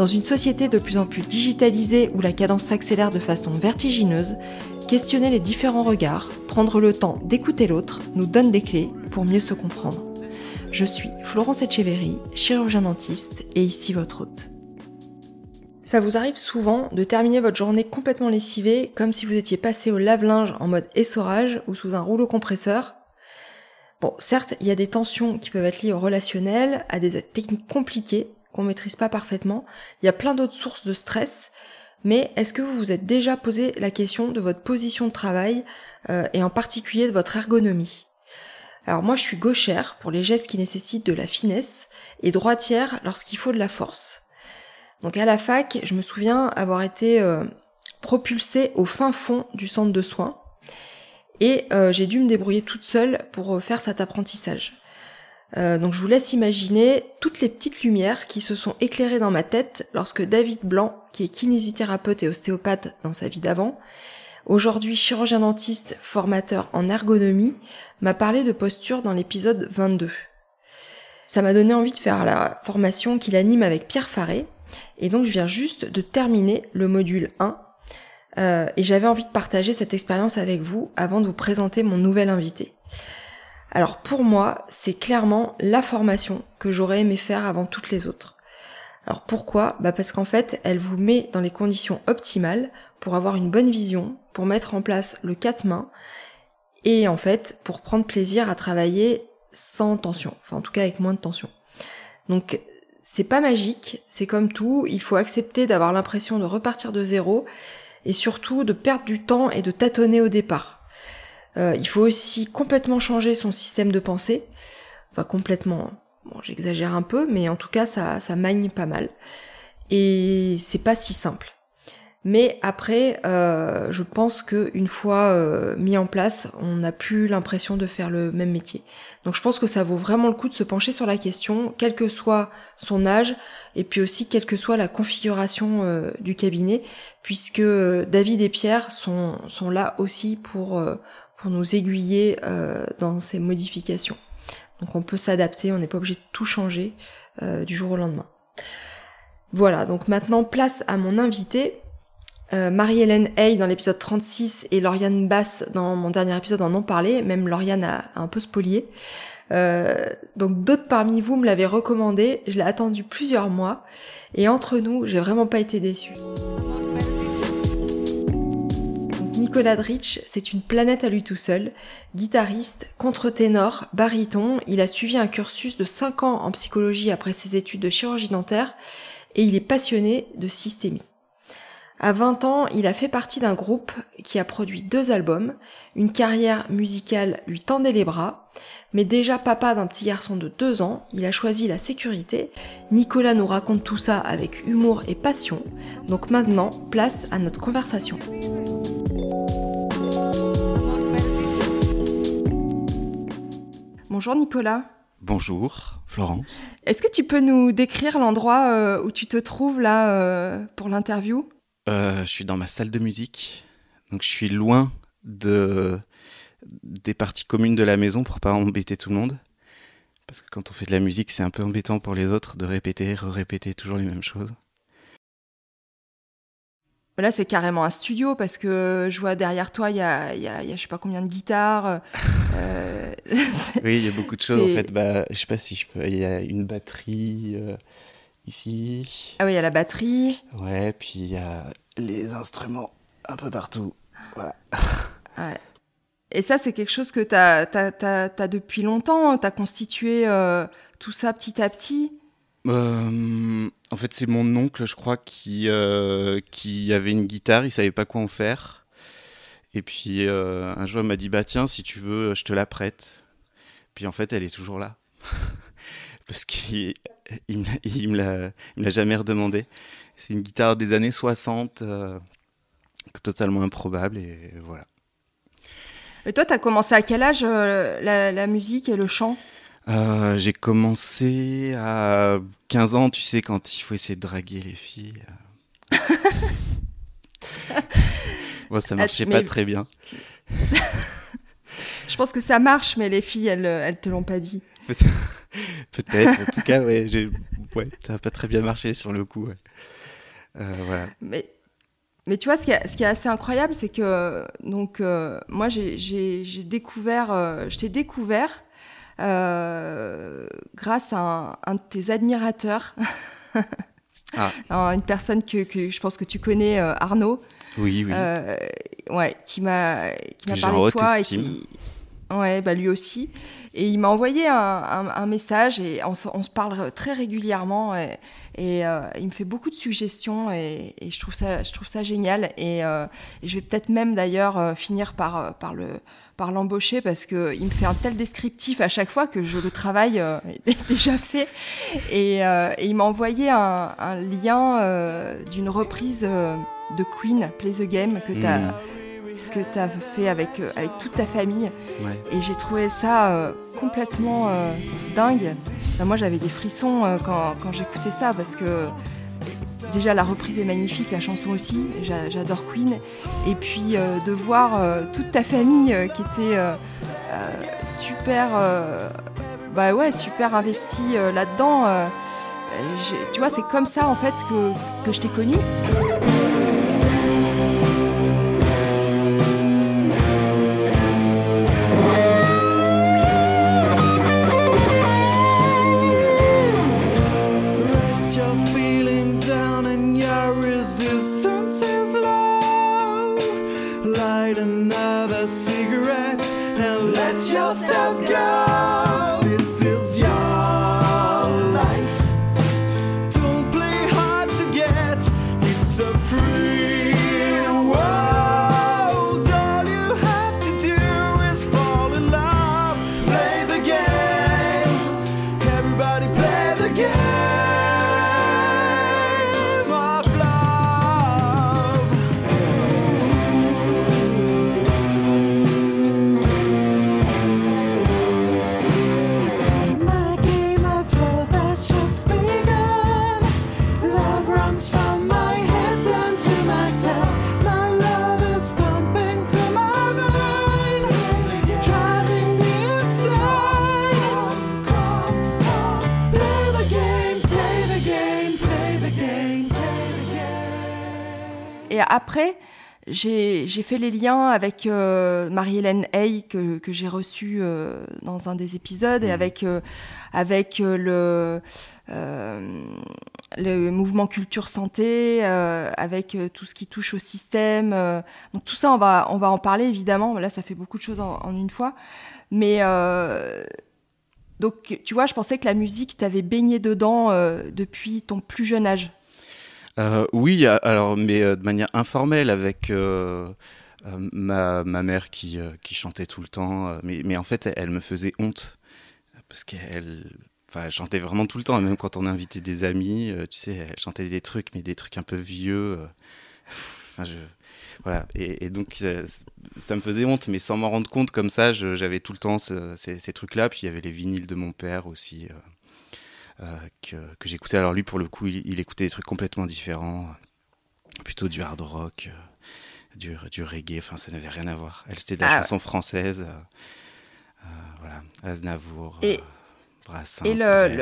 Dans une société de plus en plus digitalisée où la cadence s'accélère de façon vertigineuse, questionner les différents regards, prendre le temps d'écouter l'autre nous donne des clés pour mieux se comprendre. Je suis Florence Etcheverry, chirurgien dentiste et ici votre hôte. Ça vous arrive souvent de terminer votre journée complètement lessivée comme si vous étiez passé au lave-linge en mode essorage ou sous un rouleau compresseur? Bon, certes, il y a des tensions qui peuvent être liées au relationnel, à des techniques compliquées qu'on maîtrise pas parfaitement. Il y a plein d'autres sources de stress. Mais est-ce que vous vous êtes déjà posé la question de votre position de travail euh, et en particulier de votre ergonomie? Alors moi je suis gauchère pour les gestes qui nécessitent de la finesse et droitière lorsqu'il faut de la force. Donc à la fac, je me souviens avoir été euh, propulsée au fin fond du centre de soins et euh, j'ai dû me débrouiller toute seule pour faire cet apprentissage. Euh, donc je vous laisse imaginer toutes les petites lumières qui se sont éclairées dans ma tête lorsque David Blanc, qui est kinésithérapeute et ostéopathe dans sa vie d'avant, aujourd'hui chirurgien dentiste, formateur en ergonomie, m'a parlé de posture dans l'épisode 22. Ça m'a donné envie de faire la formation qu'il anime avec Pierre Faré, et donc je viens juste de terminer le module 1, euh, et j'avais envie de partager cette expérience avec vous avant de vous présenter mon nouvel invité. Alors pour moi, c'est clairement la formation que j'aurais aimé faire avant toutes les autres. Alors pourquoi? Bah Parce qu'en fait, elle vous met dans les conditions optimales pour avoir une bonne vision, pour mettre en place le quatre mains et en fait pour prendre plaisir à travailler sans tension, enfin en tout cas avec moins de tension. Donc c'est pas magique, c'est comme tout, il faut accepter d'avoir l'impression de repartir de zéro et surtout de perdre du temps et de tâtonner au départ. Euh, il faut aussi complètement changer son système de pensée. Enfin complètement, bon j'exagère un peu, mais en tout cas ça, ça magne pas mal. Et c'est pas si simple. Mais après, euh, je pense que une fois euh, mis en place, on n'a plus l'impression de faire le même métier. Donc je pense que ça vaut vraiment le coup de se pencher sur la question, quel que soit son âge, et puis aussi quelle que soit la configuration du cabinet, puisque David et Pierre sont, sont là aussi pour pour nous aiguiller euh, dans ces modifications. Donc on peut s'adapter, on n'est pas obligé de tout changer euh, du jour au lendemain. Voilà, donc maintenant place à mon invité. Euh, Marie-Hélène Hay dans l'épisode 36 et Lauriane Bass dans mon dernier épisode en ont parlé, même Lauriane a, un peu spolié. donc d'autres parmi vous me l'avaient recommandé, je l'ai attendu plusieurs mois et entre nous, j'ai vraiment pas été déçue. Nicolas Dritch, c'est une planète à lui tout seul. Guitariste, contre-ténor, baryton, il a suivi un cursus de 5 ans en psychologie après ses études de chirurgie dentaire et il est passionné de systémie. À 20 ans, il a fait partie d'un groupe qui a produit deux albums. Une carrière musicale lui tendait les bras, mais déjà papa d'un petit garçon de 2 ans, il a choisi la sécurité. Nicolas nous raconte tout ça avec humour et passion. Donc maintenant, place à notre conversation. Bonjour Nicolas. Bonjour Florence. Est-ce que tu peux nous décrire l'endroit euh, où tu te trouves là euh, pour l'interview? Euh, Je suis dans ma salle de musique, donc je suis loin de des parties communes de la maison pour pas embêter tout le monde. Parce que quand on fait de la musique, c'est un peu embêtant pour les autres de répéter, répéter toujours les mêmes choses. Là, c'est carrément un studio parce que je vois derrière toi, il y a, y, a, y a, je sais pas combien de guitares. Euh... oui, il y a beaucoup de choses en fait. Bah, je sais pas si je peux. Il y a une batterie euh, ici. Ah oui, il y a la batterie. Ouais, puis il y a les instruments un peu partout. Voilà. Ouais. Et ça, c'est quelque chose que tu as, as, as, depuis longtemps. Tu as constitué euh, tout ça petit à petit. Euh, en fait, c'est mon oncle, je crois, qui, euh, qui avait une guitare, il savait pas quoi en faire. Et puis euh, un jour, il m'a dit Bah, tiens, si tu veux, je te la prête. Puis en fait, elle est toujours là. parce qu'il il, me l'a jamais redemandé. C'est une guitare des années 60, totalement improbable, et voilà. Et toi, tu as commencé à quel âge la, musique et le chant? J'ai commencé à 15 ans, tu sais, quand il faut essayer de draguer les filles. bon, ça marchait pas très bien. Je pense que ça marche, mais les filles, elles, elles te l'ont pas dit. Peut-être. en tout cas, ouais, ouais, ça n'a pas très bien marché sur le coup. Euh, voilà. Mais, mais tu vois, ce qui est, ce qui est assez incroyable, c'est que donc, euh, moi, j'ai découvert, euh, je t'ai découvert grâce à un, de tes admirateurs. ah. Une personne que, que, je pense que tu connais, Arnaud. Oui, oui. ouais, qui m'a parlé de toi et qui, Ouais, bah lui aussi. Et il m'a envoyé un, un, message et on se, on se, parle très régulièrement et, et euh, il me fait beaucoup de suggestions et, et, je, trouve ça, je trouve ça génial. Et, euh, je vais peut-être même d'ailleurs euh, finir par, par le par l'embaucher parce qu'il me fait un tel descriptif à chaque fois que je le travaille est déjà fait. Et, il m'a envoyé un, un lien d'une reprise de Queen, Play the Game, que tu as mmh que tu as fait avec, euh, avec toute ta famille. Et j'ai trouvé ça euh, complètement euh, dingue. moi, j'avais des frissons quand, quand j'écoutais ça parce que déjà la reprise est magnifique, la chanson aussi. J'adore Queen. Et puis de voir toute ta famille qui était super, bah ouais, super investie là-dedans. tu vois, c'est comme ça en fait que, que je t'ai connue. Après, j'ai fait les liens avec euh, Marie-Hélène Hay que, que j'ai reçue euh, dans un des épisodes et mmh. avec, euh, avec le, le mouvement culture santé, avec tout ce qui touche au système. donc tout ça, on va, on va en parler évidemment. Là, ça fait beaucoup de choses en, en une fois. Mais donc, tu vois, je pensais que la musique t'avait baigné dedans depuis ton plus jeune âge. Euh, oui, alors, mais euh, de manière informelle avec euh, ma, ma, mère qui, qui chantait tout le temps. Mais, mais en fait, elle, me faisait honte parce qu'elle chantait vraiment tout le temps, même quand on invitait des amis, tu sais, elle chantait des trucs, mais des trucs un peu vieux. Voilà. Et, donc, ça, me faisait honte, mais sans m'en rendre compte, comme ça, j'avais tout le temps ces, trucs-là. Puis il y avait les vinyles de mon père aussi. Que, que j'écoutais. Alors lui, pour le coup, il, écoutait des trucs complètement différents, plutôt du hard rock, euh, du, du, reggae, enfin ça n'avait rien à voir. Elle, c'était de la ah. chanson française, euh, voilà, Aznavour. Et... Brassens, et, le,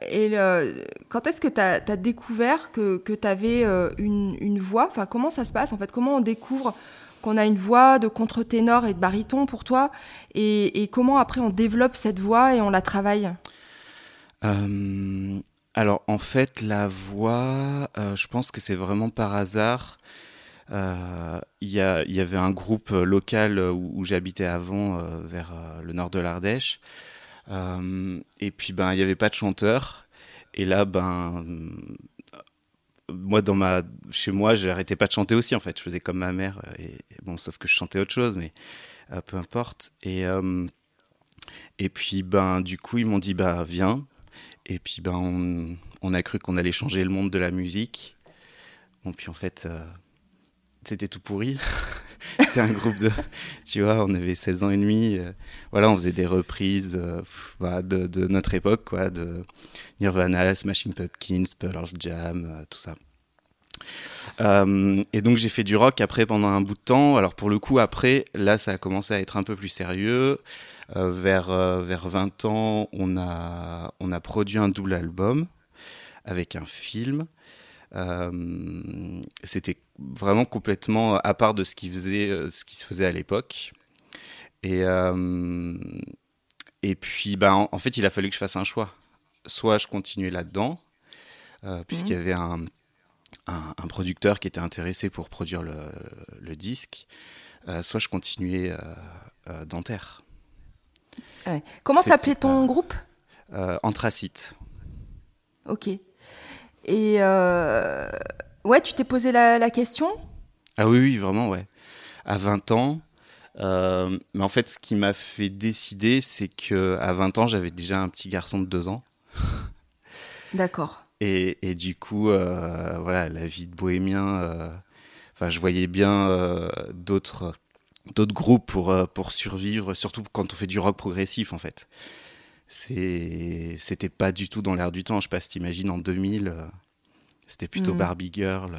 et le, quand est-ce que tu as, découvert que, que tu avais une, une, voix? Enfin, Comment ça se passe en fait? Comment on découvre qu'on a une voix de contre-ténor et de baryton pour toi? Et, et, comment après on développe cette voix et on la travaille? Euh, alors en fait, la voix, euh, je pense que c'est vraiment par hasard. Euh, il y, avait un groupe local où, j'habitais avant, vers le nord de l'Ardèche. et puis ben il n'y avait pas de chanteur. Et là ben moi dans ma chez moi j'arrêtais pas de chanter aussi en fait. Je faisais comme ma mère. Et, bon sauf que je chantais autre chose, mais peu importe. Et et puis ben du coup ils m'ont dit bah viens Et puis ben, on, a cru qu'on allait changer le monde de la musique. Bon, puis en fait, euh, c'était tout pourri. c'était un groupe de. Tu vois, on avait 16 ans et demi. euh, voilà, on faisait des reprises voilà, de, de notre époque, quoi, de Nirvana, Smashing Pumpkins, Pearl Jam, euh, tout ça. Et donc j'ai fait du rock après pendant un bout de temps. Alors pour le coup après, là ça a commencé à être un peu plus sérieux. Euh, vers, euh, vers 20 ans, on a, on a produit un double album avec un film. Euh, C'était vraiment complètement à part de ce qui, faisait, ce qui se faisait à l'époque. Et, euh, et puis, ben, en, en fait, il a fallu que je fasse un choix. Soit je continuais là-dedans, euh, puisqu'il y avait un, un, un producteur qui était intéressé pour produire le, le disque, soit je continuais Dentaire. Ouais. Comment s'appelait ton groupe? Euh, Anthracite. Ok. Et euh, ouais, tu t'es posé la, la question? Ah oui, oui, vraiment, ouais. À 20 ans. euh, mais en fait, ce qui m'a fait décider, c'est que à 20 ans, j'avais déjà un petit garçon de 2 ans. D'accord. Et, et du coup, euh, voilà, la vie de bohémien, euh, je voyais bien d'autres d'autres groupes pour, euh, pour survivre, surtout quand on fait du rock progressif, en fait. C'était pas du tout dans l'air du temps. Je sais pas si t'imagines, en 2000, euh, c'était plutôt Mhm. Barbie Girl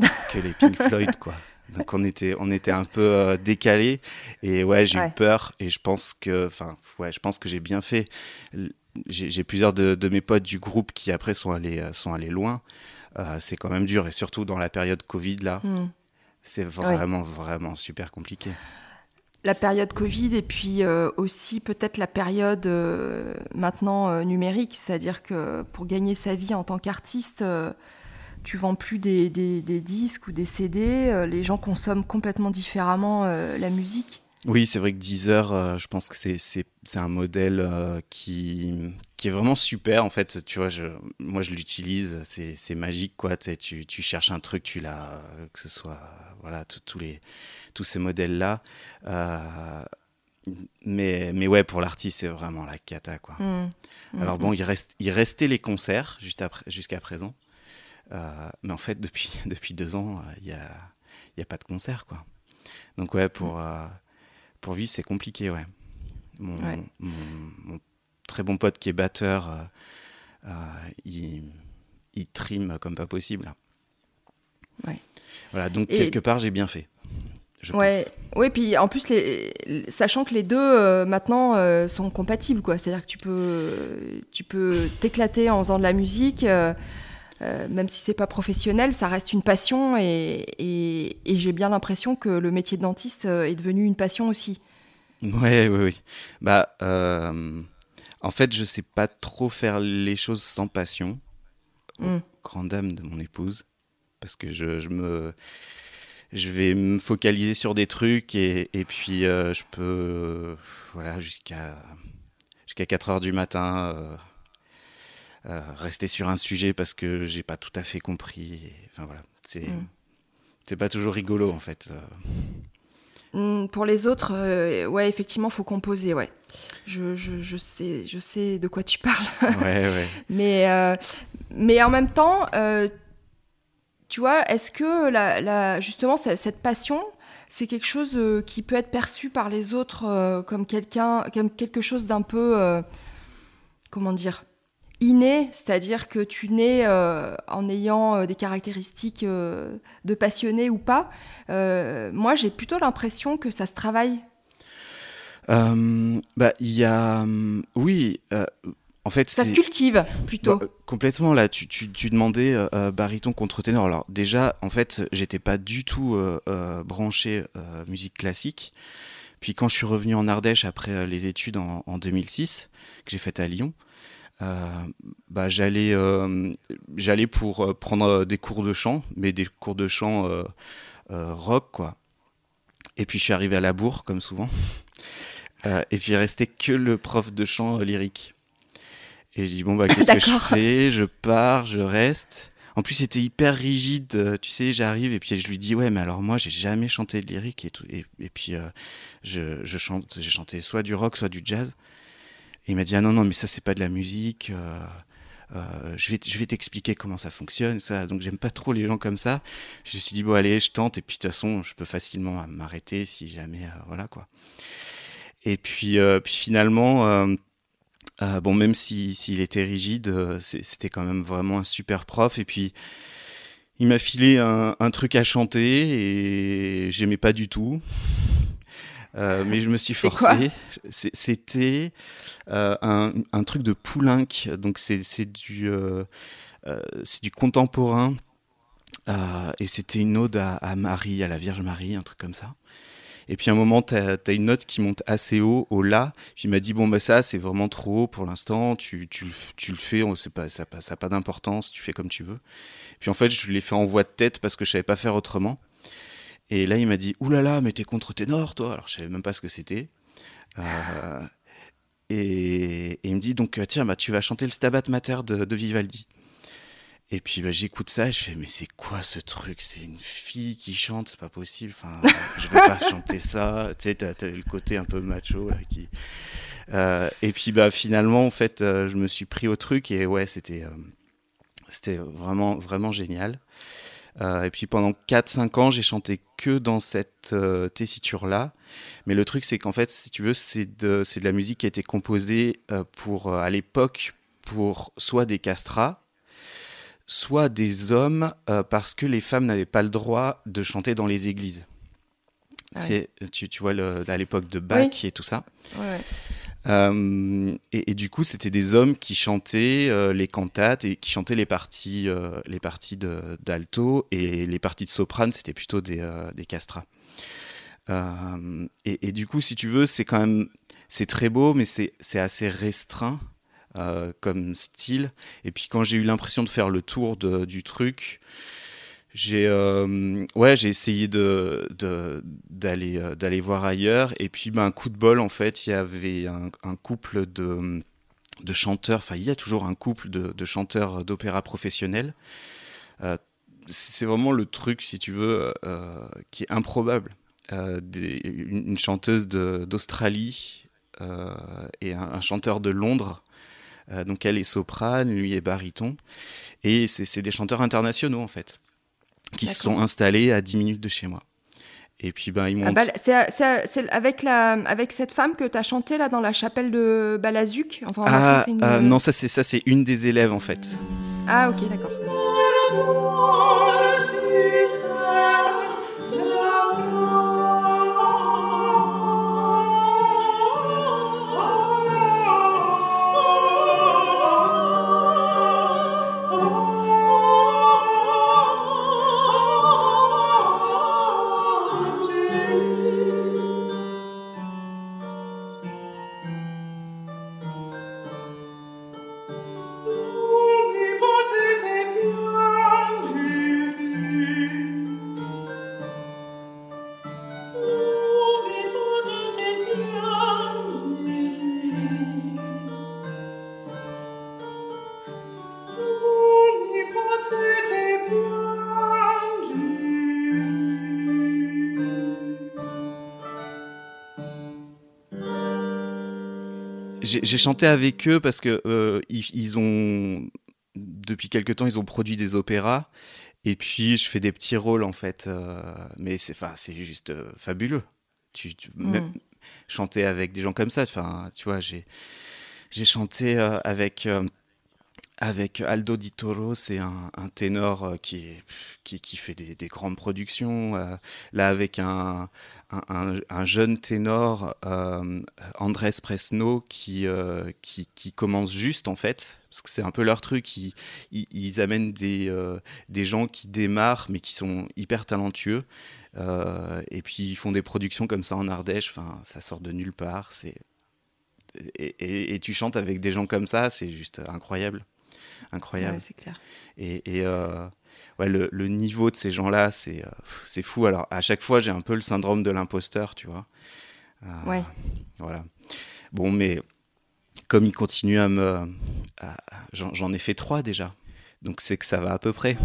euh, que les Pink Floyd, quoi. Donc on était, on était un peu euh, décalé et ouais j'ai Ouais. eu peur et je pense que, enfin ouais je pense que j'ai bien fait. J'ai plusieurs de, de mes potes du groupe qui après sont allés, sont allés loin. Euh, c'est quand même dur et surtout dans la période Covid là, Hmm. C'est vraiment vraiment super compliqué. La période Covid et puis euh, aussi peut-être la période euh, maintenant euh, numérique, c'est-à-dire que pour gagner sa vie en tant qu'artiste, tu vends plus des, des- des disques ou des CD, les gens consomment complètement différemment la musique. Oui, c'est vrai que Deezer, je pense que c'est c'est c'est un modèle qui qui est vraiment super en fait. Tu vois, je moi je l'utilise, c'est c'est magique quoi. Tu tu cherches un truc, tu l'as, que ce soit voilà tous les tous ces modèles là. mais mais ouais, pour l'artiste c'est vraiment la cata quoi. Hmm. Hmm. Alors bon, il reste il restait les concerts jusqu'à présent. Euh, mais en fait, depuis, depuis deux ans, euh, il n'y a, y a pas de concert, quoi. Donc ouais, pour, euh, pour vivre, c'est compliqué, ouais. Mon, Ouais. mon, mon très bon pote qui est batteur, euh, euh, il, il trime comme pas possible. Ouais. Voilà, donc Et- quelque part, j'ai bien fait, je Ouais, pense. ouais, puis en plus, les, sachant que les deux euh, maintenant euh, sont compatibles, quoi. C'est-à-dire que tu peux, tu peux t'éclater en faisant de la musique, euh, même si c'est pas professionnel, ça reste une passion et, et, et j'ai bien l'impression que le métier de dentiste est devenu une passion aussi. Ouais, oui, oui. Bah, en fait, je sais pas trop faire les choses sans passion, Mm. grand dame de mon épouse, parce que je, je me, je vais me focaliser sur des trucs et, et puis euh, je peux, euh, voilà, jusqu'à jusqu'à 4 heures du matin. euh, euh, rester sur un sujet parce que j'ai pas tout à fait compris. et- enfin voilà, c'est Mm. c'est pas toujours rigolo en fait. Hum, Pour les autres, ouais, effectivement, faut composer, ouais. Je, je, je sais, je sais de quoi tu parles. Ouais, ouais. Mais, mais en même temps, tu vois, est-ce que justement ce- cette passion, c'est quelque chose euh, qui peut être perçu par les autres euh, comme quelque chose d'un peu, euh, comment dire, inné, c'est-à-dire que tu nais en ayant des caractéristiques de passionné ou pas. Moi, j'ai plutôt l'impression que ça se travaille. Bah, il y a. hum, Oui, en fait, Ça se cultive plutôt. Bah, euh, complètement, là, tu, tu, tu demandais euh, euh, baryton contre ténor. Alors, déjà, en fait, j'étais pas du tout euh, branché musique classique. Puis, quand je suis revenu en Ardèche après les études en, en 2006, que j'ai faites à Lyon, euh, bah, j'allais j'allais pour prendre des cours de chant, mais des cours de chant rock, quoi. Et puis, je suis arrivé à la bourre, comme souvent. Et puis, il restait que le prof de chant lyrique. Et je dis, bon, bah, qu'est-ce que je fais? Je pars, je reste. En plus, c'était hyper rigide. euh, Tu sais, j'arrive et puis je lui dis, ouais, mais alors moi, j'ai jamais chanté de lyrique et tout. Et, et puis, euh, je, je chante, j'ai chanté soit du rock, soit du jazz. il m'a dit ah non non mais ça c'est pas de la musique. je vais, je vais t'expliquer comment ça fonctionne. Ça. Donc j'aime pas trop les gens comme ça. Je me suis dit bon allez, je tente et puis de toute façon je peux facilement m'arrêter si jamais voilà quoi. Et puis puis finalement bon même s'il si, était rigide, c'était quand même vraiment un super prof et puis il m'a filé un, un, truc à chanter et j'aimais pas du tout. Euh, mais je me suis forcé. C'était euh, un, un, truc de Poulenc, donc c'est du, euh, c'est du contemporain. et c'était une ode à, Marie, à la Vierge Marie, un truc comme ça. Et puis à un moment, tu as, une note qui monte assez haut, au La. Puis il m'a dit Bon, bah ça, c'est vraiment trop haut pour l'instant. Tu, tu, tu, le fais, on sait pas, ça n'a pas, pas d'importance, tu fais comme tu veux. Puis en fait, je l'ai fait en voix de tête parce que je savais pas faire autrement. Et là, il m'a dit Ouh là là, mais t'es contre-ténor, toi Alors, je savais même pas ce que c'était. Euh, et, il me dit Donc, tiens, bah, tu vas chanter le Stabat Mater de, Vivaldi. Et puis bah, j'écoute ça, je fais mais c'est quoi ce truc? C'est une fille qui chante, c'est pas possible. Enfin, je vais pas chanter ça. Tu sais, t'as, as le côté un peu macho là. Euh, et puis bah finalement en fait, euh, je me suis pris au truc et ouais, c'était c'était vraiment vraiment génial. Euh, et puis pendant 4-5 ans, j'ai chanté que dans cette euh, tessiture-là. Mais le truc, c'est qu'en fait, si tu veux, c'est de, de, la musique qui a été composée euh, pour, à l'époque pour soit des castrats, soit des hommes, parce que les femmes n'avaient pas le droit de chanter dans les églises. Ah tu, tu, vois, le, à l'époque de Bach et tout ça. Ouais. Euh, et, du coup, c'était des hommes qui chantaient euh, les cantates et qui chantaient les parties, euh, les parties d'alto et les parties de soprane, c'était plutôt des, des castrats. Et, et, du coup, si tu veux, c'est quand même, c'est très beau, mais c'est assez restreint comme style. Et puis quand j'ai eu l'impression de faire le tour du truc, j'ai euh, ouais j'ai essayé de d'aller euh, d'aller voir ailleurs. Et puis ben coup de bol en fait il y avait un, couple de de chanteurs. Enfin il y a toujours un couple de, de chanteurs d'opéra professionnels. Euh, c'est vraiment le truc si tu veux euh, qui est improbable. Une, chanteuse d'Australie et un, chanteur de Londres donc elle est soprane lui est baryton et c'est des chanteurs internationaux en fait qui se sont installés à 10 minutes de chez moi. Et puis, ben, ils m'ont. Ah, c'est avec, la, avec cette femme que tu as chanté là dans la chapelle de Balazuc? Enfin, ah, euh, Non, ça c'est une des élèves en fait. Ah, ok, d'accord. J'ai chanté avec eux parce que euh, ils, ont depuis quelque temps ils ont produit des opéras et puis je fais des petits rôles en fait euh, mais c'est enfin c'est juste euh, fabuleux tu, mm. chanter avec des gens comme ça enfin tu vois j'ai j'ai chanté avec avec Aldo Di Toro, c'est un, ténor euh, qui, qui, fait des, des, grandes productions. Euh, là, avec un, un, un jeune ténor, euh, Andrés Presno, qui, euh, qui, qui, commence juste, en fait, parce que c'est un peu leur truc. Ils, amènent des, des gens qui démarrent, mais qui sont hyper talentueux. et puis, ils font des productions comme ça en Ardèche. Enfin, ça sort de nulle part. Et, tu chantes avec des gens comme ça, c'est juste incroyable incroyable. c'est clair. Et, euh, ouais, le, niveau de ces gens-là, c'est euh, c'est fou. Alors, à chaque fois, j'ai un peu le syndrome de l'imposteur, tu vois. Euh, ouais. Voilà. Bon, mais comme il continue à me. J'en ai fait trois déjà. Donc, c'est que ça va à peu près.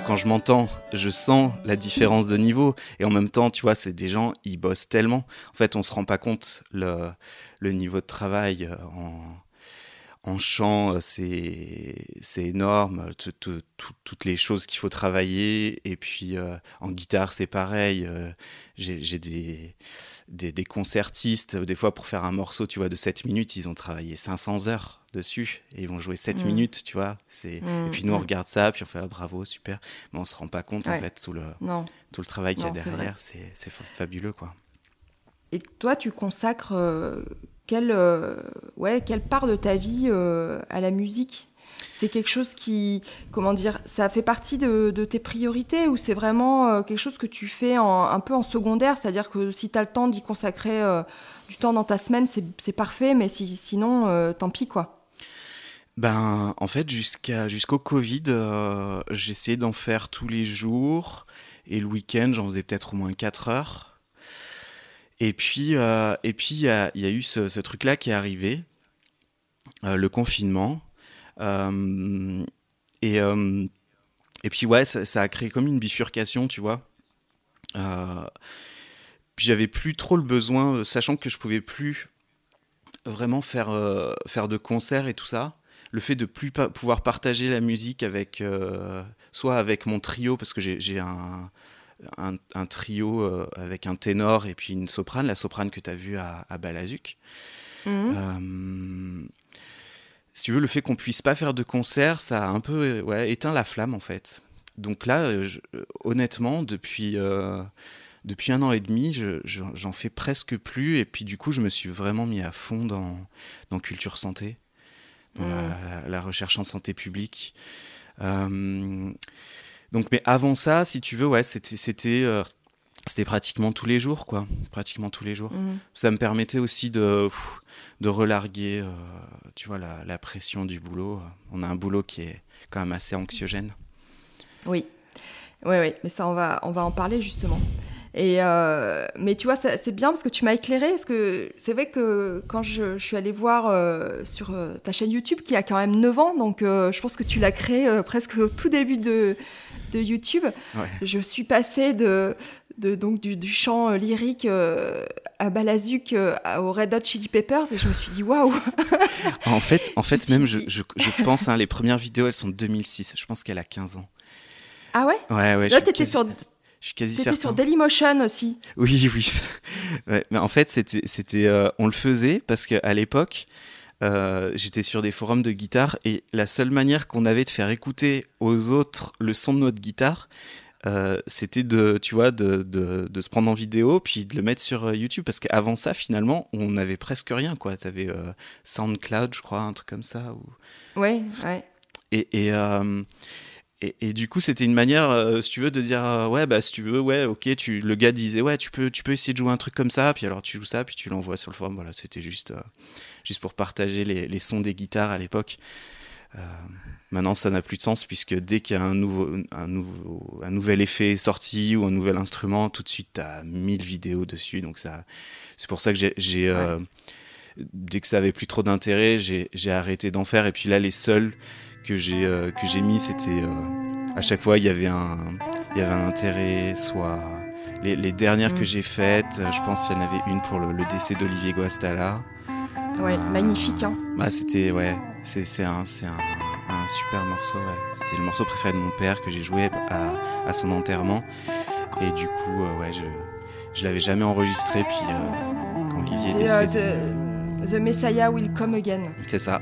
Quand je m'entends, je sens la différence de niveau. Et en même temps, tu vois, c'est des gens, ils bossent tellement. En fait, on se rend pas compte le, le niveau de travail euh, en, en chant, euh, c'est énorme. toutes les choses qu'il faut travailler. Et puis, euh, en guitare, c'est pareil. J'ai des des, concertistes, des fois pour faire un morceau, tu vois, de 7 minutes, ils ont travaillé 500 heures dessus et ils vont jouer 7 mm. minutes, tu vois. C'est... Mm, et puis nous, on mm. regarde ça, puis on fait ah, bravo, super. Mais on se rend pas compte, en fait, tout le, tout le travail qu'il y a derrière. C'est, c'est fabuleux, quoi. Et toi, tu consacres euh, quelle, euh, ouais, quelle part de ta vie euh, à la musique? C'est quelque chose qui, comment dire, ça fait partie de, tes priorités ou c'est vraiment euh, quelque chose que tu fais un peu en secondaire, c'est-à-dire que si tu as le temps d'y consacrer euh, du temps dans ta semaine, c'est parfait, mais si, sinon, euh, tant pis quoi. Ben, en fait, jusqu'au Covid, essayé d'en faire tous les jours et le week-end, j'en faisais peut-être au moins 4 heures. Et puis, et puis il y a, eu ce truc-là qui est arrivé, le confinement. Euh, et, euh, et puis ouais, ça, a créé comme une bifurcation, tu vois. Euh, puis j'avais plus trop le besoin, sachant que je pouvais plus vraiment faire, faire de concerts et tout ça. Le fait de plus pouvoir partager la musique avec, soit avec mon trio, parce que j'ai un, un, trio avec un ténor et puis une soprane, la soprane que tu as vue à, à Balazuc. Mmh si tu veux, le fait qu'on puisse pas faire de concert, ça a un peu ouais, éteint la flamme en fait. Donc là, euh, euh, honnêtement, depuis, euh, depuis un an et demi, j'en fais presque plus. Et puis du coup, je me suis vraiment mis à fond dans, dans Culture Santé, dans mmh. la, recherche en santé publique. donc, mais avant ça, si tu veux, ouais, c'était c'était pratiquement tous les jours, quoi. Pratiquement tous les jours. Mmh. Ça me permettait aussi de de relarguer, euh, tu vois, la, pression du boulot. On a un boulot qui est quand même assez anxiogène. Oui, oui, oui, mais ça, on va, on va en parler justement. Et euh, mais tu vois, c'est bien parce que tu m'as éclairé, parce que c'est vrai que quand je, suis allée voir euh, sur ta chaîne YouTube, qui a quand même 9 ans, donc je pense que tu l'as créée presque au tout début de, de YouTube, je suis passée de, de, donc du, du chant euh, lyrique euh, à Balazuc euh, au Red Hot Chili Peppers et je me suis dit waouh En fait, en fait même je, je, pense, hein, les premières vidéos elles sont de 2006, je pense qu'elle a 15 ans. Ah ouais? Ouais, ouais. Là, t'étais sur... Je suis quasi certain. sur Dailymotion aussi. Oui, oui. ouais, mais en fait, c'était, c'était, on le faisait parce qu'à l'époque, j'étais sur des forums de guitare et la seule manière qu'on avait de faire écouter aux autres le son de notre guitare, euh, c'était de, tu vois, de, de, de, se prendre en vidéo puis de le mettre sur euh, YouTube parce qu'avant ça, finalement, on n'avait presque rien, quoi. Tu avais euh, SoundCloud, je crois, un truc comme ça. Ou... Ouais, ouais. Et, et, et, et du coup, c'était une manière, si tu veux, de dire, ouais, bah, si tu veux, ouais, ok, tu, le gars disait, ouais, tu peux, tu peux essayer de jouer un truc comme ça, puis alors tu joues ça, puis tu l'envoies sur le forum. Voilà, c'était juste, juste pour partager les, les sons des guitares à l'époque. Maintenant, ça n'a plus de sens puisque dès qu'il y a un, nouveau, un, nouveau, un nouvel effet sorti ou un nouvel instrument, tout de suite, tu as 1000 vidéos dessus. Donc, ça, c'est pour ça que j'ai. Euh, dès que ça avait plus trop d'intérêt, j'ai arrêté d'en faire. Et puis là, les seuls que j'ai euh, que j'ai mis, c'était. Euh, à chaque fois, il y avait un, il y avait un intérêt, soit. Les, les dernières que mm. j'ai faites, je pense qu'il y en avait une pour le, décès d'Olivier Guastalla. Ouais, magnifique. Hein. Bah, c'était, ouais, c'est un, un, super morceau, ouais. C'était le morceau préféré de mon père que j'ai joué à, à, son enterrement. Et du coup, euh, ouais, je, je l'avais jamais enregistré. Puis euh, quand Olivier est euh, décédé. the, the Messiah will come again. C'est ça.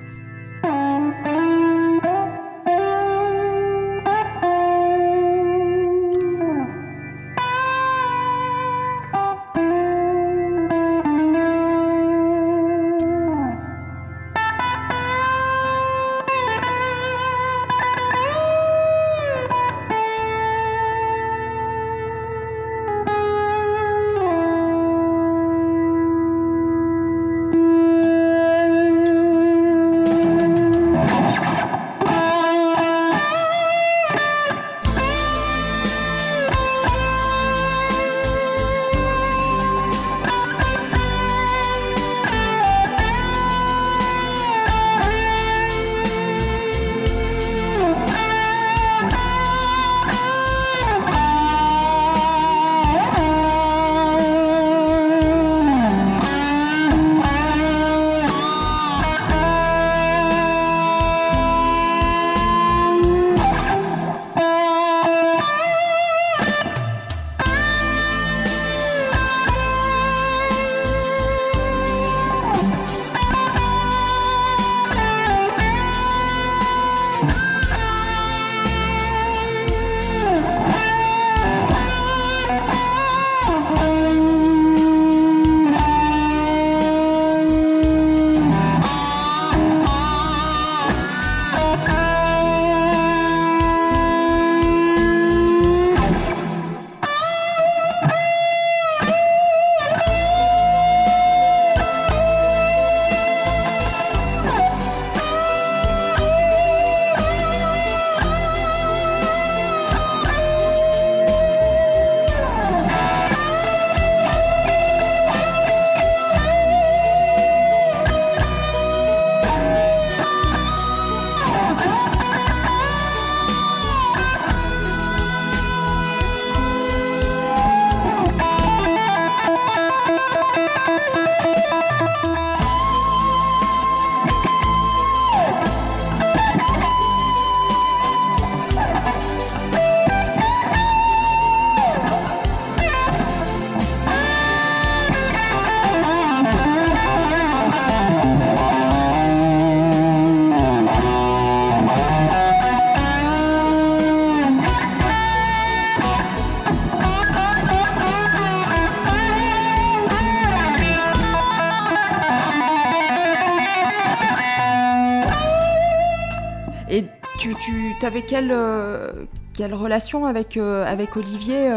Quelle, quelle relation avec, avec Olivier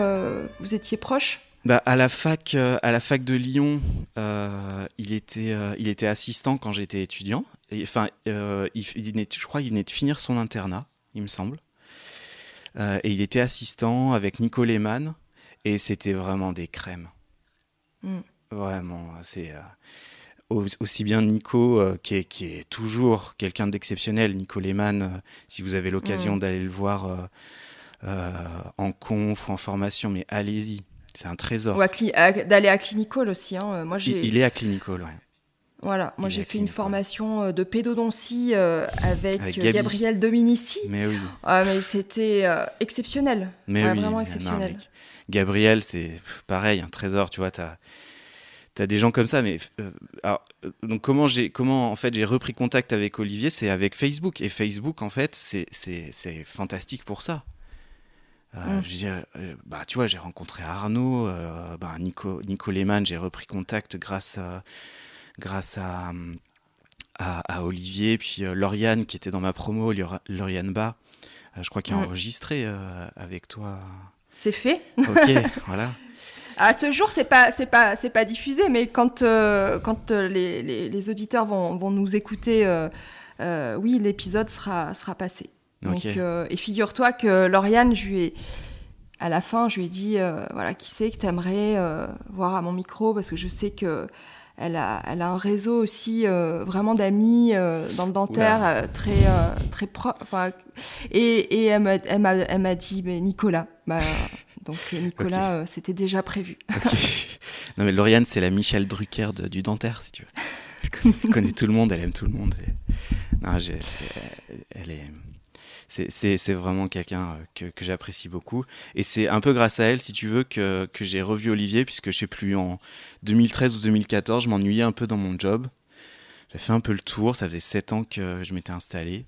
Vous étiez proche? Bah, à, la fac, à la fac de Lyon, il, était, il était assistant quand j'étais étudiant. Enfin, il, je crois qu'il venait de finir son internat, il me semble. et il était assistant avec Nico Lehmann. Et c'était vraiment des crèmes. Mm. Vraiment, c'est aussi bien Nico, euh, qui, est, qui, est, toujours quelqu'un d'exceptionnel, Nico Lehmann, euh, si vous avez l'occasion mm. d'aller le voir euh, en conf ou en formation, mais allez-y, c'est un trésor. D'aller à Clinicol aussi. Hein. Moi, il, il, est à Clinicol, ouais. Voilà, moi j'ai fait une formation de pédodontie avec, Gabriel Dominici. Mais oui. Ah, mais c'était exceptionnel. Mais vraiment exceptionnel. Gabriel, c'est pareil, un trésor, tu vois, tu as T'as des gens comme ça, mais euh, alors, euh, donc comment j'ai comment en fait j'ai repris contact avec Olivier, c'est avec Facebook et Facebook en fait c'est c'est fantastique pour ça. Euh, mm. Je veux bah tu vois j'ai rencontré Arnaud, bah, Nico Nico Lehmann, j'ai repris contact grâce à, grâce à, à, Olivier, puis Lauriane qui était dans ma promo, Lauriane Bas, je crois qu'il a mm. enregistré avec toi. C'est fait. Ok, voilà. À ce jour, c'est pas, c'est pas, c'est pas diffusé, mais quand, euh, quand euh, les, les, auditeurs vont, vont, nous écouter, euh, oui, l'épisode sera, sera passé. Donc, et figure-toi que Lauriane, je lui ai, à la fin, je lui ai dit, voilà, qui c'est que tu aimerais voir à mon micro, parce que je sais que elle a, elle a un réseau aussi vraiment d'amis dans le dentaire très très propre. Et, et elle m'a dit mais Nicolas. Bah, donc euh, Nicolas, euh, c'était déjà prévu. non mais Lauriane, c'est la Michel Drucker du dentaire, si tu veux. Elle connaît tout le monde, elle aime tout le monde. Non, elle est... C'est vraiment quelqu'un euh, que, j'apprécie beaucoup. Et c'est un peu grâce à elle, si tu veux, que, que j'ai revu Olivier, puisque je sais plus, en 2013 ou 2014, je m'ennuyais un peu dans mon job. J'ai fait un peu le tour, ça faisait 7 ans que je m'étais installé.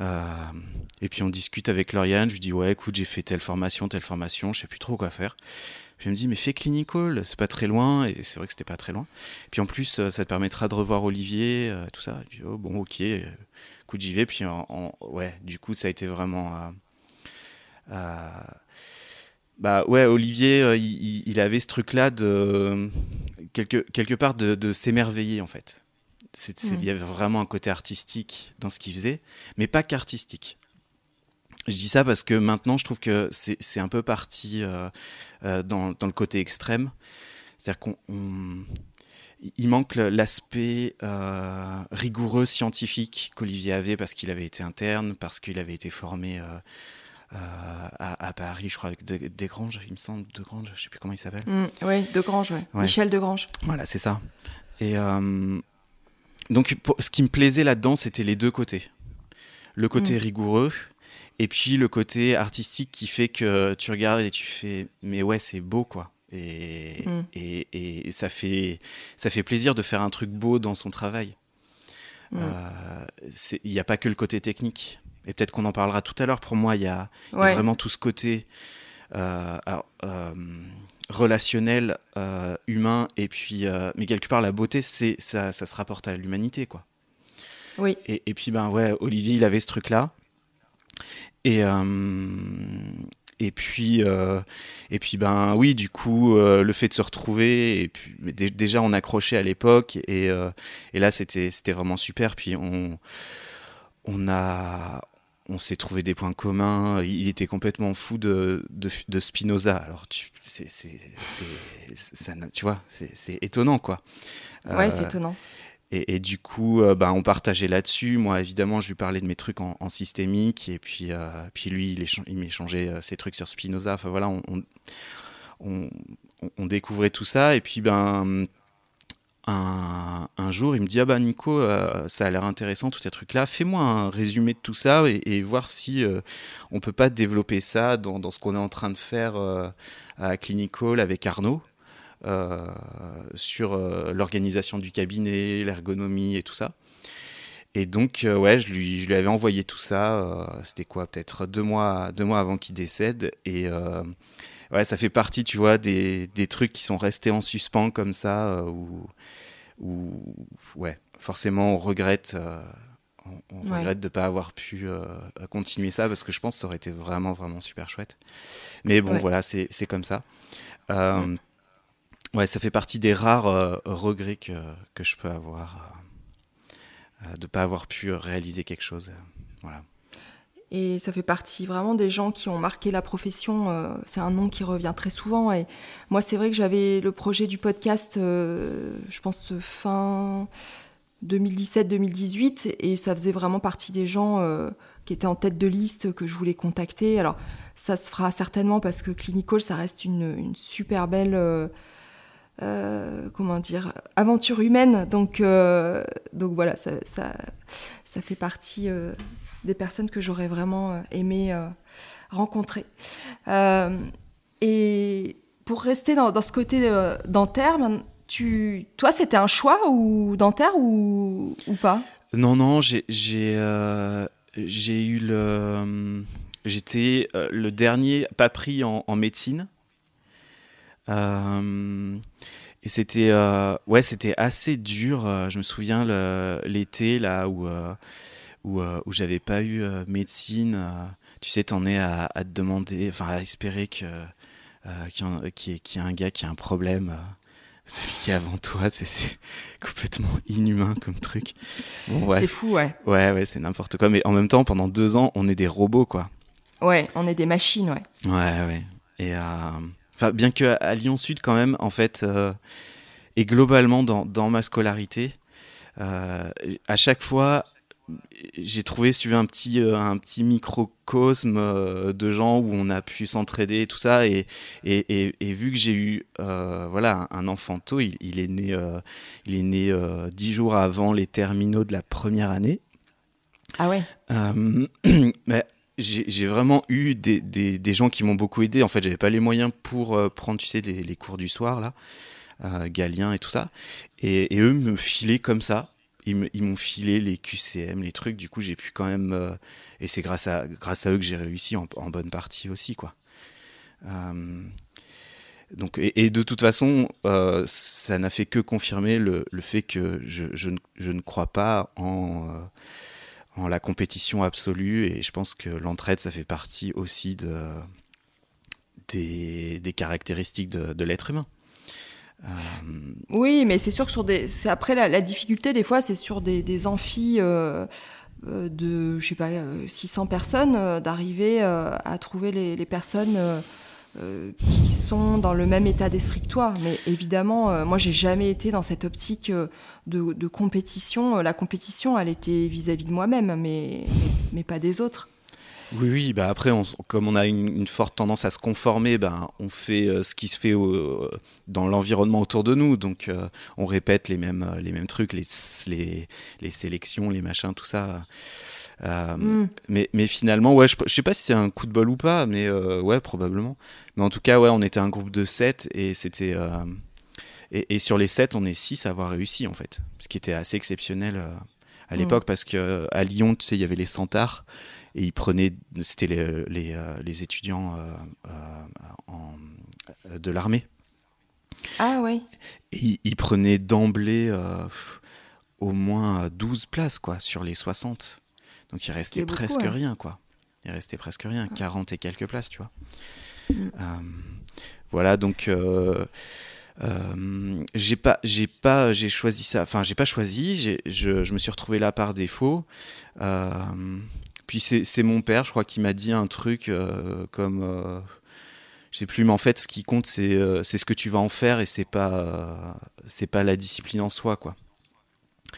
Euh, et puis on discute avec Lauriane, je lui dis ouais écoute j'ai fait telle formation, telle formation, je sais plus trop quoi faire. Puis elle me dit mais fais clinical, c'est pas très loin et c'est vrai que c'était pas très loin. Et puis en plus euh, ça te permettra de revoir Olivier, euh, tout ça. Je dis oh bon ok, écoute j'y vais. Puis ouais du coup ça a été vraiment bah ouais Olivier il, avait ce truc là de quelque, quelque part de, de s'émerveiller en fait. Mm. Il y avait vraiment un côté artistique dans ce qu'il faisait, mais pas qu'artistique. Je dis ça parce que maintenant, je trouve que c'est un peu parti euh, euh, dans, dans, le côté extrême. C'est-à-dire qu'on il manque l'aspect euh, rigoureux scientifique qu'Olivier avait parce qu'il avait été interne, parce qu'il avait été formé à, Paris, je crois, avec Desgranges, il me semble, Desgranges, je sais plus comment il s'appelle. Mm, oui, Degrange, ouais. Michel Degrange. Voilà, c'est ça. Et, donc, ce qui me plaisait là-dedans, c'était les deux côtés. Le côté mm. rigoureux et puis le côté artistique qui fait que tu regardes et tu fais, mais ouais, c'est beau, quoi. Et, mm. et, ça, fait, ça fait plaisir de faire un truc beau dans son travail. Mm. Euh, il n'y a pas que le côté technique. Et peut-être qu'on en parlera tout à l'heure. Pour moi, il y, a vraiment tout ce côté. Euh, euh, relationnel, euh, humain, et puis, euh, mais quelque part, la beauté, c'est ça, ça se rapporte à l'humanité, quoi. Oui. Et, et, puis, ben ouais, Olivier, il avait ce truc-là. Et, euh, et puis, et puis, ben oui, du coup, le fait de se retrouver, et puis, mais déjà, on accrochait à l'époque, et, et là, c'était vraiment super. Puis, on, on a, on s'est trouvé des points communs. Il était complètement fou de, de, Spinoza. Alors, tu, c'est, ça, tu vois, c'est étonnant, quoi. Ouais, c'est euh, étonnant. Et, du coup, euh, bah, on partageait là-dessus. Moi, évidemment, je lui parlais de mes trucs en, systémique. Et puis, euh, puis lui, il, il m'échangeait ses trucs sur Spinoza. Enfin, voilà, on, on, on, découvrait tout ça. Et puis, ben un, jour, il me dit Ah bah Nico, euh, ça a l'air intéressant tout ces trucs-là, fais-moi un résumé de tout ça et, voir si euh, on peut pas développer ça dans, ce qu'on est en train de faire euh, à Clinical avec Arnaud. sur l'organisation du cabinet, l'ergonomie et tout ça. Et donc, ouais, je lui, je lui avais envoyé tout ça. C'était quoi, peut-être deux mois, deux mois avant qu'il décède. Et ouais, ça fait partie, tu vois, des, des, trucs qui sont restés en suspens comme ça, où, où ouais, forcément on regrette, euh, on, regrette de ne pas avoir pu continuer ça parce que je pense que ça aurait été vraiment, vraiment super chouette. Mais bon, voilà, c'est comme ça. ouais. ça fait partie des rares regrets que, que, je peux avoir de ne pas avoir pu réaliser quelque chose. voilà. Et ça fait partie vraiment des gens qui ont marqué la profession. Euh, c'est un nom qui revient très souvent. Et moi, c'est vrai que j'avais le projet du podcast, euh, je pense, fin 2017-2018. Et ça faisait vraiment partie des gens euh, qui étaient en tête de liste que je voulais contacter. Alors, ça se fera certainement parce que Clinical, ça reste une, super belle. comment dire, aventure humaine. Donc, donc voilà, ça, fait partie des personnes que j'aurais vraiment euh, aimé euh, rencontrer. Euh, et pour rester dans, ce côté dentaire, tu, toi, c'était un choix ou dentaire ou, pas? Non, non, j'ai eu le. J'étais le dernier pas pris en, médecine. et c'était ouais, assez dur. Je me souviens l'été là où où j'avais pas eu euh, médecine, euh, tu sais, t'en es à, te demander, enfin à espérer que qu'il y, ait un gars qui a un problème celui qui est avant toi, c'est complètement inhumain comme truc. c'est fou, ouais. Ouais, ouais, c'est n'importe quoi. Mais en même temps, pendant deux ans, on est des robots, quoi. Ouais, on est des machines, ouais. Ouais, ouais. Et enfin, bien que à Lyon Sud, quand même, en fait, et globalement dans, dans ma scolarité, à chaque fois, j'ai trouvé, veux, un petit, euh, un petit microcosme euh, de gens où on a pu s'entraider et tout ça. Et, et, et, vu que j'ai eu euh, voilà, un, enfant tôt, il, est né, il est né dix jours avant les terminaux de la première année. Ah ouais mais j'ai vraiment eu des, des, des, gens qui m'ont beaucoup aidé. En fait, j'avais pas les moyens pour prendre, tu sais, les, les, cours du soir, là, Galien et tout ça. Et, et eux me filaient comme ça ils m'ont filé les QCM, les trucs. Du coup, j'ai pu quand même. Euh, et c'est grâce à, grâce à eux que j'ai réussi en, bonne partie aussi, quoi. Euh, donc, et, de toute façon, euh, ça n'a fait que confirmer le, le fait que je, je, ne, je, ne, crois pas en, en la compétition absolue. Et je pense que l'entraide, ça fait partie aussi de, des, des caractéristiques de, de l'être humain. Euh, oui, mais c'est sûr que sur des. Après la, difficulté, des fois, c'est sur des, des amphis. Euh, euh, de, je sais pas, 600 personnes, d'arriver à trouver les, personnes qui sont dans le même état d'esprit que toi. Mais évidemment, moi, j'ai jamais été dans cette optique de, de compétition. La compétition, elle était vis-à-vis de moi-même, mais, mais, pas des autres. Oui, oui, bah après, comme on a une, forte tendance à se conformer, ben, on fait euh, ce qui se fait dans l'environnement autour de nous. Donc, euh, on répète les mêmes, euh, les mêmes trucs, les, les, les sélections, les machins, tout ça. Mm. mais, mais finalement, ouais, je, je sais pas si c'est un coup de bol ou pas, mais ouais, probablement. Mais en tout cas, ouais, on était un groupe de 7 et c'était. Et, et, sur les 7, on est 6 à avoir réussi, en fait. Ce qui était assez exceptionnel à mm. l'époque, parce qu'à Lyon, tu sais, il y avait les Centaures et ils prenaient, c'était les, les, euh, les, étudiants euh, euh, en, de l'armée. Ah ouais. Et ils prenaient d'emblée au moins 12 places quoi, sur les 60. Donc il restait presque rien quoi. Il restait presque rien, 40 et quelques places, tu vois. Mm. voilà, donc euh, j'ai pas, j'ai pas, j'ai choisi ça. Enfin, j'ai pas choisi. Je, je, me suis retrouvé là par défaut. Euh, puis c'est mon père, je crois, qui m'a dit un truc euh, comme. Euh, je sais plus, mais en fait, ce qui compte, c'est euh, ce que tu vas en faire et c'est pas, c'est pas la discipline en soi, quoi.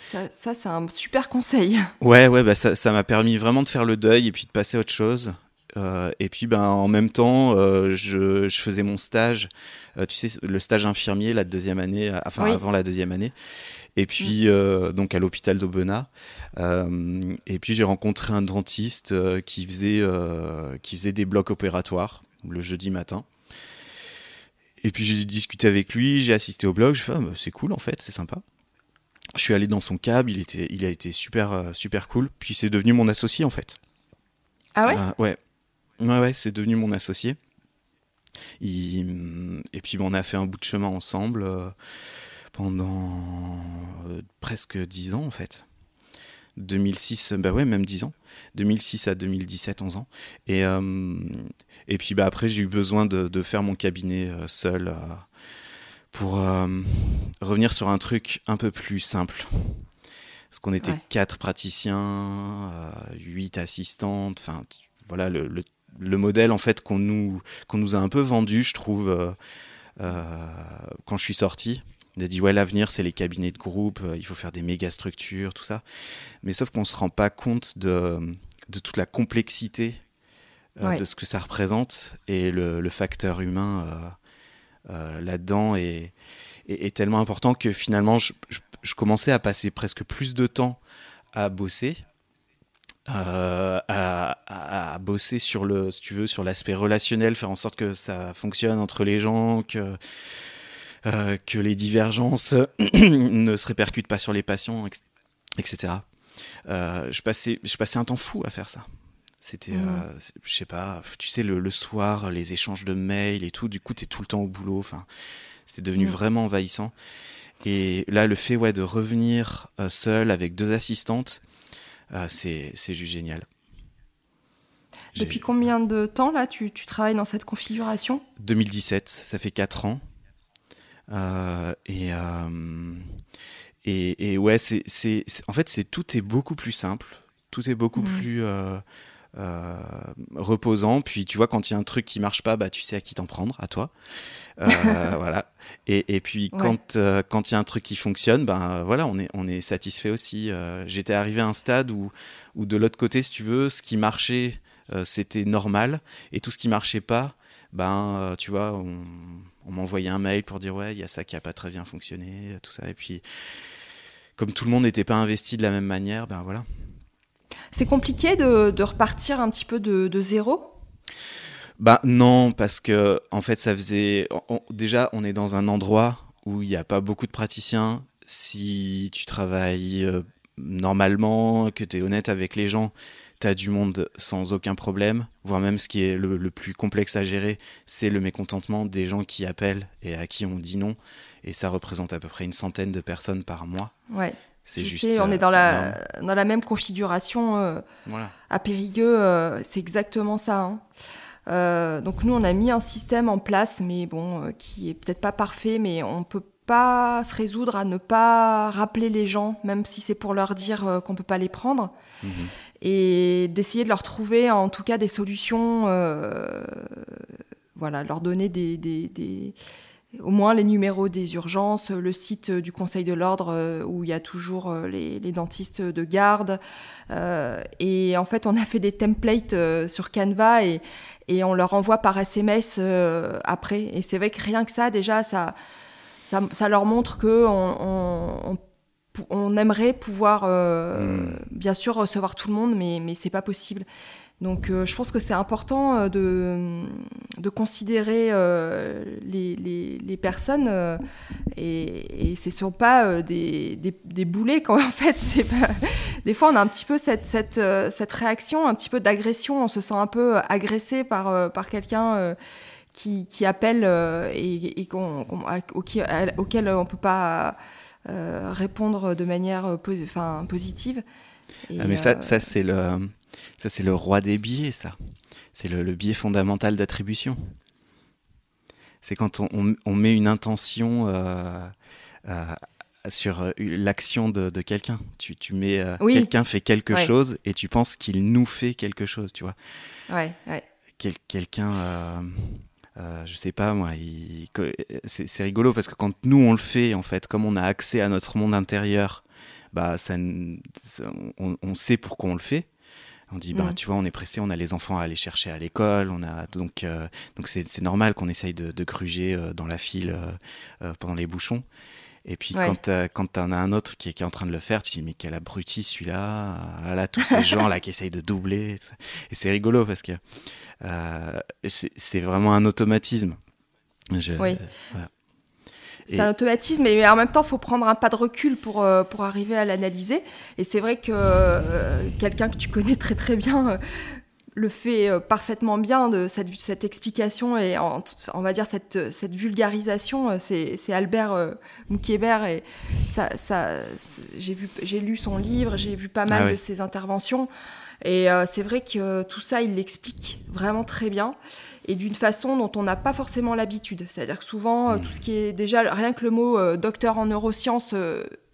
Ça, ça c'est un super conseil. Ouais, ouais, bah ça m'a permis vraiment de faire le deuil et puis de passer à autre chose. et puis ben, en même temps, je, je, faisais mon stage, tu sais, le stage infirmier, la deuxième année, enfin avant la deuxième année. Et puis, mm. donc à l'hôpital d'Aubenas. Euh, et puis j'ai rencontré un dentiste euh, qui, faisait, euh, qui faisait des blocs opératoires le jeudi matin. Et puis j'ai discuté avec lui, j'ai assisté au blog, je fais ah, bah, c'est cool en fait, c'est sympa. Je suis allé dans son cab, il, était, il a été super, super cool. Puis c'est devenu mon associé en fait. Ah ouais? Ouais. Ouais, ouais, c'est devenu mon associé. et puis on a fait un bout de chemin ensemble pendant presque dix ans en fait. 2006, bah ouais, même 10 ans. 2006 à 2017, 11 ans. Et, et puis bah, après, j'ai eu besoin de, de, faire mon cabinet seul pour revenir sur un truc un peu plus simple. Parce qu'on était quatre praticiens, huit assistantes, enfin voilà le, le, le, modèle en fait qu'on nous, qu'on nous a un peu vendu, je trouve, quand je suis sorti. On a dit ouais l'avenir c'est les cabinets de groupe, il faut faire des méga structures, tout ça. Mais sauf qu'on se rend pas compte de, de toute la complexité euh, de ce que ça représente et le, le facteur humain euh, euh, là-dedans est, est, est, tellement important que finalement je, je, je, commençais à passer presque plus de temps à bosser. À, à, à, bosser sur le, si tu veux, sur l'aspect relationnel, faire en sorte que ça fonctionne entre les gens, que euh, que les divergences ne se répercutent pas sur les patients, etc. Euh, je, passais, je passais un temps fou à faire ça. C'était, mmh. euh, je sais pas, tu sais, le, le, soir, les échanges de mails et tout, du coup, tu es tout le temps au boulot. Enfin, c'était devenu mmh. vraiment envahissant. Et là, le fait ouais, de revenir seul avec deux assistantes, c'est juste génial. Depuis combien de temps, là, tu, tu travailles dans cette configuration? 2017, ça fait 4 ans. Euh, et, euh, et, et, ouais, c'est, c'est, en fait, c'est tout est beaucoup plus simple, tout est beaucoup mmh. plus euh, reposant. Puis tu vois, quand il y a un truc qui marche pas, bah tu sais à qui t'en prendre, à toi. voilà. Et, et puis ouais. quand quand il y a un truc qui fonctionne, ben voilà, on est on est satisfait aussi. J'étais arrivé à un stade où où de l'autre côté, si tu veux, ce qui marchait c'était normal et tout ce qui marchait pas, ben tu vois, on on m'envoyait un mail pour dire ouais, il y a ça qui a pas très bien fonctionné, tout ça. Et puis, comme tout le monde n'était pas investi de la même manière, ben voilà. C'est compliqué de, de, repartir un petit peu de, de zéro? Bah non, parce que en fait, ça faisait. On, déjà, on est dans un endroit où il n'y a pas beaucoup de praticiens. Si tu travailles euh, normalement, que tu es honnête avec les gens, tu as du monde sans aucun problème, voire même ce qui est le, le plus complexe à gérer, c'est le mécontentement des gens qui appellent et à qui on dit non. Et ça représente à peu près une centaine de personnes par mois. Ouais. C'est juste. Sais, on euh, est dans la, dans la même configuration euh, voilà. à Périgueux, euh, c'est exactement ça. Hein. Donc nous, on a mis un système en place, mais bon, qui est peut-être pas parfait, mais on peut pas se résoudre à ne pas rappeler les gens, même si c'est pour leur dire qu'on peut pas les prendre. Mmh et d'essayer de leur trouver en tout cas des solutions, euh, voilà, leur donner des, au moins les numéros des urgences, le site du Conseil de l'ordre euh, où il y a toujours euh, les, dentistes de garde. Et en fait, on a fait des templates sur Canva et, et on leur envoie par SMS après. Et c'est vrai que rien que ça, déjà, ça, ça, leur montre que on, on, on aimerait pouvoir, euh, mmh. bien sûr, recevoir tout le monde, mais, mais c'est pas possible. Donc, euh, je pense que c'est important euh, de, de considérer euh, les, les, les, personnes euh, et, et ce ne sont pas des, des, des, boulets quand en fait. C'est pas... Des fois, on a un petit peu cette, cette, cette réaction, un petit peu d'agression. On se sent un peu agressé par, par quelqu'un qui, qui appelle et, et qu auquel, auquel on ne peut pas répondre de manière euh, po positive. Et, ah, mais ça, euh... ça c'est le, ça c'est le roi des biais, ça. C'est le, le, biais fondamental d'attribution. C'est quand on, on, on, met une intention euh, euh, sur l'action de, de quelqu'un. Tu, tu mets oui. quelqu'un fait quelque ouais. chose et tu penses qu'il nous fait quelque chose, tu vois. Ouais, ouais. Quel, quelqu'un euh, je sais pas moi, c'est rigolo parce que quand nous on le fait en fait, comme on a accès à notre monde intérieur, bah ça, on, on, sait pourquoi on le fait. On dit bah mmh. tu vois on est pressé, on a les enfants à aller chercher à l'école, on a donc euh, donc c'est normal qu'on essaye de, de, gruger euh, dans la file euh, pendant les bouchons. Et puis ouais. quand, euh, quand t'en as un autre qui est, qui est en train de le faire, tu te dis mais quel abruti celui-là, voilà tous ces gens là qui essayent de doubler. Et c'est rigolo parce que euh, c'est vraiment un automatisme. Je, oui. Voilà. C'est un automatisme, mais en même temps, il faut prendre un pas de recul pour, euh, pour arriver à l'analyser. Et c'est vrai que euh, quelqu'un que tu connais très très bien, le fait euh, parfaitement bien de cette, cette explication et on va dire cette, cette vulgarisation. C'est Albert euh, et ça, ça, j'ai lu son livre, j'ai vu pas mal ah de ses interventions. Et c'est vrai que tout ça, il l'explique vraiment très bien et d'une façon dont on n'a pas forcément l'habitude. C'est-à-dire que souvent, mmh. tout ce qui est déjà, rien que le mot docteur en neurosciences,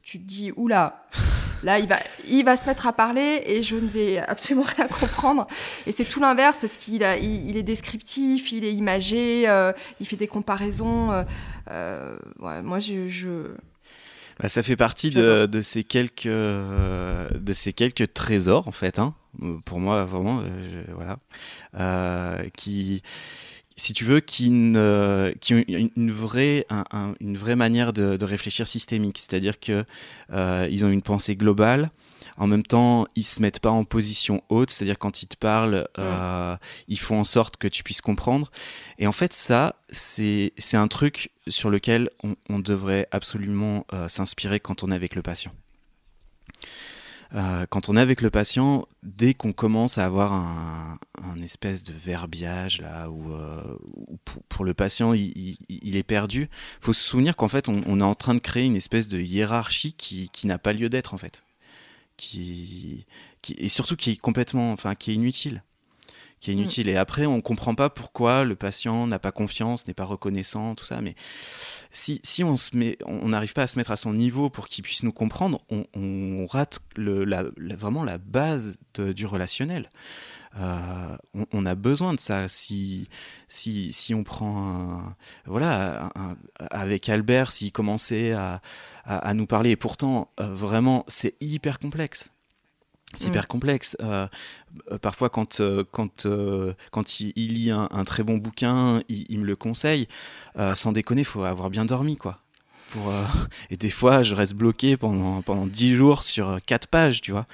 tu te dis, oula, là, il va, il va se mettre à parler et je ne vais absolument rien comprendre. Et c'est tout l'inverse parce qu'il il, est descriptif, il est imagé, euh, il fait des comparaisons. Euh, euh, moi, je. Bah, ça fait partie de, de, ces quelques, de ces quelques trésors, en fait. Hein. Pour moi, vraiment, voilà. qui si tu veux, qui, qui ont une vraie, une vraie manière de, réfléchir systémique. C'est-à-dire qu'ils euh, ils ont une pensée globale. En même temps, ils se mettent pas en position haute, c'est-à-dire quand ils te parlent, euh, ils font en sorte que tu puisses comprendre. Et en fait, ça, c'est un truc sur lequel on, devrait absolument euh, s'inspirer quand on est avec le patient. Euh, quand on est avec le patient, dès qu'on commence à avoir un, espèce de verbiage là, où, euh, pour, le patient il, est perdu, faut se souvenir qu'en fait on, est en train de créer une espèce de hiérarchie qui, n'a pas lieu d'être en fait, qui, et surtout qui est complètement, enfin qui est inutile qui est mm. inutile. Et après, on comprend pas pourquoi le patient n'a pas confiance, n'est pas reconnaissant, tout ça. Mais si, si on n'arrive pas à se mettre à son niveau pour qu'il puisse nous comprendre, on, rate le, la, vraiment la base du relationnel. Euh, on, a besoin de ça. Si, si, si on prend voilà, avec Albert, s'il commençait à, à, nous parler, et pourtant, euh, vraiment, c'est hyper complexe. C'est hyper mm. complexe. Euh, euh, parfois, quand, euh, quand, quand il, lit un, très bon bouquin, il, me le conseille. sans déconner, il faut avoir bien dormi, quoi. Pour, et des fois, je reste bloqué pendant, pendant 10 jours sur 4 pages, tu vois.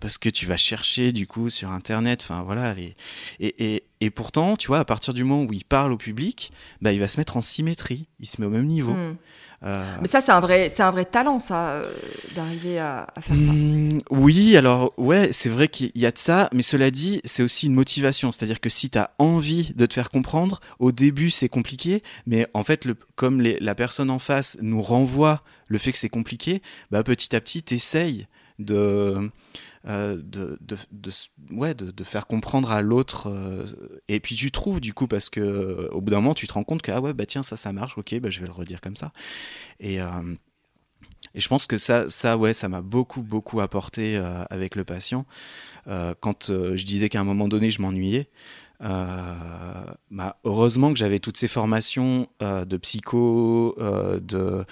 parce que tu vas chercher, du coup, sur Internet. Enfin, voilà. Les... Et, et, et, pourtant, tu vois, à partir du moment où il parle au public, bah, il va se mettre en symétrie. Il se met au même niveau. Mm. Euh, Mais ça, c'est un vrai, c'est un vrai talent, ça, euh, d'arriver à, faire ça. Mmh, oui, alors ouais, c'est vrai qu'il y a de ça, mais cela dit, c'est aussi une motivation. C'est-à-dire que si tu as envie de te faire comprendre, au début c'est compliqué, mais en fait, le, comme les, la personne en face nous renvoie le fait que c'est compliqué, bah, petit à petit, t'essayes de de, de, de, ouais, de, faire comprendre à l'autre. Euh, et puis tu trouves du coup, parce que euh, au bout d'un moment, tu te rends compte que ah ouais, bah tiens, ça, ça marche, ok, bah, je vais le redire comme ça. Et, et je pense que ça, ça ouais, ça m'a beaucoup, beaucoup apporté avec le patient. quand je disais qu'à un moment donné, je m'ennuyais, euh, bah, heureusement que j'avais toutes ces formations euh, de psycho, euh, de,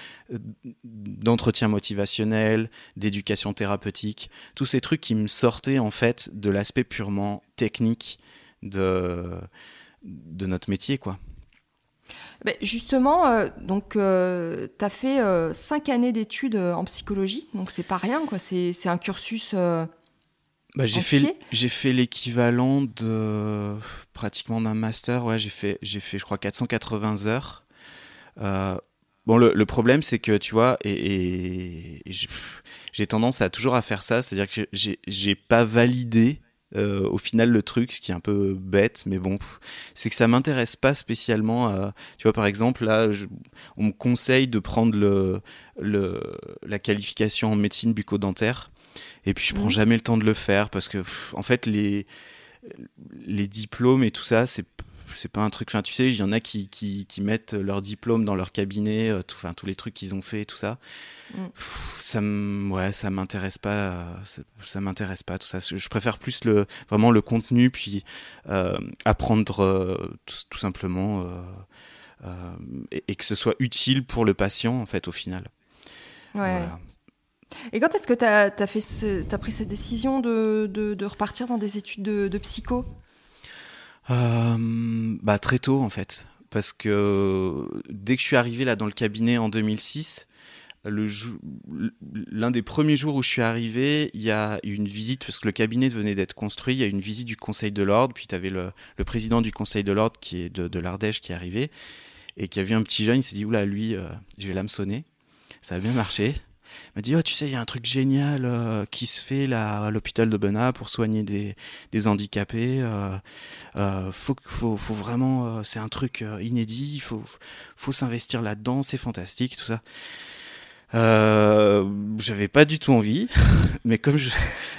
d'entretien motivationnel, d'éducation thérapeutique, tous ces trucs qui me sortaient en fait de l'aspect purement technique de, de notre métier. quoi. Ben, justement, donc tu as fait cinq années d'études en psychologie, donc c'est pas rien, quoi. C'est, c'est un cursus bah, j'ai fait j'ai fait l'équivalent de pratiquement d'un master. Ouais, j'ai fait j'ai fait je crois 480 heures. Euh, bon, le, le problème c'est que tu vois et, j'ai tendance à toujours à faire ça, c'est-à-dire que j'ai pas validé euh, au final le truc, ce qui est un peu bête, mais bon, c'est que ça m'intéresse pas spécialement. À, tu vois, par exemple, là, on me conseille de prendre le, le, la qualification en médecine bucco-dentaire. Et puis je prends mhm. jamais le temps de le faire parce que, en fait, les, les diplômes et tout ça, c'est c'est pas un truc. Enfin, tu sais, il y en a qui, qui, qui, mettent leur diplôme dans leur cabinet, euh, tout, enfin, tous les trucs qu'ils ont fait, tout ça. Mm. ça ouais, ça m'intéresse pas. Ça, m'intéresse pas tout ça. Je préfère plus le vraiment le contenu, puis euh, apprendre euh, tout, simplement et, que ce soit utile pour le patient en fait au final. Ouais. Et quand est-ce que tu as, as, pris cette décision de, repartir dans des études de, psycho? Euh, bah, Très tôt, en fait. Parce que dès que je suis arrivé là dans le cabinet en 2006, l'un des premiers jours où je suis arrivé, il y a une visite, parce que le cabinet venait d'être construit, il y a une visite du Conseil de l'Ordre, puis tu avais le, le, président du Conseil de l'Ordre qui est de, de l'Ardèche qui est arrivé, et qui a vu un petit jeune, il s'est dit, oula, lui, euh, je vais l'hameçonner. Ça a bien marché. M'a dit, oh, tu sais, il y a un truc génial qui se fait là à l'hôpital de Bena pour soigner des, des handicapés. faut, faut, faut vraiment, c'est un truc inédit, il faut, faut s'investir là-dedans, c'est fantastique, tout ça. Euh, j'avais pas du tout envie, mais comme je,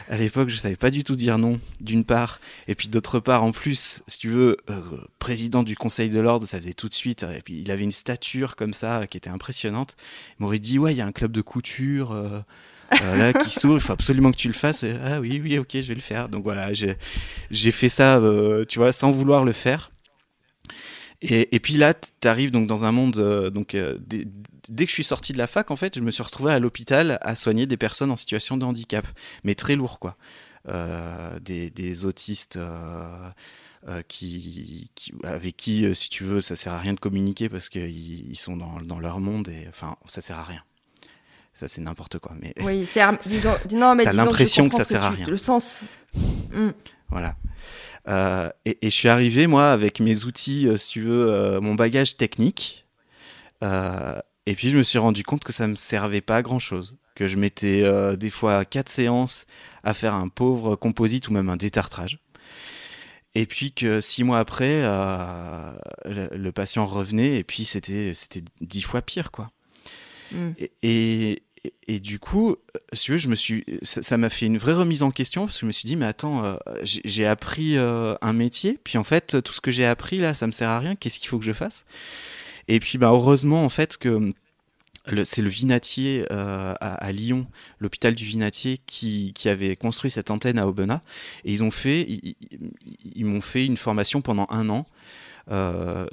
à l'époque je savais pas du tout dire non, d'une part, et puis d'autre part en plus, si tu veux, euh, président du Conseil de l'ordre, ça faisait tout de suite, et puis il avait une stature comme ça qui était impressionnante. Il m'aurait dit ouais, il y a un club de couture. Euh, là qui s'ouvre, il faut absolument que tu le fasses. Ah oui, oui, ok, je vais le faire. Donc voilà, j'ai fait ça, tu vois, sans vouloir le faire. Et, et puis là, tu arrives donc dans un monde donc dès que je suis sorti de la fac, en fait, je me suis retrouvé à l'hôpital à soigner des personnes en situation de handicap, mais très lourd, quoi. Euh, des, autistes euh, euh, qui, avec qui, si tu veux, ça sert à rien de communiquer parce qu'ils sont dans, leur monde et enfin, ça sert à rien. Ça, c'est n'importe quoi. Mais oui, c'est non, mais t'as l'impression que ça sert à rien. Le sens. Mm. Voilà. et, et, je suis arrivé, moi, avec mes outils, si tu veux, mon bagage technique. Et puis je me suis rendu compte que ça me servait pas à grand chose. Que je mettais euh, des fois quatre séances à faire un pauvre composite ou même un détartrage. Et puis que six mois après, euh, le, patient revenait et puis c'était c'était dix fois pire quoi. Mm. Et, et, du coup, si veux, je me suis, ça m'a fait une vraie remise en question parce que je me suis dit mais attends, euh, j'ai appris un métier, puis en fait tout ce que j'ai appris là, ça me sert à rien. Qu'est-ce qu'il faut que je fasse? Et puis, bah, heureusement, en fait, que c'est le Vinatier euh, à, Lyon, l'hôpital du Vinatier, qui, avait construit cette antenne à Aubenas. Et ils fait, m'ont fait une formation pendant un an euh,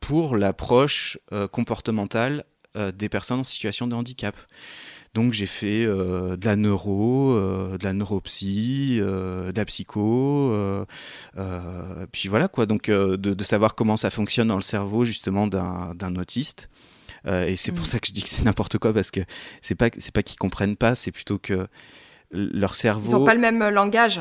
pour l'approche euh, comportementale des personnes en situation de handicap. Donc j'ai fait de la neuro, de la neuropsie, de la psycho, puis voilà quoi. Donc de, de, savoir comment ça fonctionne dans le cerveau justement d'un autiste. Euh, et c'est pour mm. ça que je dis que c'est n'importe quoi parce que c'est pas c'est pas qu'ils comprennent pas, c'est plutôt que leur cerveau. Ils n'ont pas le même euh, langage.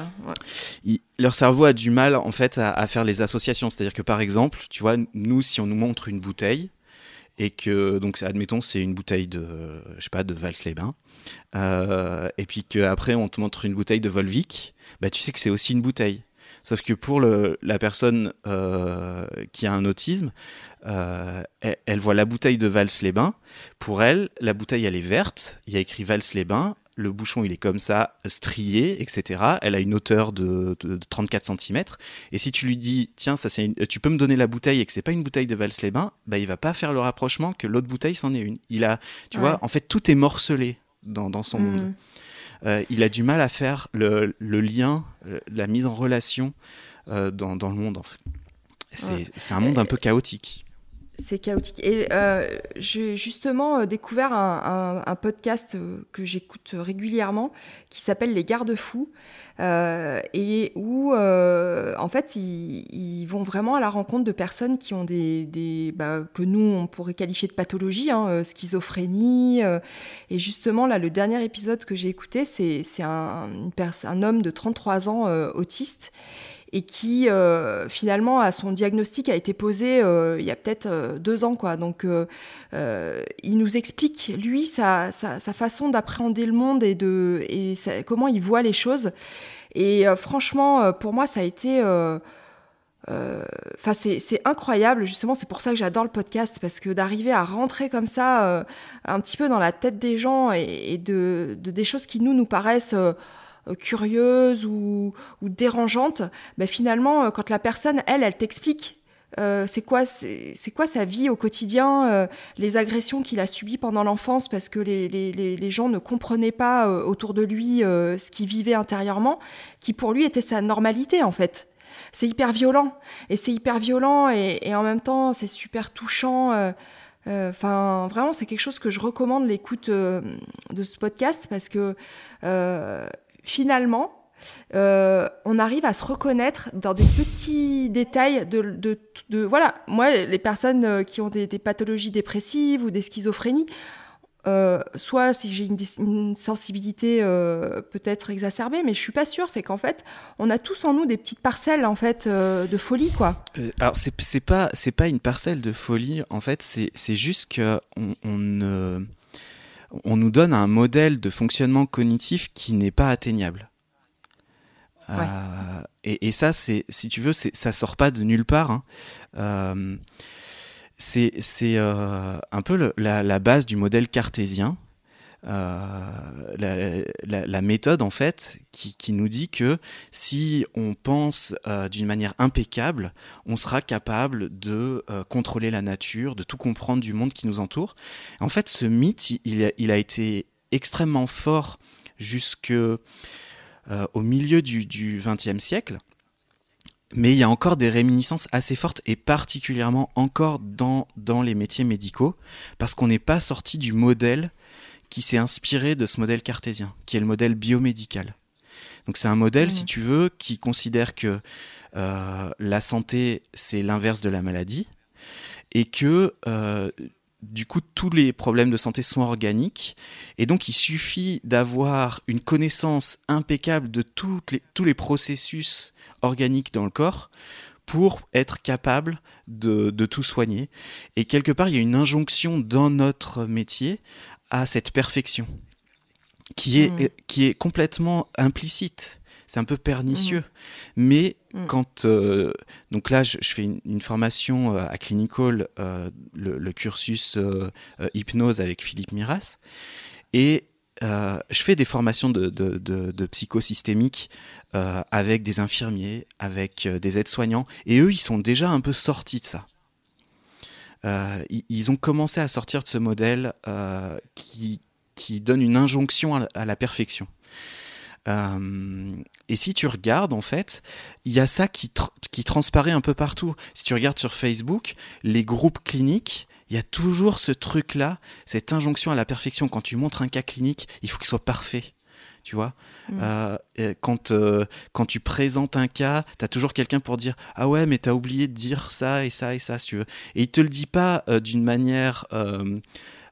leur cerveau a du mal en fait à, faire les associations. C'est-à-dire que par exemple, tu vois, nous, si on nous montre une bouteille et que donc admettons c'est une bouteille de je sais pas de Vals-les-Bains euh, et puis qu'après on te montre une bouteille de Volvic, bah tu sais que c'est aussi une bouteille. Sauf que pour le, la personne qui a un autisme, euh, elle, voit la bouteille de Vals-les-Bains. Pour elle, la bouteille, elle est verte. Il y a écrit Vals-les-Bains. Le bouchon, il est comme ça, strié, etc. Elle a une hauteur de, 34 cm. Et si tu lui dis, tiens, ça, c'est tu peux me donner la bouteille et que c'est pas une bouteille de Vals-les-Bains, bah, il va pas faire le rapprochement que l'autre bouteille, c'en est une. Il a, tu vois, en fait, tout est morcelé dans, son monde. Mm. Euh, il a du mal à faire le, lien, euh, la mise en relation dans, le monde. En fait. C'est un monde un peu chaotique. C'est chaotique. Et euh, j'ai justement euh, découvert un, podcast euh, que j'écoute régulièrement qui s'appelle Les Garde-Fous et où en fait ils, vont vraiment à la rencontre de personnes qui ont des, bah, que nous on pourrait qualifier de pathologie, hein, schizophrénie. et justement là le dernier épisode que j'ai écouté c'est un, un homme de 33 ans autiste et qui euh, finalement à son diagnostic a été posé euh, il y a peut-être euh, deux ans quoi. Donc il nous explique lui sa, façon d'appréhender le monde et de comment il voit les choses. Et franchement pour moi ça a été Enfin, c'est incroyable, justement, c'est pour ça que j'adore le podcast, parce que d'arriver à rentrer comme ça, un petit peu dans la tête des gens et, de, des choses qui nous, nous paraissent curieuse ou, dérangeante, ben finalement, euh, quand la personne, elle, elle t'explique euh, c'est quoi, c'est quoi sa vie au quotidien, les agressions qu'il a subies pendant l'enfance parce que les, gens ne comprenaient pas autour de lui ce qu'il vivait intérieurement, qui pour lui était sa normalité en fait. C'est hyper violent et c'est hyper violent et, et, en même temps c'est super touchant. Enfin, vraiment, c'est quelque chose que je recommande l'écoute de ce podcast parce que finalement, euh, on arrive à se reconnaître dans des petits détails de, voilà. Moi les personnes euh, qui ont des, pathologies dépressives ou des schizophrénies euh, soit si j'ai une, sensibilité peut-être exacerbée mais je suis pas sûre c'est qu'en fait on a tous en nous des petites parcelles en fait de folie quoi. Alors c'est pas c'est pas une parcelle de folie en fait c'est juste que on, on on nous donne un modèle de fonctionnement cognitif qui n'est pas atteignable. Euh, et, ça, c'est, si tu veux, ça sort pas de nulle part. Hein. Euh, c'est euh, un peu la, base du modèle cartésien. La, méthode en fait qui, nous dit que si on pense d'une manière impeccable, on sera capable de contrôler la nature, de tout comprendre du monde qui nous entoure. En fait, ce mythe, il, a été extrêmement fort jusque euh, au milieu du XXe siècle. Mais il y a encore des réminiscences assez fortes et particulièrement encore dans, dans les métiers médicaux parce qu'on n'est pas sorti du modèle qui s'est inspiré de ce modèle cartésien, qui est le modèle biomédical. Donc c'est un modèle, si mmh. tu veux, qui considère que euh, la santé, c'est l'inverse de la maladie, et que euh, du coup, tous les problèmes de santé sont organiques. Et donc, il suffit d'avoir une connaissance impeccable de les, tous les processus organiques dans le corps pour être capable de, tout soigner. Et quelque part, il y a une injonction dans notre métier à cette perfection qui est, mmh. qui est complètement implicite c'est un peu pernicieux. Mmh. Mais mmh. quand. Euh, donc là, je, fais une, formation euh, à Clinical, euh, le, cursus hypnose avec Philippe Miras. Et je fais des formations de, de, de, psychosystémique avec des infirmiers, avec des aides-soignants. Et eux, ils sont déjà un peu sortis de ça. Ils ont commencé à sortir de ce modèle qui, qui donne une injonction à la perfection. Euh, et si tu regardes, en fait, il y a ça qui, qui transparaît un peu partout. Si tu regardes sur Facebook, les groupes cliniques, il y a toujours ce truc-là, cette injonction à la perfection. Quand tu montres un cas clinique, il faut qu'il soit parfait. Tu vois, mm. euh, quand, euh, quand tu présentes un cas, tu as toujours quelqu'un pour dire Ah ouais, mais tu as oublié de dire ça et ça et ça, si tu veux. Et il te le dit pas d'une manière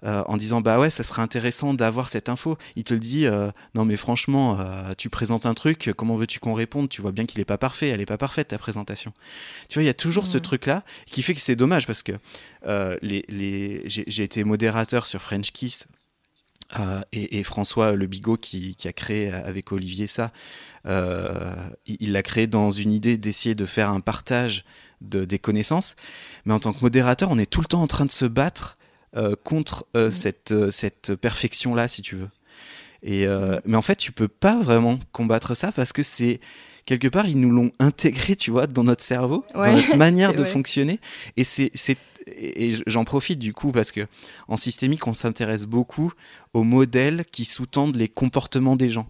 euh, en disant bah ouais, ça serait intéressant d'avoir cette info. Il te le dit euh, non mais franchement, euh, tu présentes un truc, comment veux-tu qu'on réponde? Tu vois bien qu'il est pas parfait, elle est pas parfaite ta présentation. Tu vois, il y a toujours ce truc là qui fait que c'est dommage parce que les, j'ai été modérateur sur French Kiss. Et, François Le Bigot qui, a créé avec Olivier ça, il l'a créé dans une idée d'essayer de faire un partage de, des connaissances. Mais en tant que modérateur, on est tout le temps en train de se battre euh, contre euh, mm. cette, euh, cette perfection-là, si tu veux. Et, mais en fait, tu peux pas vraiment combattre ça parce que c'est quelque part, ils nous l'ont intégré, tu vois, dans notre cerveau, dans notre manière de fonctionner. Et c'est, et j'en profite du coup parce que en systémique, on s'intéresse beaucoup aux modèles qui sous-tendent les comportements des gens.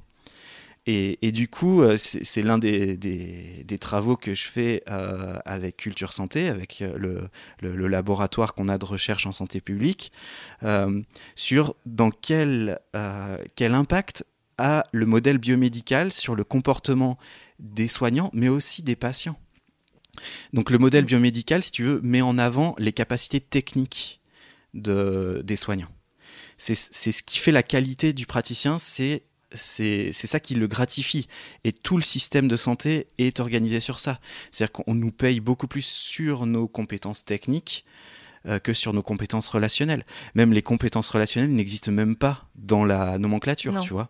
Et, du coup, euh, c'est l'un des, travaux que je fais euh, avec Culture Santé, avec euh, le, laboratoire qu'on a de recherche en santé publique, sur dans quel impact a le modèle biomédical sur le comportement des soignants, mais aussi des patients. Donc le modèle biomédical, si tu veux, met en avant les capacités techniques de, des soignants. C'est ce qui fait la qualité du praticien, c'est c'est ça qui le gratifie. Et tout le système de santé est organisé sur ça. C'est-à-dire qu'on nous paye beaucoup plus sur nos compétences techniques euh, que sur nos compétences relationnelles. Même les compétences relationnelles n'existent même pas dans la nomenclature, tu vois.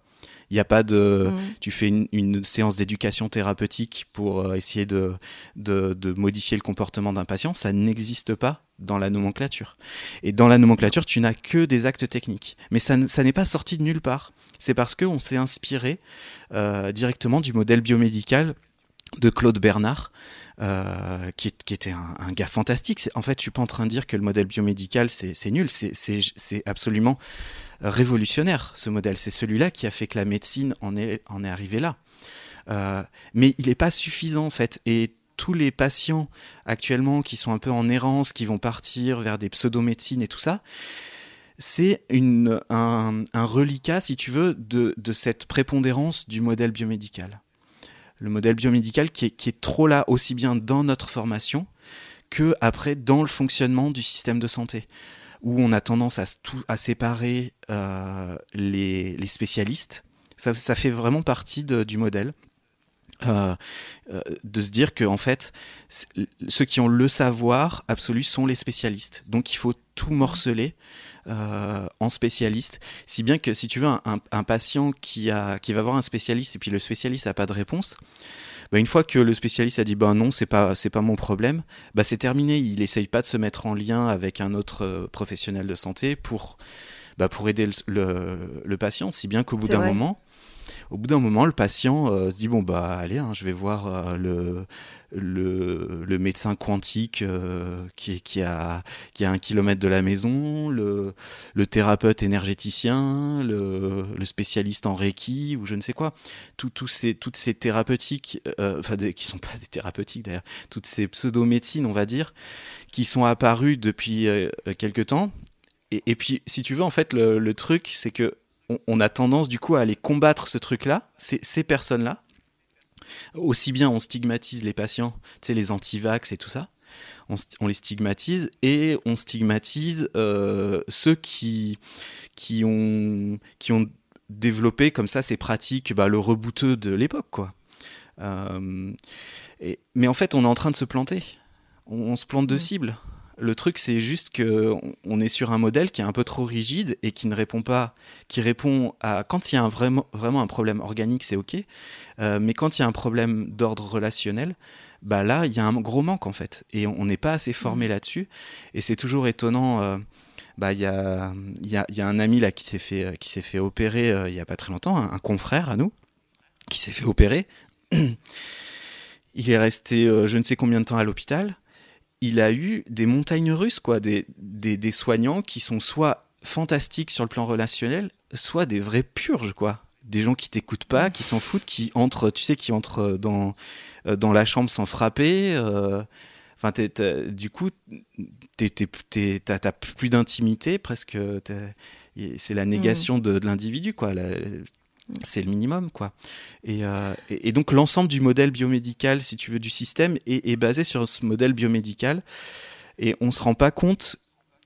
Il n'y a pas de. Mm. Tu fais une, séance d'éducation thérapeutique pour euh, essayer de, de, modifier le comportement d'un patient. Ça n'existe pas dans la nomenclature. Et dans la nomenclature, tu n'as que des actes techniques. Mais ça, ça n'est pas sorti de nulle part. C'est parce qu'on s'est inspiré euh, directement du modèle biomédical de Claude Bernard, euh, qui, était un, gars fantastique. En fait, je suis pas en train de dire que le modèle biomédical c'est nul, c'est absolument révolutionnaire ce modèle. C'est celui-là qui a fait que la médecine en est, en est arrivée là. Euh, mais il n'est pas suffisant en fait. Et tous les patients actuellement qui sont un peu en errance, qui vont partir vers des pseudomédecines et tout ça, c'est un, un, reliquat, si tu veux, de, de, cette prépondérance du modèle biomédical. Le modèle biomédical qui est, qui est trop là aussi bien dans notre formation que après dans le fonctionnement du système de santé où on a tendance à, à séparer euh, les, spécialistes. Ça, fait vraiment partie du modèle. Euh, de se dire que en fait ceux qui ont le savoir absolu sont les spécialistes donc il faut tout morceler euh, en spécialiste si bien que si tu veux un, un, patient qui a qui va voir un spécialiste et puis le spécialiste n'a pas de réponse bah une fois que le spécialiste a dit ben non c'est pas c'est pas mon problème bah c'est terminé. Il essaye pas de se mettre en lien avec un autre professionnel de santé pour bah pour aider le, le, patient si bien qu'au bout d'un moment au bout d'un moment, le patient euh, se dit bon bah allez, hein, je vais voir euh, le, le, le, médecin quantique euh, qui, qui, a, qui a un kilomètre de la maison, le, le thérapeute énergéticien, le, spécialiste en Reiki ou je ne sais quoi. Tout, tout ces, toutes ces thérapeutiques, enfin des, qui sont pas des thérapeutiques d'ailleurs, toutes ces pseudo-médecines, on va dire, qui sont apparues depuis quelques temps. Et, et, puis, si tu veux, en fait, le, truc, c'est que on, a tendance du coup à aller combattre ce truc-là, ces, personnes-là. Aussi bien on stigmatise les patients, tu sais, les anti-vax et tout ça, on, les stigmatise et on stigmatise euh, ceux qui, qui, ont, qui ont développé comme ça ces pratiques, bah, le rebouteux de l'époque, quoi. Euh, mais en fait, on est en train de se planter. On, se plante de cible. Le truc, c'est juste que on est sur un modèle qui est un peu trop rigide et qui ne répond pas, qui répond à quand il y a un vraiment, vraiment un problème organique, c'est ok, euh, mais quand il y a un problème d'ordre relationnel, bah là, il y a un gros manque en fait, et on n'est pas assez formé mmh. là-dessus. Et c'est toujours étonnant. Euh, bah il y a, y, a, y a un ami là qui s'est fait qui s'est fait opérer euh, il y a pas très longtemps, un, confrère à nous qui s'est fait opérer. il est resté je ne sais combien de temps à l'hôpital il a eu des montagnes russes, quoi, des, des, soignants qui sont soit fantastiques sur le plan relationnel, soit des vrais purges, quoi. Des gens qui t'écoutent pas, qui s'en foutent, qui entrent, tu sais, qui entrent dans, euh, dans la chambre sans frapper. Euh, enfin, du coup, t'as plus d'intimité, presque. C'est la négation mmh. de, de l'individu, quoi. C'est le minimum, quoi. Euh, et, donc l'ensemble du modèle biomédical, si tu veux, du système est, basé sur ce modèle biomédical. Et on ne se rend pas compte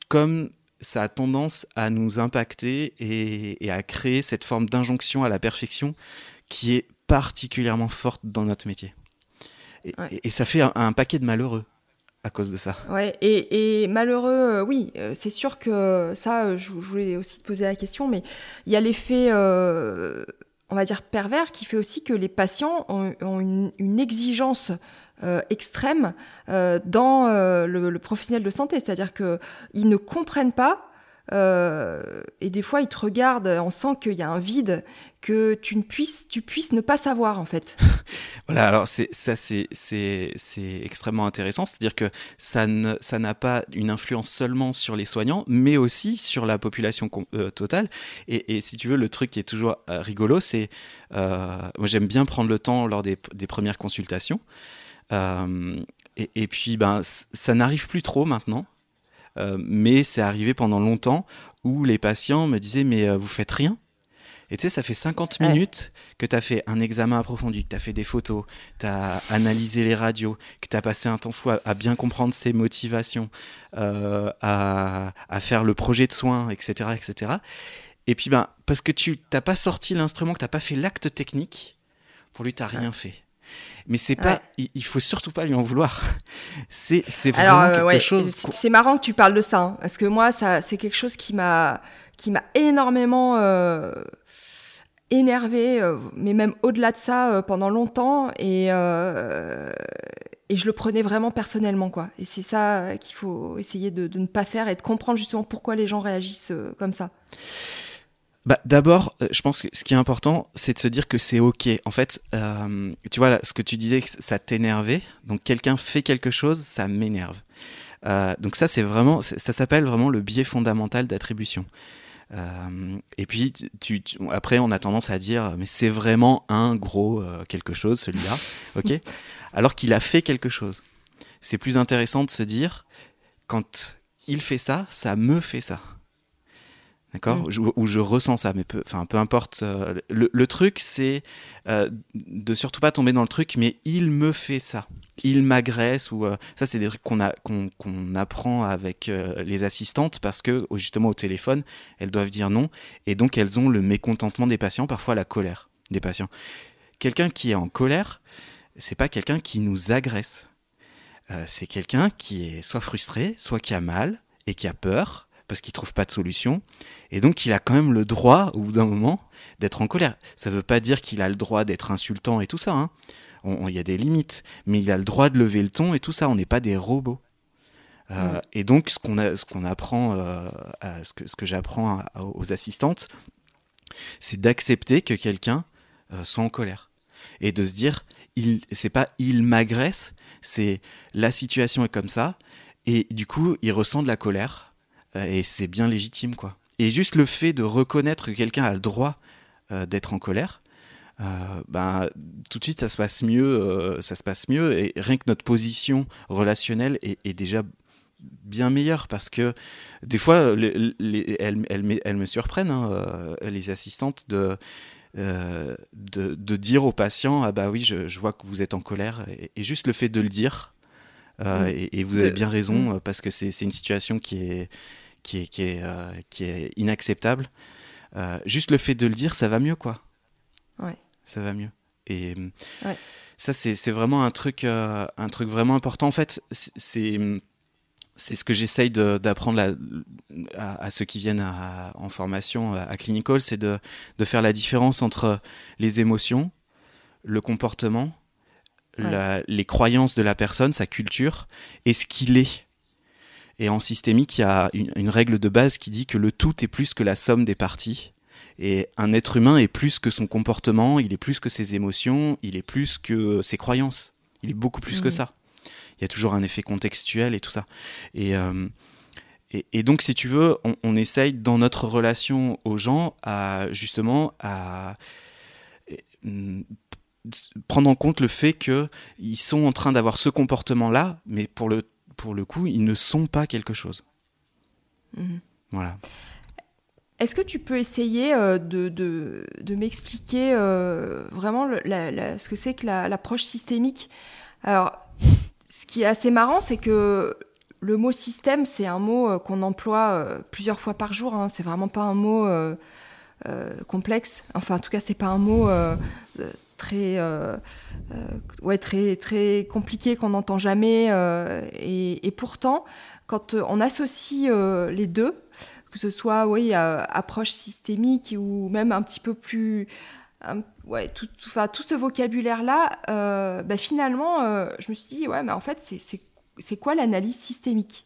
comme ça a tendance à nous impacter et, à créer cette forme d'injonction à la perfection qui est particulièrement forte dans notre métier. Et, ça fait un, paquet de malheureux à cause de ça. Ouais, et, malheureux, euh, oui, euh, c'est sûr que ça, euh, je, voulais aussi te poser la question, mais il y a l'effet, on va dire, pervers qui fait aussi que les patients ont, une, exigence extrême dans le, le, professionnel de santé, c'est-à-dire qu'ils ne comprennent pas euh, et des fois, ils te regardent, on sent qu'il y a un vide que tu ne puisses, tu puisses ne pas savoir en fait. voilà, alors ça, c'est extrêmement intéressant, c'est-à-dire que ça n'a pas une influence seulement sur les soignants, mais aussi sur la population euh, totale. Et, si tu veux, le truc qui est toujours euh, rigolo, c'est moi j'aime bien prendre le temps lors des, des premières consultations. Et, et, puis ben ça n'arrive plus trop maintenant. Euh, mais c'est arrivé pendant longtemps où les patients me disaient mais euh, vous faites rien et tu sais, ça fait 50 minutes que tu as fait un examen approfondi, que tu as fait des photos, tu as analysé les radios, que tu as passé un temps fou à, bien comprendre ses motivations, euh, à, à, faire le projet de soins, etc. etc. Et puis, ben, parce que tu n'as pas sorti l'instrument, que tu n'as pas fait l'acte technique, pour lui, tu n'as rien fait. Mais c'est pas, il, faut surtout pas lui en vouloir. C'est vraiment euh, quelque chose. C'est marrant que tu parles de ça, hein, parce que moi, ça, c'est quelque chose qui m'a, qui m'a énormément euh, énervé, euh, mais même au-delà de ça, pendant longtemps, et et je le prenais vraiment personnellement, quoi. Et c'est ça qu'il faut essayer de, de, ne pas faire et de comprendre justement pourquoi les gens réagissent comme ça. Bah, D'abord, euh, je pense que ce qui est important, c'est de se dire que c'est OK. En fait, euh, tu vois, là, ce que tu disais, ça t'énervait. Donc, quelqu'un fait quelque chose, ça m'énerve. Euh, donc, ça, c'est vraiment, ça s'appelle vraiment le biais fondamental d'attribution. Euh, et puis, tu, tu, après, on a tendance à dire, mais c'est vraiment un gros quelque chose, celui-là. OK? Alors qu'il a fait quelque chose. C'est plus intéressant de se dire, quand il fait ça, ça me fait ça. D'accord mm. Où je ressens ça, mais peu, enfin, peu importe. Euh, le, truc, c'est euh, de surtout pas tomber dans le truc, mais il me fait ça. Il m'agresse, ou euh, ça, c'est des trucs qu'on qu'on apprend avec les assistantes parce que, justement, au téléphone, elles doivent dire non, et donc elles ont le mécontentement des patients, parfois la colère des patients. quelqu'un qui est en colère, c'est pas quelqu'un qui nous agresse. C'est quelqu'un qui est soit frustré, soit qui a mal et qui a peur parce qu'il trouve pas de solution. Et donc, il a quand même le droit, au bout d'un moment, d'être en colère. Ça veut pas dire qu'il a le droit d'être insultant et tout ça. Hein. Il y a des limites, mais il a le droit de lever le ton et tout ça. On n'est pas des robots. Euh, et donc, ce qu'on ce qu'on apprend, euh, ce que, ce que j'apprends aux assistantes, c'est d'accepter que quelqu'un euh, soit en colère et de se dire, il, c'est pas il m'agresse, c'est la situation est comme ça et du coup, il ressent de la colère et c'est bien légitime quoi. Et juste le fait de reconnaître que quelqu'un a le droit d'être en colère, ben, tout de suite ça se passe mieux, ça se passe mieux et rien que notre position relationnelle est, déjà bien meilleure parce que des fois, elles, me surprennent, hein, euh, les assistantes, de, euh, de, dire aux patients Ah bah oui, je, vois que vous êtes en colère. Et, juste le fait de le dire, euh, mm. et, vous avez bien raison, mm. parce que c'est une situation qui est, qui est, qui est, qui est inacceptable. juste le fait de le dire, ça va mieux, quoi. Ouais. Ça va mieux. Et ça, c'est vraiment un truc, un truc vraiment important. En fait, c'est c'est ce que j'essaye d'apprendre à, ceux qui viennent en formation à Clinical, c'est de, faire la différence entre les émotions, le comportement, les croyances de la personne, sa culture, et ce qu'il est. Et en systémique, il y a une, règle de base qui dit que le tout est plus que la somme des parties. Et un être humain est plus que son comportement, il est plus que ses émotions, il est plus que ses croyances. Il est beaucoup plus que mmh. ça il y a toujours un effet contextuel et tout ça. Et, euh, et, donc, si tu veux, on, essaye dans notre relation aux gens à justement à mm, prendre en compte le fait qu'ils sont en train d'avoir ce comportement-là, mais pour le, pour le coup, ils ne sont pas quelque chose. Mhm. Voilà. Est-ce que tu peux essayer euh, de, de, de m'expliquer euh, vraiment ce que c'est que l'approche systémique? Alors, ce qui est assez marrant, c'est que le mot système, c'est un mot euh, qu'on emploie plusieurs fois par jour. Hein. C'est vraiment pas un mot complexe. Enfin, en tout cas, c'est pas un mot très, ouais, très, très compliqué qu'on n'entend jamais. Et, pourtant, quand on associe les deux, que ce soit oui, approche systémique ou même un petit peu plus ouais, tout, tout, tout ce vocabulaire-là, euh, bah, finalement, euh, je me suis dit, ouais, mais en fait, c'est quoi l'analyse systémique?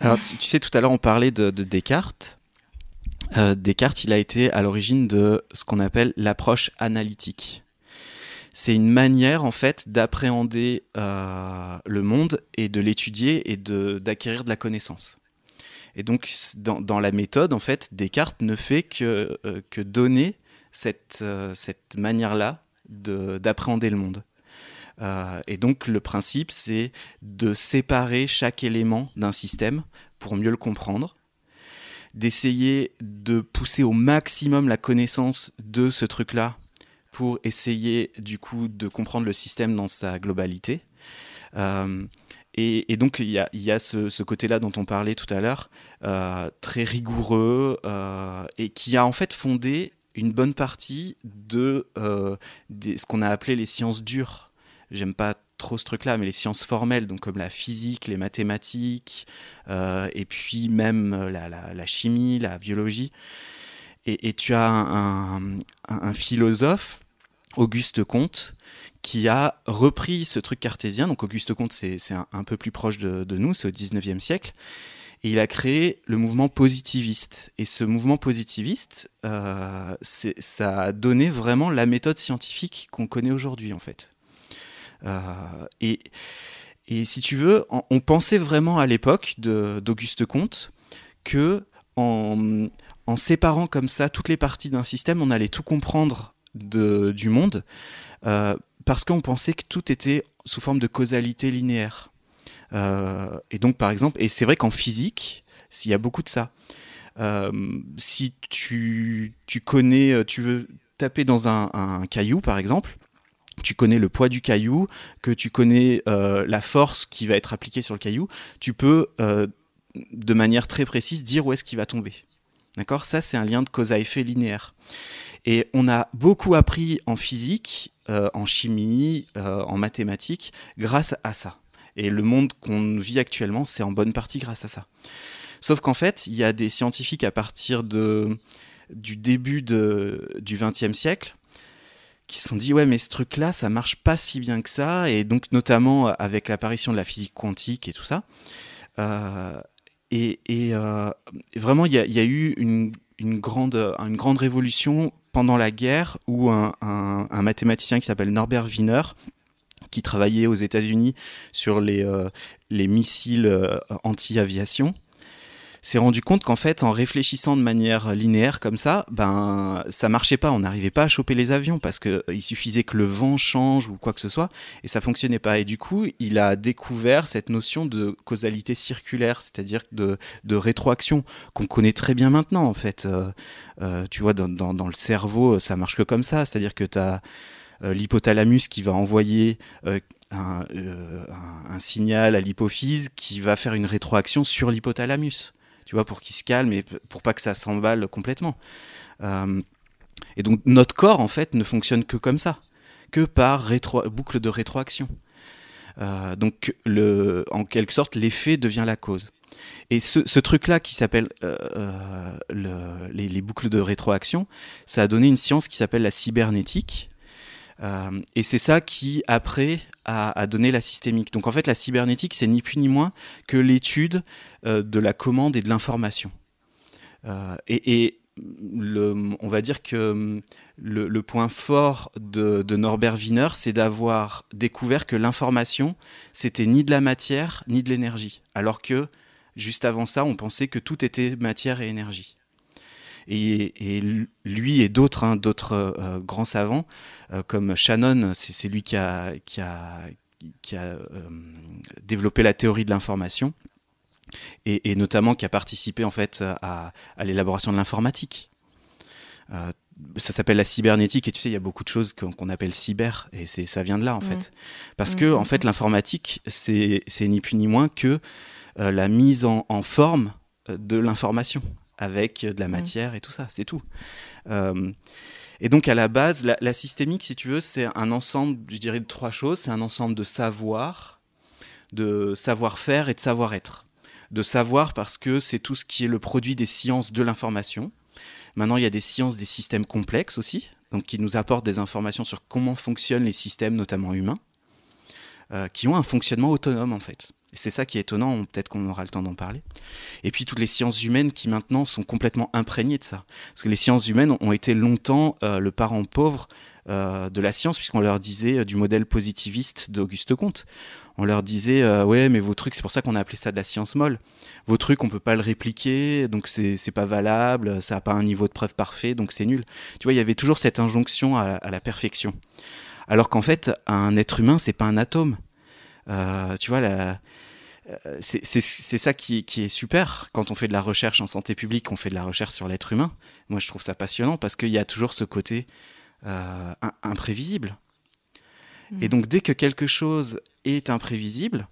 Alors, tu, sais, tout à l'heure, on parlait de, Descartes. Euh, Descartes, il a été à l'origine de ce qu'on appelle l'approche analytique. C'est une manière, en fait, d'appréhender le monde et de l'étudier et d'acquérir de, la connaissance. Et donc, dans, la méthode, en fait, Descartes ne fait que, que donner cette, euh, manière-là d'appréhender le monde. Euh, et donc le principe, c'est de séparer chaque élément d'un système pour mieux le comprendre, d'essayer de pousser au maximum la connaissance de ce truc-là pour essayer du coup de comprendre le système dans sa globalité. Euh, et, donc il y a, y a ce, côté-là dont on parlait tout à l'heure, très rigoureux, et qui a en fait fondé une bonne partie de, euh, ce qu'on a appelé les sciences dures. J'aime pas trop ce truc-là, mais les sciences formelles, donc comme la physique, les mathématiques, euh, et puis même euh, la, chimie, la biologie. Et, tu as un, philosophe, Auguste Comte, qui a repris ce truc cartésien. Donc Auguste Comte, c'est un, peu plus proche de, nous, c'est au 19e siècle. Et il a créé le mouvement positiviste. Et ce mouvement positiviste, euh, ça a donné vraiment la méthode scientifique qu'on connaît aujourd'hui, en fait. Euh, et, et, si tu veux, on, pensait vraiment à l'époque d'Auguste Comte que en, en, séparant comme ça toutes les parties d'un système, on allait tout comprendre de, du monde, euh, parce qu'on pensait que tout était sous forme de causalité linéaire. Euh, et donc, par exemple, et c'est vrai qu'en physique, s'il y a beaucoup de ça. Si tu, tu, connais, tu veux taper dans un, caillou, par exemple, tu connais le poids du caillou, que tu connais la force qui va être appliquée sur le caillou, tu peux, de manière très précise, dire où est-ce qu'il va tomber. D'accord? Ça, c'est un lien de cause à effet linéaire. Et on a beaucoup appris en physique, en chimie, en mathématiques, grâce à ça. Et le monde qu'on vit actuellement, c'est en bonne partie grâce à ça. Sauf qu'en fait, il y a des scientifiques à partir du début du XXe siècle qui se sont dit ouais mais ce truc là ça marche pas si bien que ça et donc notamment avec l'apparition de la physique quantique et tout ça euh, et, euh, vraiment il y, a eu une, grande, une grande révolution pendant la guerre où un, mathématicien qui s'appelle Norbert Wiener qui travaillait aux États-Unis sur les, euh, les missiles euh, anti-aviation, s'est rendu compte qu'en fait, en réfléchissant de manière linéaire comme ça, ben ça marchait pas. On n'arrivait pas à choper les avions parce qu'il euh, suffisait que le vent change ou quoi que ce soit et ça fonctionnait pas. Et du coup, il a découvert cette notion de causalité circulaire, c'est-à-dire de, rétroaction qu'on connaît très bien maintenant en fait. tu vois, dans, le cerveau, ça marche que comme ça, c'est-à-dire que tu as euh, l'hypothalamus qui va envoyer euh, euh, un, signal à l'hypophyse qui va faire une rétroaction sur l'hypothalamus, tu vois, pour qu'il se calme et pour pas que ça s'emballe complètement. et donc notre corps, en fait, ne fonctionne que comme ça, que par boucle de rétroaction. donc, le, en quelque sorte, l'effet devient la cause. Et ce, truc-là qui s'appelle les, les, boucles de rétroaction, ça a donné une science qui s'appelle la cybernétique, euh, et c'est ça qui, après, a, donné la systémique. Donc en fait, la cybernétique, c'est ni plus ni moins que l'étude euh, de la commande et de l'information. Euh, et, on va dire que le, point fort de Norbert Wiener, c'est d'avoir découvert que l'information, c'était ni de la matière, ni de l'énergie. Alors que, juste avant ça, on pensait que tout était matière et énergie. Et, lui et d'autres hein, d'autres euh, grands savants, euh, comme Shannon, c'est lui qui a, qui a, qui a euh, développé la théorie de l'information, et, notamment qui a participé en fait à, l'élaboration de l'informatique. Ça s'appelle la cybernétique et tu sais il y a beaucoup de choses qu'on appelle cyber et c'est ça vient de là en fait. Parce que en fait l'informatique c'est ni plus ni moins que la mise en, en forme de l'information avec de la mm. matière et tout ça, c'est tout. Euh, et donc à la base, la, systémique, si tu veux, c'est un ensemble, je dirais, de trois choses. C'est un ensemble de savoir, de savoir-faire et de savoir-être. De savoir parce que c'est tout ce qui est le produit des sciences de l'information. Maintenant, il y a des sciences des systèmes complexes aussi, donc qui nous apportent des informations sur comment fonctionnent les systèmes, notamment humains, euh, qui ont un fonctionnement autonome en fait c'est ça qui est étonnant, peut-être qu'on aura le temps d'en parler. Et puis toutes les sciences humaines qui maintenant sont complètement imprégnées de ça. Parce que les sciences humaines ont été longtemps euh, le parent pauvre euh, de la science, puisqu'on leur disait euh, du modèle positiviste d'Auguste Comte. On leur disait, ouais, mais vos trucs, c'est pour ça qu'on a appelé ça de la science molle. Vos trucs, on peut pas le répliquer, donc c'est pas valable, ça n'a pas un niveau de preuve parfait, donc c'est nul. Tu vois, il y avait toujours cette injonction à, à la perfection. Alors qu'en fait, un être humain, c'est pas un atome. tu vois, la, c'est ça qui, est super quand on fait de la recherche en santé publique, on fait de la recherche sur l'être humain. Moi, je trouve ça passionnant parce qu'il y a toujours ce côté euh, imprévisible. Et mmh. donc, dès que quelque chose est imprévisible,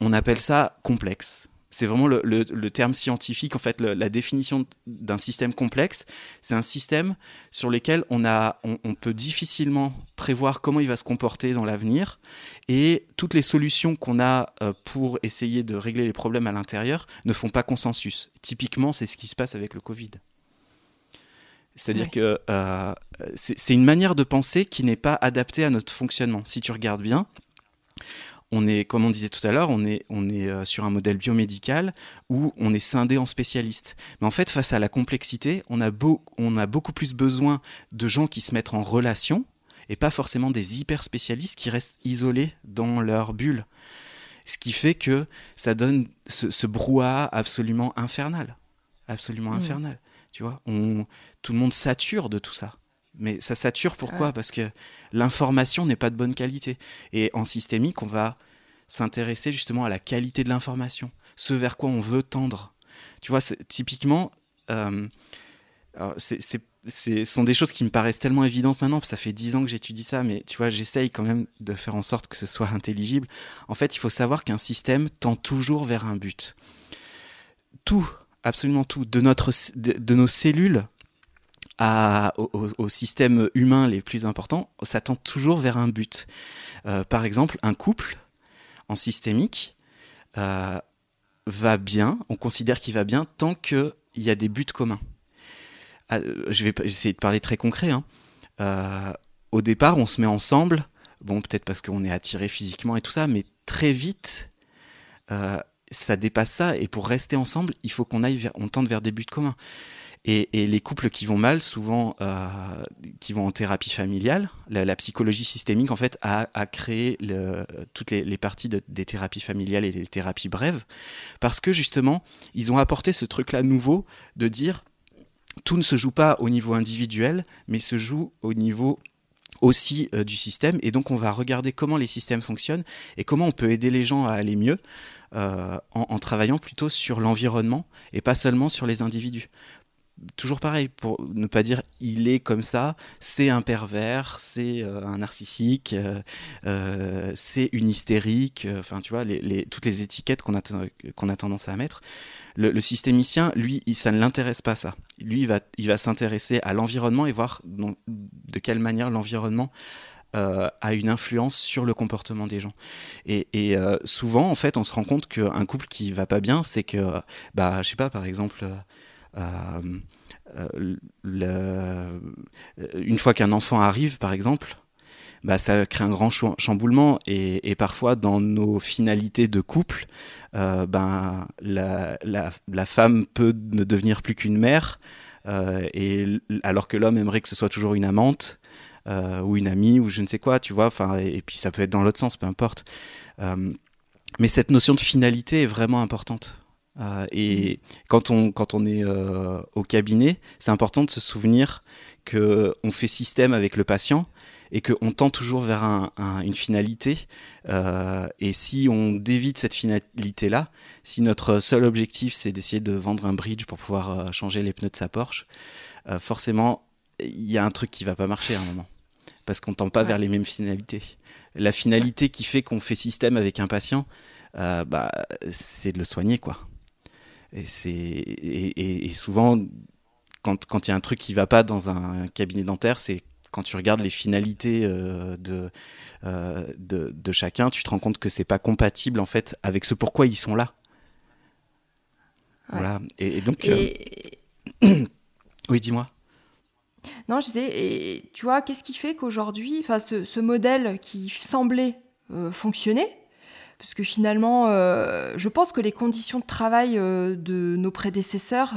on appelle ça complexe. C'est vraiment le, terme scientifique, en fait, la définition d'un système complexe. C'est un système sur lequel on, a, on, peut difficilement prévoir comment il va se comporter dans l'avenir. Et toutes les solutions qu'on a euh, pour essayer de régler les problèmes à l'intérieur ne font pas consensus. Typiquement, c'est ce qui se passe avec le Covid. C'est-à-dire que euh, c'est une manière de penser qui n'est pas adaptée à notre fonctionnement. Si tu regardes bien, on est, comme on disait tout à l'heure, on est, on est euh, sur un modèle biomédical où on est scindé en spécialistes. Mais en fait, face à la complexité, on a, on a beaucoup plus besoin de gens qui se mettent en relation et pas forcément des hyper spécialistes qui restent isolés dans leur bulle. Ce qui fait que ça donne ce, brouhaha absolument infernal. Absolument mmh. infernal. Tu vois, on, tout le monde sature de tout ça. Mais ça sature pourquoi Parce que l'information n'est pas de bonne qualité. Et en systémique, on va s'intéresser justement à la qualité de l'information, ce vers quoi on veut tendre. Tu vois, typiquement, euh, ce sont des choses qui me paraissent tellement évidentes maintenant, parce que ça fait dix ans que j'étudie ça, mais tu vois, j'essaye quand même de faire en sorte que ce soit intelligible. En fait, il faut savoir qu'un système tend toujours vers un but. Tout, absolument tout, de, notre, de nos cellules au, système humain les plus importants, ça tend toujours vers un but. Euh, par exemple, un couple en systémique euh, va bien, on considère qu'il va bien tant qu'il y a des buts communs. Ah, je vais essayer de parler très concret. Hein. Euh, au départ, on se met ensemble, bon, peut-être parce qu'on est attiré physiquement et tout ça, mais très vite, ça dépasse ça. Et pour rester ensemble, il faut qu'on aille, on tente vers des buts communs. Et, les couples qui vont mal, souvent, euh, qui vont en thérapie familiale, la, psychologie systémique, en fait, a, créé toutes les, parties des thérapies familiales et des thérapies brèves, parce que justement, ils ont apporté ce truc-là nouveau de dire tout ne se joue pas au niveau individuel, mais se joue au niveau aussi euh, du système. Et donc, on va regarder comment les systèmes fonctionnent et comment on peut aider les gens à aller mieux. Euh, en, travaillant plutôt sur l'environnement et pas seulement sur les individus toujours pareil, pour ne pas dire il est comme ça, c'est un pervers, c'est euh, un narcissique, euh, euh, c'est une hystérique, enfin tu vois, toutes les étiquettes qu'on a, qu'on a tendance à mettre. Le, systémicien, lui, ça ne l'intéresse pas ça. Lui, il va, il va s'intéresser à l'environnement et voir de quelle manière l'environnement a une influence sur le comportement des gens. Et, souvent, en fait, on se rend compte qu'un couple qui va pas bien, c'est que, bah, je sais pas, par exemple, euh, euh, une fois qu'un enfant arrive, par exemple, bah, ça crée un grand chamboulement et, parfois dans nos finalités de couple, euh, ben, la, femme peut ne devenir plus qu'une mère, et, alors que l'homme aimerait que ce soit toujours une amante ou une amie ou je ne sais quoi, tu vois, et, puis ça peut être dans l'autre sens, peu importe. mais cette notion de finalité est vraiment importante. Euh, et quand on, quand on est euh, au cabinet, c'est important de se souvenir qu'on fait système avec le patient et qu'on tend toujours vers une finalité. Euh, et si on dévite cette finalité-là, si notre seul objectif c'est d'essayer de vendre un bridge pour pouvoir changer les pneus de sa Porsche, forcément, il y a un truc qui va pas marcher à un moment. Parce qu'on tend pas vers les mêmes finalités. La finalité qui fait qu'on fait système avec un patient, bah, c'est de le soigner, quoi. Et, c'est, et, souvent, quand il y a un truc qui va pas dans un cabinet dentaire, c'est quand tu regardes les finalités euh, de, euh, de, de, chacun, tu te rends compte que c'est pas compatible en fait avec ce pourquoi ils sont là. Voilà. Et, donc. Euh, oui, dis-moi. Non, je disais, et tu vois, qu'est-ce qui fait qu'aujourd'hui, ce, ce modèle qui semblait fonctionner, parce que finalement, euh, je pense que les conditions de travail euh, de nos prédécesseurs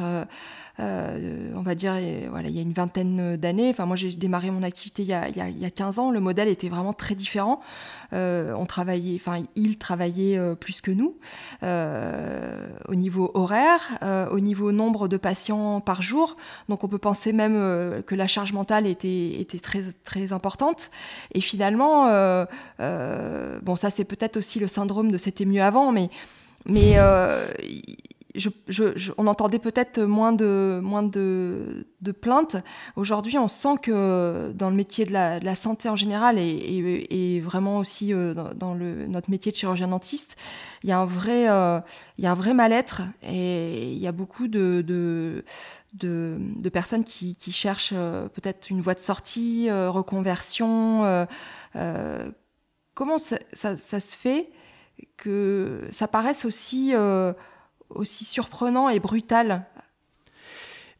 euh, euh, on va dire, voilà, il y a une vingtaine d'années. Enfin, moi, j'ai démarré mon activité il y, a, il, y a, 15 ans. Le modèle était vraiment très différent. Euh, on travaillait, enfin, ils travaillaient euh, plus que nous au niveau horaire, au niveau nombre de patients par jour. Donc, on peut penser même que la charge mentale était, très, très importante. Et finalement, bon, ça, c'est peut-être aussi le syndrome de c'était mieux avant, mais on entendait peut-être moins de, plaintes. Aujourd'hui, on sent que dans le métier de la, santé en général et, vraiment aussi euh, dans, notre métier de chirurgien dentiste, il y a un vrai, euh, il y a un vrai mal-être et il y a beaucoup de, de, personnes qui, cherchent euh, peut-être une voie de sortie, reconversion. comment ça, se fait que ça paraisse aussi aussi surprenant et brutal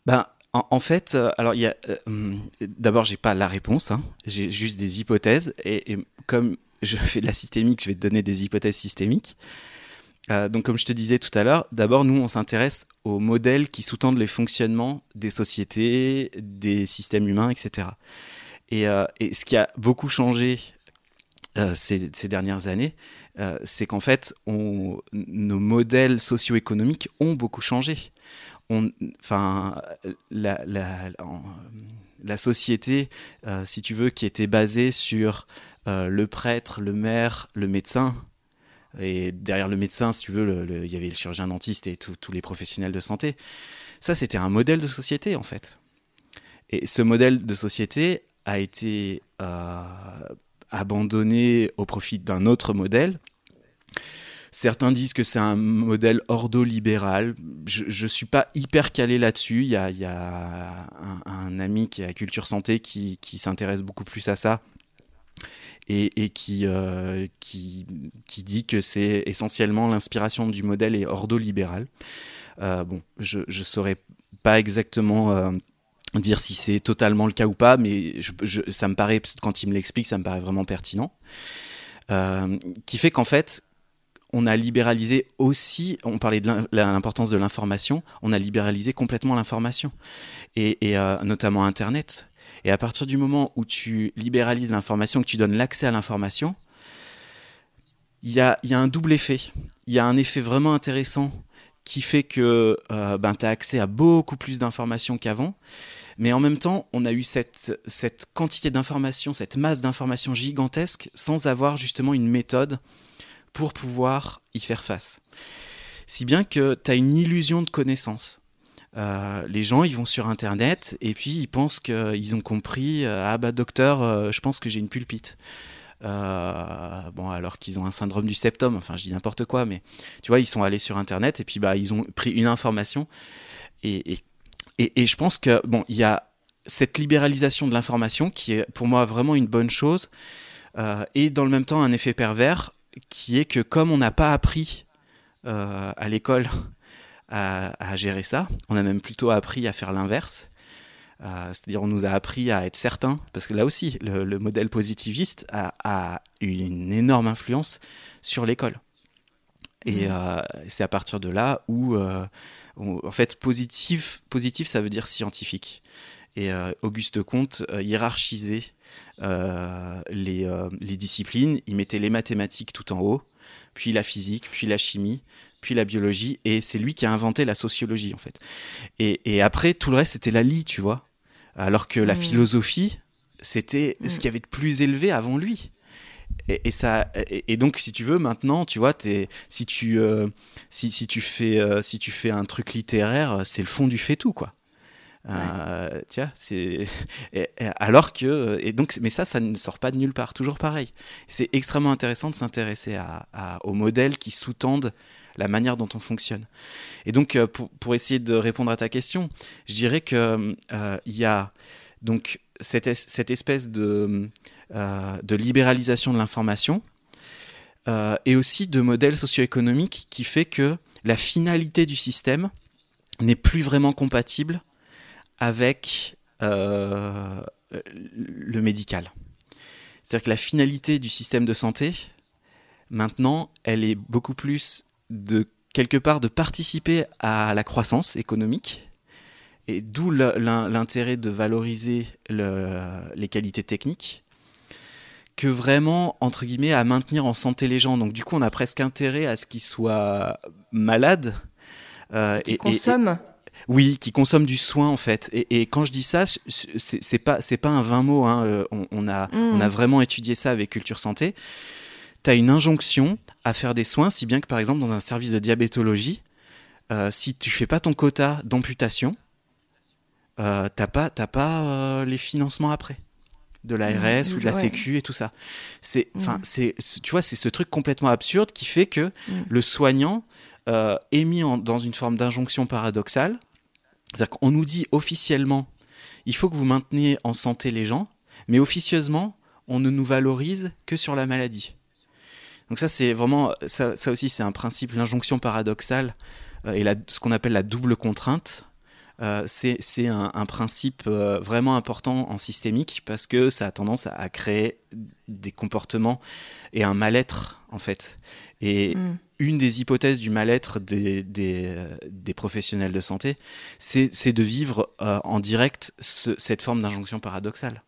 ben, en, fait, euh, alors il y a. Euh, hum, d'abord, j'ai pas la réponse, hein. j'ai juste des hypothèses. Et, comme je fais de la systémique, je vais te donner des hypothèses systémiques. Euh, donc, comme je te disais tout à l'heure, d'abord, nous, on s'intéresse aux modèles qui sous-tendent les fonctionnements des sociétés, des systèmes humains, etc. Et, ce qui a beaucoup changé ces, dernières années, euh, c'est qu'en fait, nos modèles socio-économiques ont beaucoup changé. enfin, la, la, société, euh, si tu veux, qui était basée sur euh, le prêtre, le maire, le médecin, et derrière le médecin, si tu veux, il y avait le chirurgien dentiste et tous les professionnels de santé. Ça, c'était un modèle de société, en fait. Et ce modèle de société a été abandonné au profit d'un autre modèle Certains disent que c'est un modèle ordolibéral. Je ne suis pas hyper calé là-dessus. Il y a, un, ami qui est à Culture Santé qui, s'intéresse beaucoup plus à ça et, euh, qui, dit que c'est essentiellement l'inspiration du modèle est ordolibéral. Euh, bon, je ne saurais pas exactement euh, dire si c'est totalement le cas ou pas, mais ça me paraît, quand il me l'explique, ça me paraît vraiment pertinent. Euh, qui fait qu'en fait, on a libéralisé aussi, on parlait de l'importance de l'information, on a libéralisé complètement l'information, et, euh, notamment Internet. Et à partir du moment où tu libéralises l'information, que tu donnes l'accès à l'information, il y a, y a, un double effet. Il y a un effet vraiment intéressant qui fait que euh, ben, tu as accès à beaucoup plus d'informations qu'avant. Mais en même temps, on a eu cette, cette quantité d'informations, cette masse d'informations gigantesque, sans avoir justement une méthode pour pouvoir y faire face. Si bien que tu as une illusion de connaissance. Euh, les gens, ils vont sur Internet et puis ils pensent qu'ils ont compris euh, Ah bah docteur, euh, je pense que j'ai une pulpite. bon, alors qu'ils ont un syndrome du septum, enfin je dis n'importe quoi, mais tu vois, ils sont allés sur Internet et puis bah, ils ont pris une information. Et, et, et je pense que, bon, il y a cette libéralisation de l'information qui est pour moi vraiment une bonne chose, et dans le même temps un effet pervers qui est que comme on n'a pas appris euh, à l'école à, gérer ça, on a même plutôt appris à faire l'inverse. Euh, c'est-à-dire on nous a appris à être certains, parce que là aussi, le, modèle positiviste a, eu une énorme influence sur l'école. Et mmh. euh, c'est à partir de là où, en fait, positif, positif, ça veut dire scientifique. Et Auguste Comte hiérarchisait euh, les, euh, les, disciplines. Il mettait les mathématiques tout en haut, puis la physique, puis la chimie, puis la biologie, et c'est lui qui a inventé la sociologie en fait. Et, et après, tout le reste, c'était la lie, tu vois. Alors que la mmh. philosophie, c'était ce mmh. qu'il y avait de plus élevé avant lui. Et, et, ça, et, donc, si tu veux, maintenant, tu vois, es, si, tu, euh, si, si, tu fais, si tu fais un truc littéraire, c'est le fond du fait tout, quoi. Euh, tiens, c'est alors que et donc mais ça ça ne sort pas de nulle part, toujours pareil. C'est extrêmement intéressant de s'intéresser à, aux modèles qui sous-tendent la manière dont on fonctionne. Et donc euh, pour, pour, essayer de répondre à ta question, je dirais que euh, il y a donc cette, cette espèce de, de libéralisation de l'information et aussi de modèles socio-économiques qui fait que la finalité du système n'est plus vraiment compatible avec euh, le médical. C'est-à-dire que la finalité du système de santé, maintenant, elle est beaucoup plus de quelque part de participer à la croissance économique, et d'où l'intérêt de valoriser les qualités techniques, que vraiment, entre guillemets, à maintenir en santé les gens. Donc du coup, on a presque intérêt à ce qu'ils soient malades. Euh, et, consomment. Oui, qui consomme du soin en fait. Et, quand je dis ça, c'est pas c'est pas un vain mot. Hein. Euh, on, a on a mm. vraiment étudié ça avec Culture Santé. Tu as une injonction à faire des soins, si bien que par exemple dans un service de diabétologie, euh, si tu fais pas ton quota d'amputation, euh, t'as pas pas euh, les financements après de l'ARS mm. ou de la Sécu et tout ça. C'est enfin mm. c'est tu vois c'est ce truc complètement absurde qui fait que le soignant est mis dans une forme d'injonction paradoxale c'est-à-dire qu'on nous dit officiellement, il faut que vous mainteniez en santé les gens, mais officieusement, on ne nous valorise que sur la maladie. Donc ça, c'est vraiment, ça, aussi, c'est un principe, l'injonction paradoxale euh, et ce qu'on appelle la double contrainte. Euh, c'est un, principe euh, vraiment important en systémique parce que ça a tendance à, créer des comportements et un mal-être en fait. Et mm une des hypothèses du mal-être des, des, professionnels de santé, c'est de vivre euh, en direct cette forme d'injonction paradoxale.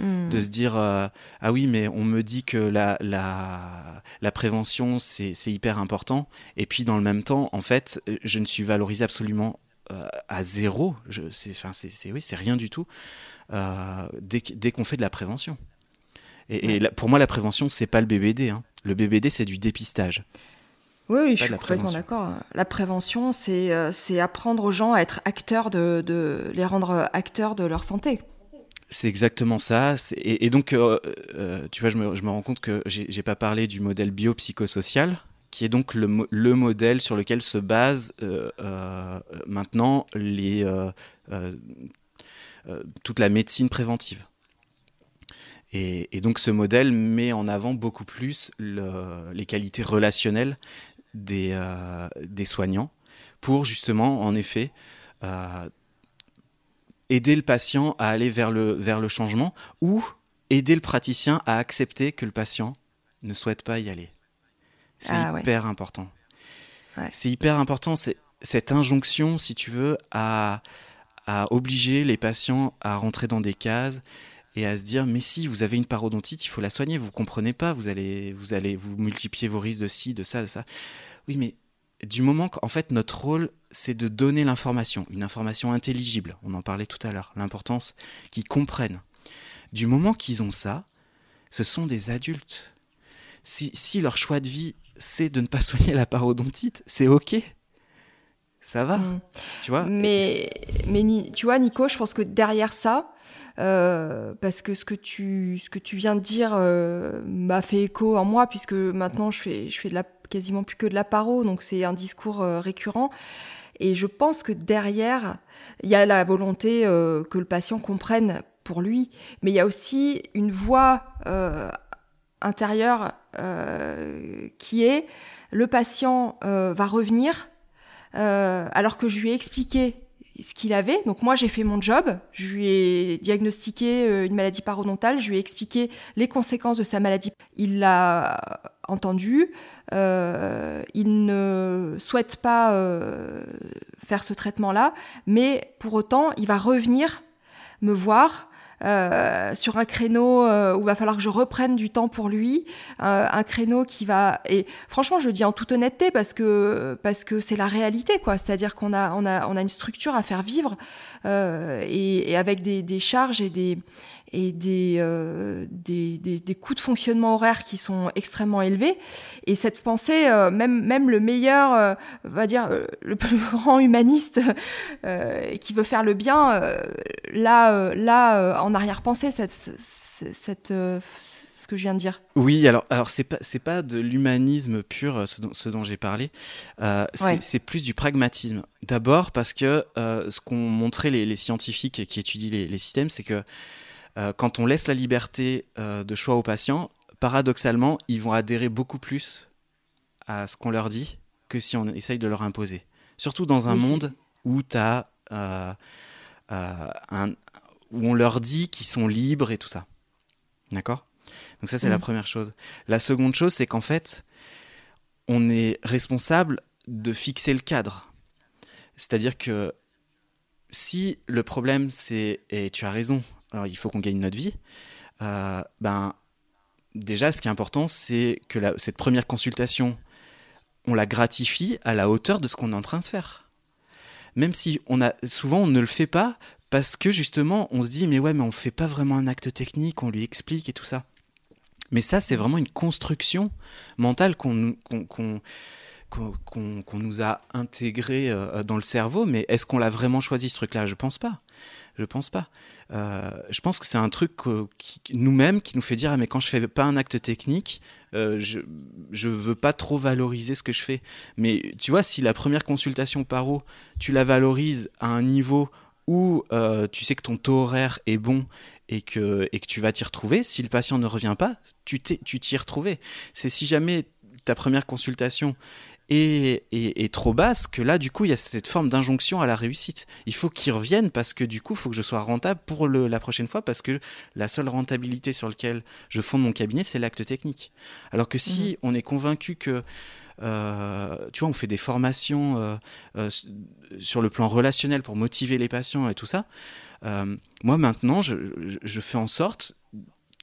Hmm. De se dire euh, ah oui mais on me dit que la, la, la prévention c'est hyper important et puis dans le même temps en fait je ne suis valorisé absolument euh, à zéro c'est oui c'est rien du tout dès, dès qu'on fait de la prévention et, pour moi la prévention c'est pas le BBD hein. le BBD c'est du dépistage oui, je suis complètement d'accord. La prévention, euh, c'est apprendre aux gens à être acteurs de, de, les rendre acteurs de leur santé. C'est exactement ça. Et, donc, euh, euh, tu vois, je me, je me, rends compte que j'ai pas parlé du modèle biopsychosocial, qui est donc le, le modèle sur lequel se base maintenant les, toute la médecine préventive. Et, donc ce modèle met en avant beaucoup plus les qualités relationnelles des, soignants pour justement, en effet, aider le patient à aller vers le, vers le changement ou aider le praticien à accepter que le patient ne souhaite pas y aller. C'est ah hyper important. C'est hyper important, c'est cette injonction, si tu veux, à, à obliger les patients à rentrer dans des cases et à se dire mais si vous avez une parodontite, il faut la soigner, vous comprenez pas, vous allez vous allez vous multiplier vos risques de ci, de ça, de ça. Oui, mais du moment qu'en fait notre rôle c'est de donner l'information, une information intelligible, on en parlait tout à l'heure, l'importance qu'ils comprennent. Du moment qu'ils ont ça, ce sont des adultes. Si, si leur choix de vie c'est de ne pas soigner la parodontite, c'est ok. Ça va, mm. tu vois. Mais, mais tu vois, Nico, je pense que derrière ça, euh, parce que ce que tu, ce que tu viens de dire euh, m'a fait écho en moi, puisque maintenant je fais, je fais de la, quasiment plus que de la paro, donc c'est un discours euh, récurrent. Et je pense que derrière, il y a la volonté que le patient comprenne pour lui, mais il y a aussi une voix intérieure qui est le patient va revenir euh, alors que je lui ai expliqué ce qu'il avait. Donc moi j'ai fait mon job, je lui ai diagnostiqué euh, une maladie parodontale, je lui ai expliqué les conséquences de sa maladie. Il l'a entendu, euh, il ne souhaite pas faire ce traitement-là, mais pour autant il va revenir me voir euh, sur un créneau euh, où il va falloir que je reprenne du temps pour lui, euh, un créneau qui va et franchement je le dis en toute honnêteté parce que parce que c'est la réalité quoi, c'est-à-dire qu'on a on a on a une structure à faire vivre et, avec des charges et des et euh, des, des, des, coûts de fonctionnement horaire qui sont extrêmement élevés. Et cette pensée, euh, même, même le meilleur, euh, va dire, le plus grand humaniste qui veut faire le bien, là, là en arrière-pensée, cette, cette, ce que je viens de dire. Oui, alors, alors c'est pas, c'est pas de l'humanisme pur, ce dont, ce dont j'ai parlé, c'est, plus du pragmatisme. D'abord parce que ce qu'ont montré les, les, scientifiques qui étudient les, les systèmes, c'est que euh, quand on laisse la liberté euh, de choix aux patients, paradoxalement, ils vont adhérer beaucoup plus à ce qu'on leur dit que si on essaye de leur imposer. Surtout dans un monde où, as, euh, un, où on leur dit qu'ils sont libres et tout ça. D'accord? Donc ça, c'est la mm. première chose. La seconde chose, c'est qu'en fait, on est responsable de fixer le cadre. C'est-à-dire que si le problème, c'est, et tu as raison, il faut qu'on gagne notre vie, euh, ben, déjà, ce qui est important, c'est que cette première consultation, on la gratifie à la hauteur de ce qu'on est en train de faire. Même si on a, souvent on ne le fait pas parce que justement on se dit mais ouais mais on fait pas vraiment un acte technique, on lui explique et tout ça. Mais ça c'est vraiment une construction mentale qu'on nous a intégré euh, dans le cerveau, mais est-ce qu'on l'a vraiment choisi ce truc-là? Je pense pas. Je pense pas. Euh, je pense que c'est un truc nous-mêmes qui nous fait dire ah, mais quand je fais pas un acte technique, euh, je je veux pas trop valoriser ce que je fais. Mais tu vois, si la première consultation paro, tu la valorises à un niveau où euh, tu sais que ton taux horaire est bon et que, et que tu vas t'y retrouver, si le patient ne revient pas, tu t'y retrouvé. C'est si jamais ta première consultation est, trop basse que là, du coup, il y a cette forme d'injonction à la réussite. Il faut qu'ils reviennent parce que du coup, il faut que je sois rentable pour le, la prochaine fois parce que la seule rentabilité sur laquelle je fonde mon cabinet, c'est l'acte technique. Alors que si mhm. on est convaincu que euh, tu vois, on fait des formations euh, euh, sur le plan relationnel pour motiver les patients et tout ça. moi, maintenant, je, je, fais en sorte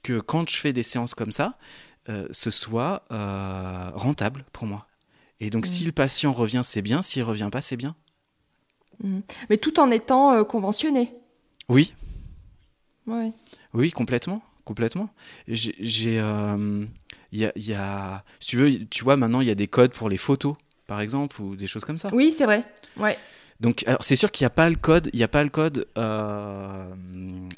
que quand je fais des séances comme ça, ce soit rentable pour moi. Et donc, si mm. le patient revient, c'est bien. S'il revient pas, c'est bien. Mm. Mais tout en étant euh, conventionné. Oui. Oui. Oui, complètement. Complètement. J'ai. Il euh, y, a, y, a, Si tu veux, tu vois, maintenant, il y a des codes pour les photos, par exemple, ou des choses comme ça. Oui, c'est vrai. Ouais. Donc, c'est sûr qu'il n'y a pas le code, il n'y a pas le code euh,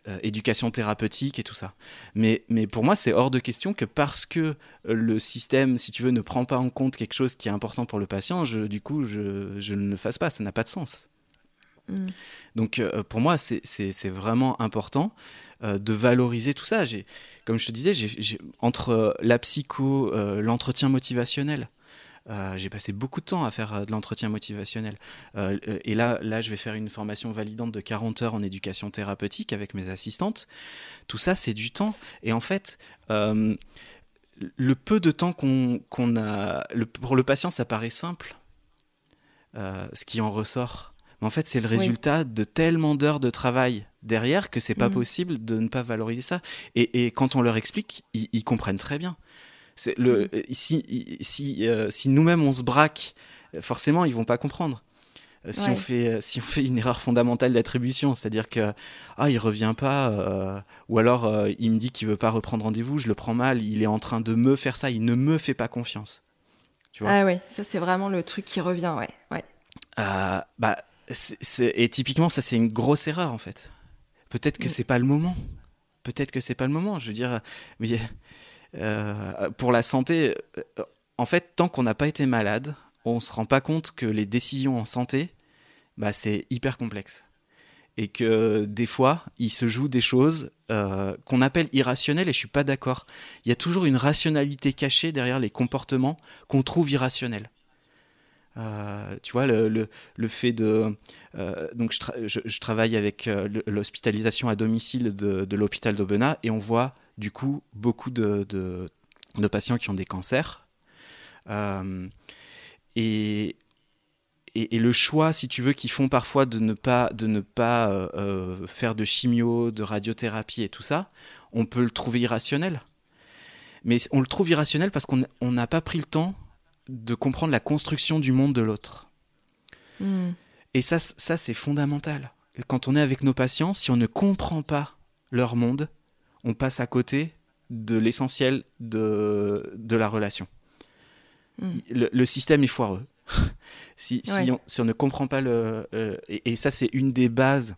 euh, éducation thérapeutique et tout ça. Mais, mais pour moi, c'est hors de question que parce que le système, si tu veux, ne prend pas en compte quelque chose qui est important pour le patient, je, du coup, je, je ne le fasse pas. Ça n'a pas de sens. Mm. Donc, euh, pour moi, c'est vraiment important de valoriser tout ça. Comme je te disais, entre la psycho, l'entretien motivationnel, euh, j'ai passé beaucoup de temps à faire euh, de l'entretien motivationnel. Euh, et là, là, je vais faire une formation validante de 40 heures en éducation thérapeutique avec mes assistantes. Tout ça, c'est du temps. Et en fait, le peu de temps qu'on a, pour le patient, ça paraît simple, ce qui en ressort. Mais en fait, c'est le résultat de tellement d'heures de travail derrière que c'est pas mm. possible de ne pas valoriser ça. Et, quand on leur explique, ils comprennent très bien. Le, mm. si si, euh, si nous-mêmes on se braque, forcément ils vont pas comprendre. Euh, si, on fait, euh, si on fait une erreur fondamentale d'attribution, c'est-à-dire que ah il revient pas, ou alors il me dit qu'il veut pas reprendre rendez-vous, je le prends mal, il est en train de me faire ça, il ne me fait pas confiance. Tu vois? Ah ouais, ça c'est vraiment le truc qui revient, ouais. ouais. bah, et typiquement ça c'est une grosse erreur en fait. Peut-être que mm. c'est pas le moment. Peut-être que c'est pas le moment. Je veux dire, mais euh, pour la santé, euh, en fait, tant qu'on n'a pas été malade, on ne se rend pas compte que les décisions en santé, bah, c'est hyper complexe. Et que des fois, il se joue des choses euh, qu'on appelle irrationnelles, et je suis pas d'accord. Il y a toujours une rationalité cachée derrière les comportements qu'on trouve irrationnels. tu vois, le, le, fait de... donc, je, je, travaille avec l'hospitalisation à domicile de, de l'hôpital d'Aubenas et on voit du coup beaucoup de, de, patients qui ont des cancers. Euh, et, et, le choix, si tu veux, qu'ils font parfois de ne pas, de ne pas euh, euh, faire de chimio, de radiothérapie et tout ça, on peut le trouver irrationnel. Mais on le trouve irrationnel parce qu'on n'a pas pris le temps de comprendre la construction du monde de l'autre. Hmm. Et ça, ça c'est fondamental. Quand on est avec nos patients, si on ne comprend pas leur monde, on passe à côté de l'essentiel de, de la relation. Hmm. Le, système est foireux. si, si, on, ne comprend pas le... Euh, et, ça, c'est une des bases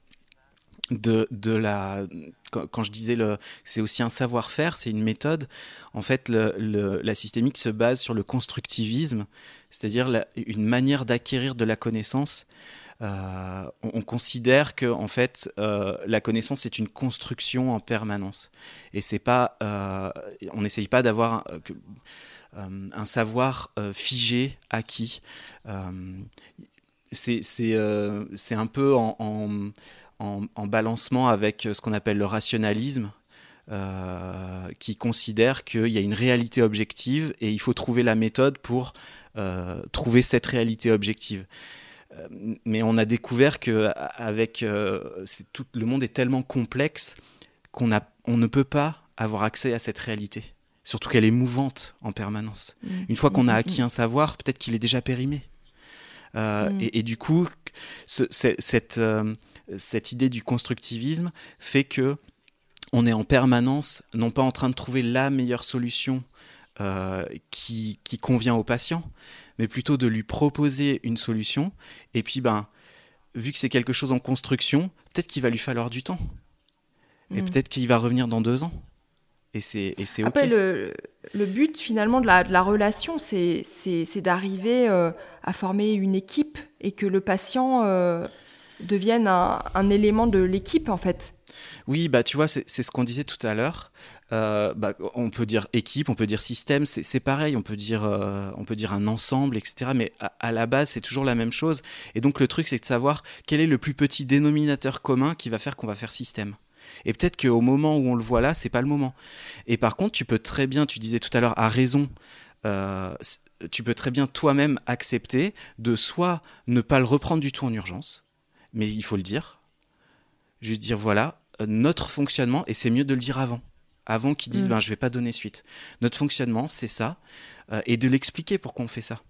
de, de la... Quand, je disais, le, c'est aussi un savoir-faire, c'est une méthode. En fait, le, la systémique se base sur le constructivisme, c'est-à-dire une manière d'acquérir de la connaissance euh, on, considère que en fait euh, la connaissance est une construction en permanence et c'est pas euh, on n'essaye pas d'avoir un, savoir figé acquis c'est un peu en, en, balancement avec ce qu'on appelle le rationalisme qui considère qu'il y a une réalité objective et il faut trouver la méthode pour trouver cette réalité objective. Euh, mais on a découvert que avec euh, tout, le monde est tellement complexe qu'on on ne peut pas avoir accès à cette réalité. Surtout qu'elle est mouvante en permanence. Mm. Une fois qu'on a mm, mm, acquis un savoir, peut-être qu'il est déjà périmé. Euh, et, du coup, cette, cette idée du constructivisme fait que on est en permanence, non pas en train de trouver la meilleure solution qui, qui, convient au patient, mais plutôt de lui proposer une solution. Et puis, ben, vu que c'est quelque chose en construction, peut-être qu'il va lui falloir du temps. Et hmm. peut-être qu'il va revenir dans deux ans. Et c'est OK. Après, le, le, but finalement de la, de la relation, c'est d'arriver euh, à former une équipe et que le patient euh, devienne un, un, élément de l'équipe en fait. Oui, bah tu vois, c'est ce qu'on disait tout à l'heure. Euh, bah, on peut dire équipe, on peut dire système, c'est pareil, on peut, dire, euh, on peut dire un ensemble, etc. Mais à, la base, c'est toujours la même chose. Et donc le truc, c'est de savoir quel est le plus petit dénominateur commun qui va faire qu'on va faire système. Et peut-être qu'au moment où on le voit là, c'est pas le moment. Et par contre, tu peux très bien, tu disais tout à l'heure, à raison, euh, tu peux très bien toi-même accepter de soit ne pas le reprendre du tout en urgence, mais il faut le dire, juste dire voilà, notre fonctionnement, et c'est mieux de le dire avant avant qu'ils disent mm. ben, je vais pas donner suite. Notre fonctionnement, c'est ça, euh, et de l'expliquer pourquoi on fait ça.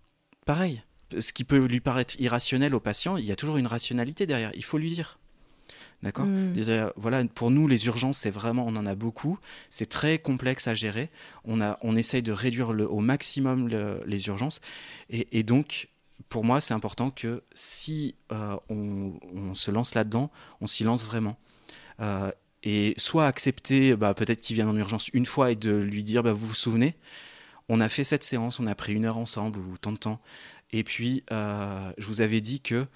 Pareil, ce qui peut lui paraître irrationnel au patient, il y a toujours une rationalité derrière, il faut lui dire. D'accord? Mm. Voilà, pour nous, les urgences, c'est vraiment, on en a beaucoup. C'est très complexe à gérer. On, a, on essaye de réduire le, au maximum les urgences. Et, donc, pour moi, c'est important que si on, se lance là-dedans, on s'y lance vraiment. Et soit accepter, bah, peut-être qu'il vient en urgence une fois et de lui dire, bah, vous vous souvenez, on a fait cette séance, on a pris une heure ensemble ou tant de temps. Et puis, je vous avais dit que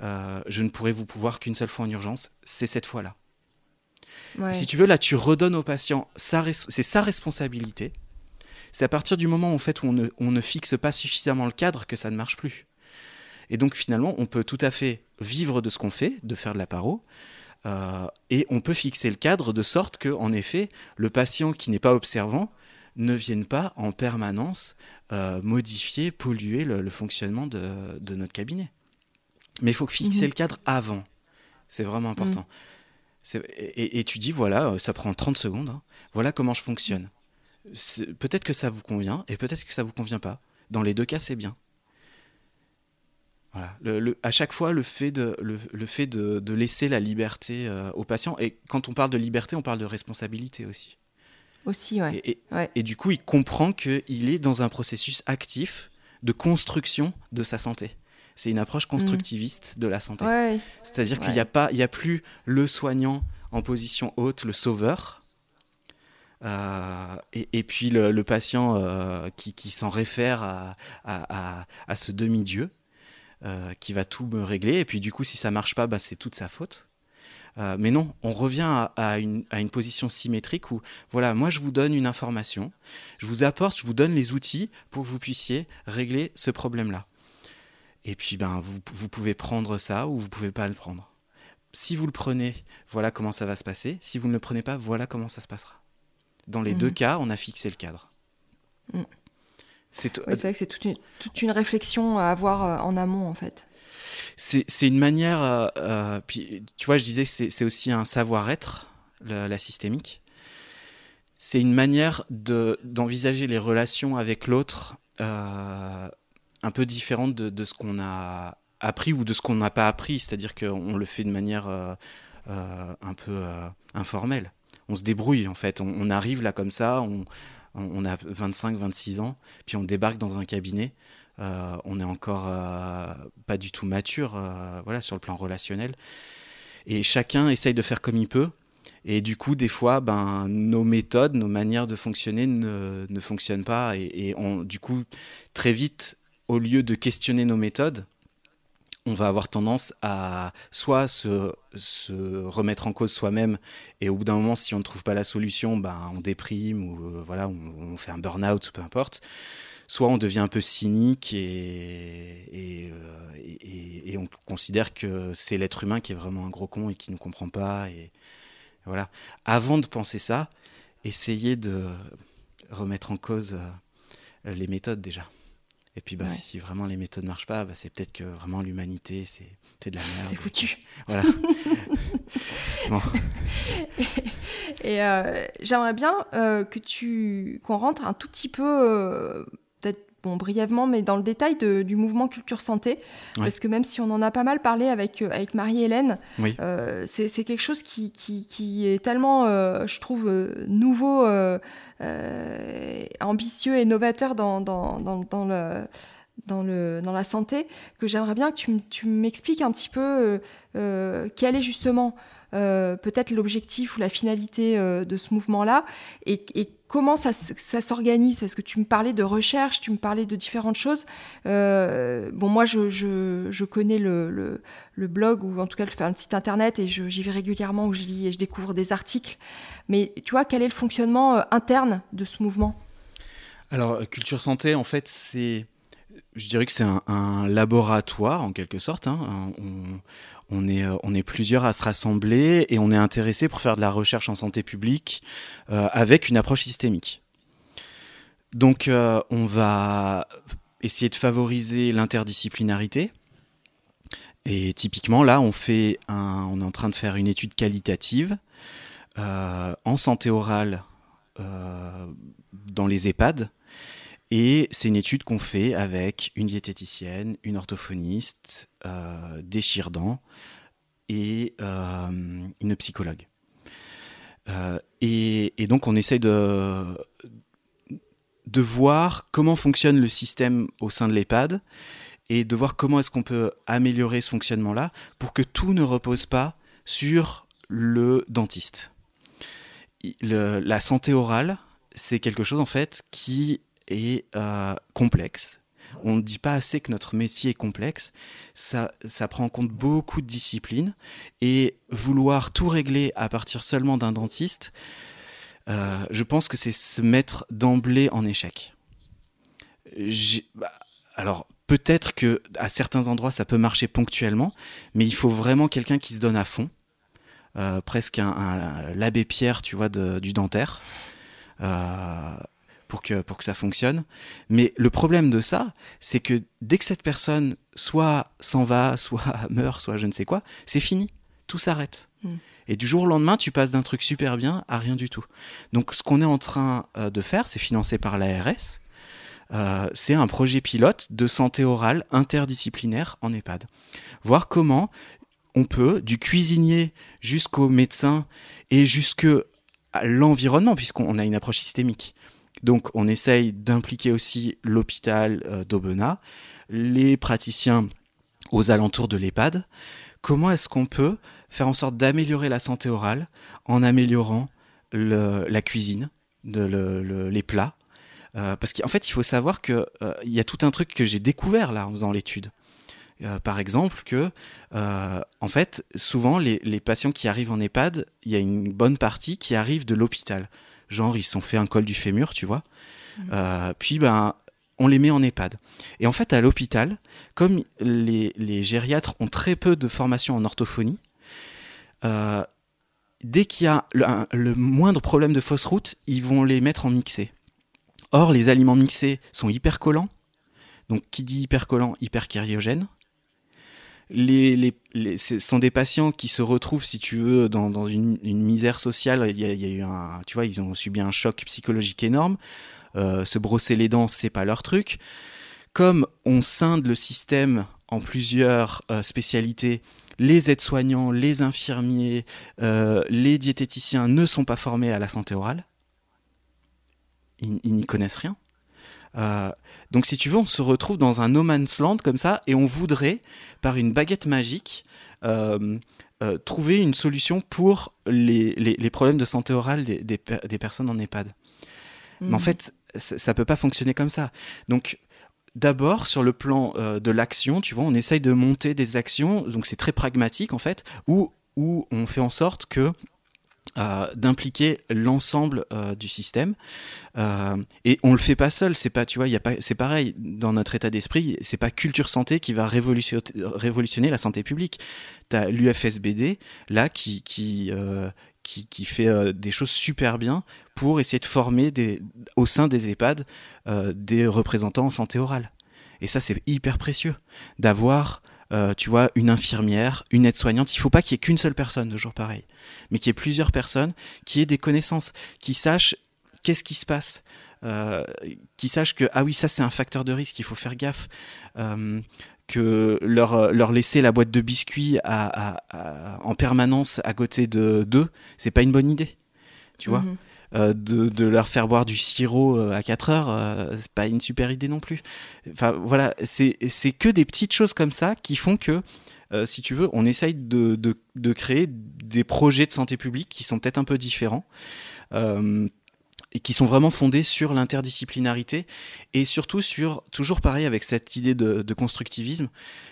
je ne pourrais vous pouvoir qu'une seule fois en urgence, c'est cette fois-là. Si tu veux, là, tu redonnes au patient, c'est sa responsabilité. C'est à partir du moment en fait, où on ne, fixe pas suffisamment le cadre que ça ne marche plus. Et donc finalement, on peut tout à fait vivre de ce qu'on fait, de faire de la paro, euh, et on peut fixer le cadre de sorte que, en effet, le patient qui n'est pas observant ne vienne pas en permanence euh, modifier, polluer le, fonctionnement de, notre cabinet. Mais il faut fixer mhm. le cadre avant. C'est vraiment important. Mhm. Et, tu dis, voilà, euh, ça prend 30 secondes, hein. voilà comment je fonctionne. Peut-être que ça vous convient et peut-être que ça vous convient pas. Dans les deux cas, c'est bien. Voilà. Le, à chaque fois, le fait de, le, fait de, laisser la liberté euh, aux patients, et quand on parle de liberté, on parle de responsabilité aussi. Aussi, ouais. Et, et du coup, il comprend qu'il est dans un processus actif de construction de sa santé c'est une approche constructiviste de la santé. C'est-à-dire qu'il n'y a, pas, il a plus le soignant en position haute, le sauveur, euh, et, puis le, patient euh, qui, s'en réfère à, ce demi-dieu, qui va tout me régler, et puis du coup, si ça marche pas, bah, c'est toute sa faute. mais non, on revient à, une, à, une, position symétrique où, voilà, moi je vous donne une information, je vous apporte, je vous donne les outils pour que vous puissiez régler ce problème-là. Et puis, ben, vous, vous pouvez prendre ça ou vous pouvez pas le prendre. Si vous le prenez, voilà comment ça va se passer. Si vous ne le prenez pas, voilà comment ça se passera. Dans les deux mhm. cas, on a fixé le cadre. Mm. C'est vrai que c'est toute une, toute une, réflexion à avoir euh, en amont, en fait. C'est une manière. Euh, euh, puis, tu vois, je disais que c'est aussi un savoir-être, la, systémique. C'est une manière d'envisager les relations avec l'autre un peu différente de, ce qu'on a appris ou de ce qu'on n'a pas appris, c'est-à-dire qu'on le fait de manière euh, un peu informelle. On se débrouille en fait, on, arrive là comme ça, on, on a 25-26 ans, puis on débarque dans un cabinet, on n'est encore pas du tout mature voilà, sur le plan relationnel, et chacun essaye de faire comme il peut. Et du coup, des fois, ben, nos méthodes, nos manières de fonctionner ne, ne fonctionnent pas. Et, et on, du coup, très vite, au lieu de questionner nos méthodes, on va avoir tendance à soit se, remettre en cause soi-même et au bout d'un moment, si on ne trouve pas la solution, ben, on déprime ou euh, voilà, on, fait un burn-out, peu importe. Soit on devient un peu cynique et, euh, on considère que c'est l'être humain qui est vraiment un gros con et qui ne comprend pas. Et, voilà. Avant de penser ça, essayez de remettre en cause euh, les méthodes déjà. Et puis, bah, si vraiment les méthodes ne marchent pas, bah, c'est peut-être que vraiment l'humanité, c'est de la merde. C'est foutu. Voilà. Et euh, j'aimerais bien euh, que tu qu'on rentre un tout petit peu, euh, bon, brièvement, mais dans le détail du mouvement Culture Santé. Parce que même si on en a pas mal parlé avec, avec Marie-Hélène, c'est quelque chose qui, qui, qui, est tellement, je trouve, nouveau euh, ambitieux et novateur dans, dans, dans, le, dans, le, dans la santé, que j'aimerais bien que tu, tu m'expliques un petit peu euh, euh, quel est justement peut-être l'objectif ou la finalité de ce mouvement-là et, comment ça, s'organise? Parce que tu me parlais de recherche, tu me parlais de différentes choses. bon, moi, je, connais le, le, blog ou en tout cas le, site internet et j'y vais régulièrement où je lis et je découvre des articles. Mais tu vois, quel est le fonctionnement euh, interne de ce mouvement? Alors, euh, Culture Santé, en fait, c'est. Je dirais que c'est un, laboratoire, en quelque sorte. Hein. On, est, euh, on est plusieurs à se rassembler et on est intéressé pour faire de la recherche en santé publique avec une approche systémique. Donc, on va essayer de favoriser l'interdisciplinarité. Et typiquement, là, on, est en train de faire une étude qualitative euh, en santé orale euh, dans les EHPAD. Et c'est une étude qu'on fait avec une diététicienne, une orthophoniste, euh, des et une psychologue. Et, et, donc on essaye de, de voir comment fonctionne le système au sein de l'EHPAD et de voir comment est-ce qu'on peut améliorer ce fonctionnement-là pour que tout ne repose pas sur le dentiste. la santé orale, c'est quelque chose en fait qui est euh, complexe. On ne dit pas assez que notre métier est complexe. Ça, ça prend en compte beaucoup de disciplines. Et vouloir tout régler à partir seulement d'un dentiste, euh, je pense que c'est se mettre d'emblée en échec. Bah, alors, peut-être que à certains endroits, ça peut marcher ponctuellement, mais il faut vraiment quelqu'un qui se donne à fond. Euh, presque un, l'abbé Pierre, tu vois, du dentaire. Pour que, pour que ça fonctionne. Mais le problème de ça, c'est que dès que cette personne soit s'en va, soit meurt, soit je ne sais quoi, c'est fini. Tout s'arrête. Mm. Et du jour au lendemain, tu passes d'un truc super bien à rien du tout. Donc ce qu'on est en train euh, de faire, c'est financé par l'ARS. Euh, c'est un projet pilote de santé orale interdisciplinaire en EHPAD. Voir comment on peut, du cuisinier jusqu'au médecin et jusque l'environnement, puisqu'on a une approche systémique. Donc on essaye d'impliquer aussi l'hôpital euh, d'Aubenas, les praticiens aux alentours de l'EHPAD. Comment est-ce qu'on peut faire en sorte d'améliorer la santé orale en améliorant la cuisine, les plats? Euh, Parce qu'en fait, il faut savoir qu'il euh, y a tout un truc que j'ai découvert là en faisant l'étude. par exemple, que en fait, souvent les, les, patients qui arrivent en EHPAD, il y a une bonne partie qui arrive de l'hôpital. Genre, ils se sont fait un col du fémur, tu vois. Mhm. Euh, puis, ben, on les met en EHPAD. Et en fait, à l'hôpital, comme les, gériatres ont très peu de formation en orthophonie, euh, dès qu'il y a le, moindre problème de fausse route, ils vont les mettre en mixé. Or, les aliments mixés sont hyper collants. Donc, qui dit hyper collant, hyper les, ce sont des patients qui se retrouvent, si tu veux, dans, une, misère sociale. Il y, a, eu ils ont subi un choc psychologique énorme. Euh, se brosser les dents, c'est pas leur truc. Comme on scinde le système en plusieurs euh, spécialités, les aides-soignants, les infirmiers, euh, les diététiciens ne sont pas formés à la santé orale. ils n'y connaissent rien. Euh, donc si tu veux, on se retrouve dans un no man's land comme ça et on voudrait, par une baguette magique, euh, euh, trouver une solution pour les, les, problèmes de santé orale des, des, personnes en EHPAD. Mais en hmm. fait, ça ne peut pas fonctionner comme ça. Donc d'abord sur le plan de l'action, tu vois, on essaye de monter des actions, donc c'est très pragmatique en fait, où, où on fait en sorte que euh, d'impliquer l'ensemble euh, du système euh, et on le fait pas seul c'est pas tu vois il y a pas c'est pareil dans notre état d'esprit c'est pas culture santé qui va révolutionner, la santé publique tu as l'UFSBD là qui qui qui, fait des choses super bien pour essayer de former au sein des EHPAD des représentants en santé orale. Et ça, c'est hyper précieux d'avoir euh, tu vois, une infirmière, une aide-soignante. Il ne faut pas qu'il y ait qu'une seule personne, de jour pareil, mais qu'il y ait plusieurs personnes qui aient des connaissances, qui sachent qu'est-ce qui se passe, euh, qui sachent que, ah oui, ça c'est un facteur de risque, il faut faire gaffe. Euh, que leur, leur laisser la boîte de biscuits en permanence à côté de d'eux, c'est pas une bonne idée. Tu vois mhm. Euh, de, leur faire boire du sirop euh, à 4 heures, euh, c'est pas une super idée non plus. Enfin voilà, c'est que des petites choses comme ça qui font que, si tu veux, on essaye de, de, créer des projets de santé publique qui sont peut-être un peu différents. et qui sont vraiment fondés sur l'interdisciplinarité et surtout sur, toujours pareil avec cette idée de, de constructivisme,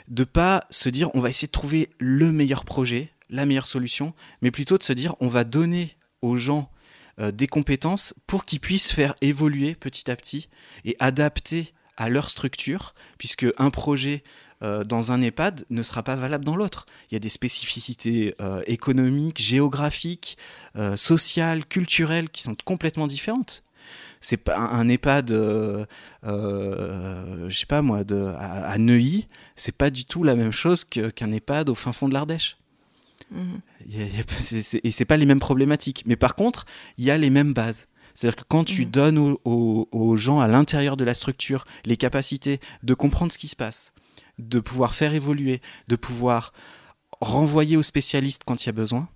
de pas se dire on va essayer de trouver le meilleur projet, la meilleure solution, mais plutôt de se dire on va donner aux gens des compétences pour qu'ils puissent faire évoluer petit à petit et adapter à leur structure, puisque un projet euh, dans un EHPAD ne sera pas valable dans l'autre. Il y a des spécificités euh, économiques, géographiques, sociales, culturelles qui sont complètement différentes. C'est pas un EHPAD, je sais pas moi, de, à, Neuilly, c'est pas du tout la même chose qu'un EHPAD au fin fond de l'Ardèche. Et et c'est pas les mêmes problématiques. Mais par contre, il y a les mêmes bases. C'est-à-dire que quand tu mhm. donnes aux, gens à l'intérieur de la structure les capacités de comprendre ce qui se passe, de pouvoir faire évoluer, de pouvoir renvoyer aux spécialistes quand il y a besoin,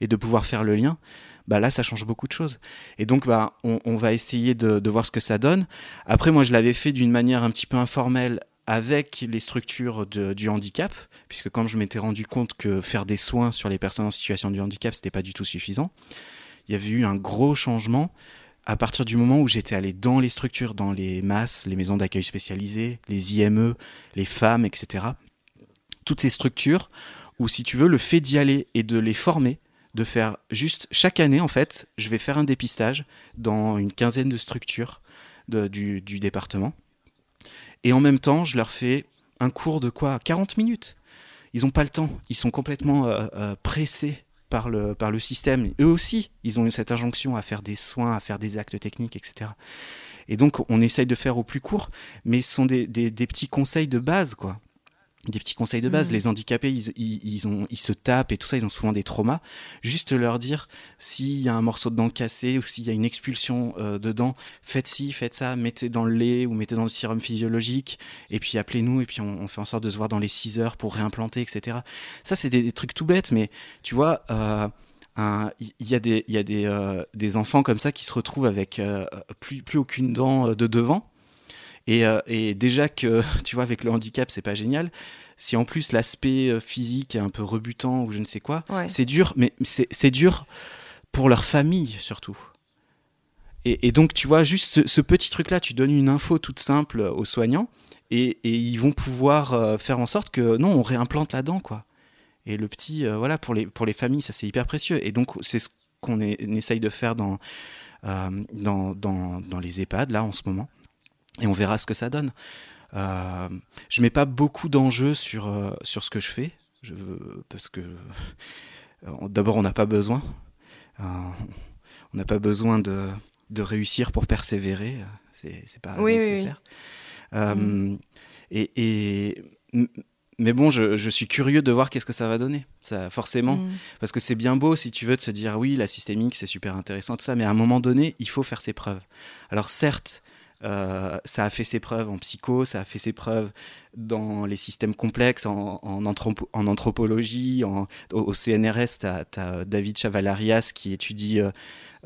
et de pouvoir faire le lien, bah là, ça change beaucoup de choses. Et donc, bah, on, va essayer de, voir ce que ça donne. Après, moi, je l'avais fait d'une manière un petit peu informelle avec les structures du handicap, puisque quand je m'étais rendu compte que faire des soins sur les personnes en situation de handicap, c'était pas du tout suffisant, il y avait eu un gros changement à partir du moment où j'étais allé dans les structures, dans les masses, les maisons d'accueil spécialisées, les IME, les femmes, etc. Toutes ces structures où, si tu veux, le fait d'y aller et de les former, de faire juste chaque année, en fait, je vais faire un dépistage dans une quinzaine de structures du, département. Et en même temps, je leur fais un cours de quoi 40 minutes. Ils n'ont pas le temps. Ils sont complètement euh, euh, pressés par le, par le système. Eux aussi, ils ont cette injonction à faire des soins, à faire des actes techniques, etc. Et donc, on essaye de faire au plus court, mais ce sont des, des, des petits conseils de base, quoi des petits conseils de base. Mm. Les handicapés, ils, ils, ont, ils se tapent et tout ça, ils ont souvent des traumas. Juste leur dire s'il y a un morceau de dent cassé ou s'il y a une expulsion euh, de dent, faites ci, faites ça, mettez dans le lait ou mettez dans le sérum physiologique et puis appelez-nous et puis on, fait en sorte de se voir dans les 6 heures pour réimplanter, etc. Ça, c'est des, trucs tout bêtes, mais tu vois. Euh, il y a, des, y a des, euh, des, enfants comme ça qui se retrouvent avec plus, plus aucune dent de devant euh, et, déjà que, tu vois, avec le handicap, c'est pas génial. Si en plus l'aspect euh, physique est un peu rebutant ou je ne sais quoi, c'est dur, mais c'est dur pour leur famille surtout. Et, donc, tu vois, juste ce, petit truc-là, tu donnes une info toute simple aux soignants et, ils vont pouvoir euh, faire en sorte que non, on réimplante la dent, quoi. Et le petit, voilà, pour les, pour les familles, ça c'est hyper précieux. Et donc, c'est ce qu'on essaye de faire dans, dans, dans, dans, les EHPAD, là, en ce moment et on verra ce que ça donne. Euh, je mets pas beaucoup d'enjeux sur, euh, sur ce que je fais, je veux, parce que euh, d'abord on n'a pas besoin, euh, on n'a pas besoin de, de, réussir pour persévérer, c'est pas nécessaire. Mm. Et, et, mais bon, je, je, suis curieux de voir qu'est-ce que ça va donner, ça forcément, mm. parce que c'est bien beau si tu veux de se dire oui la systémique c'est super intéressant tout ça, mais à un moment donné il faut faire ses preuves. Alors certes euh, ça a fait ses preuves en psycho, ça a fait ses preuves dans les systèmes complexes, en, anthropologie, au, CNRS, tu as, David Chavalarias qui étudie euh,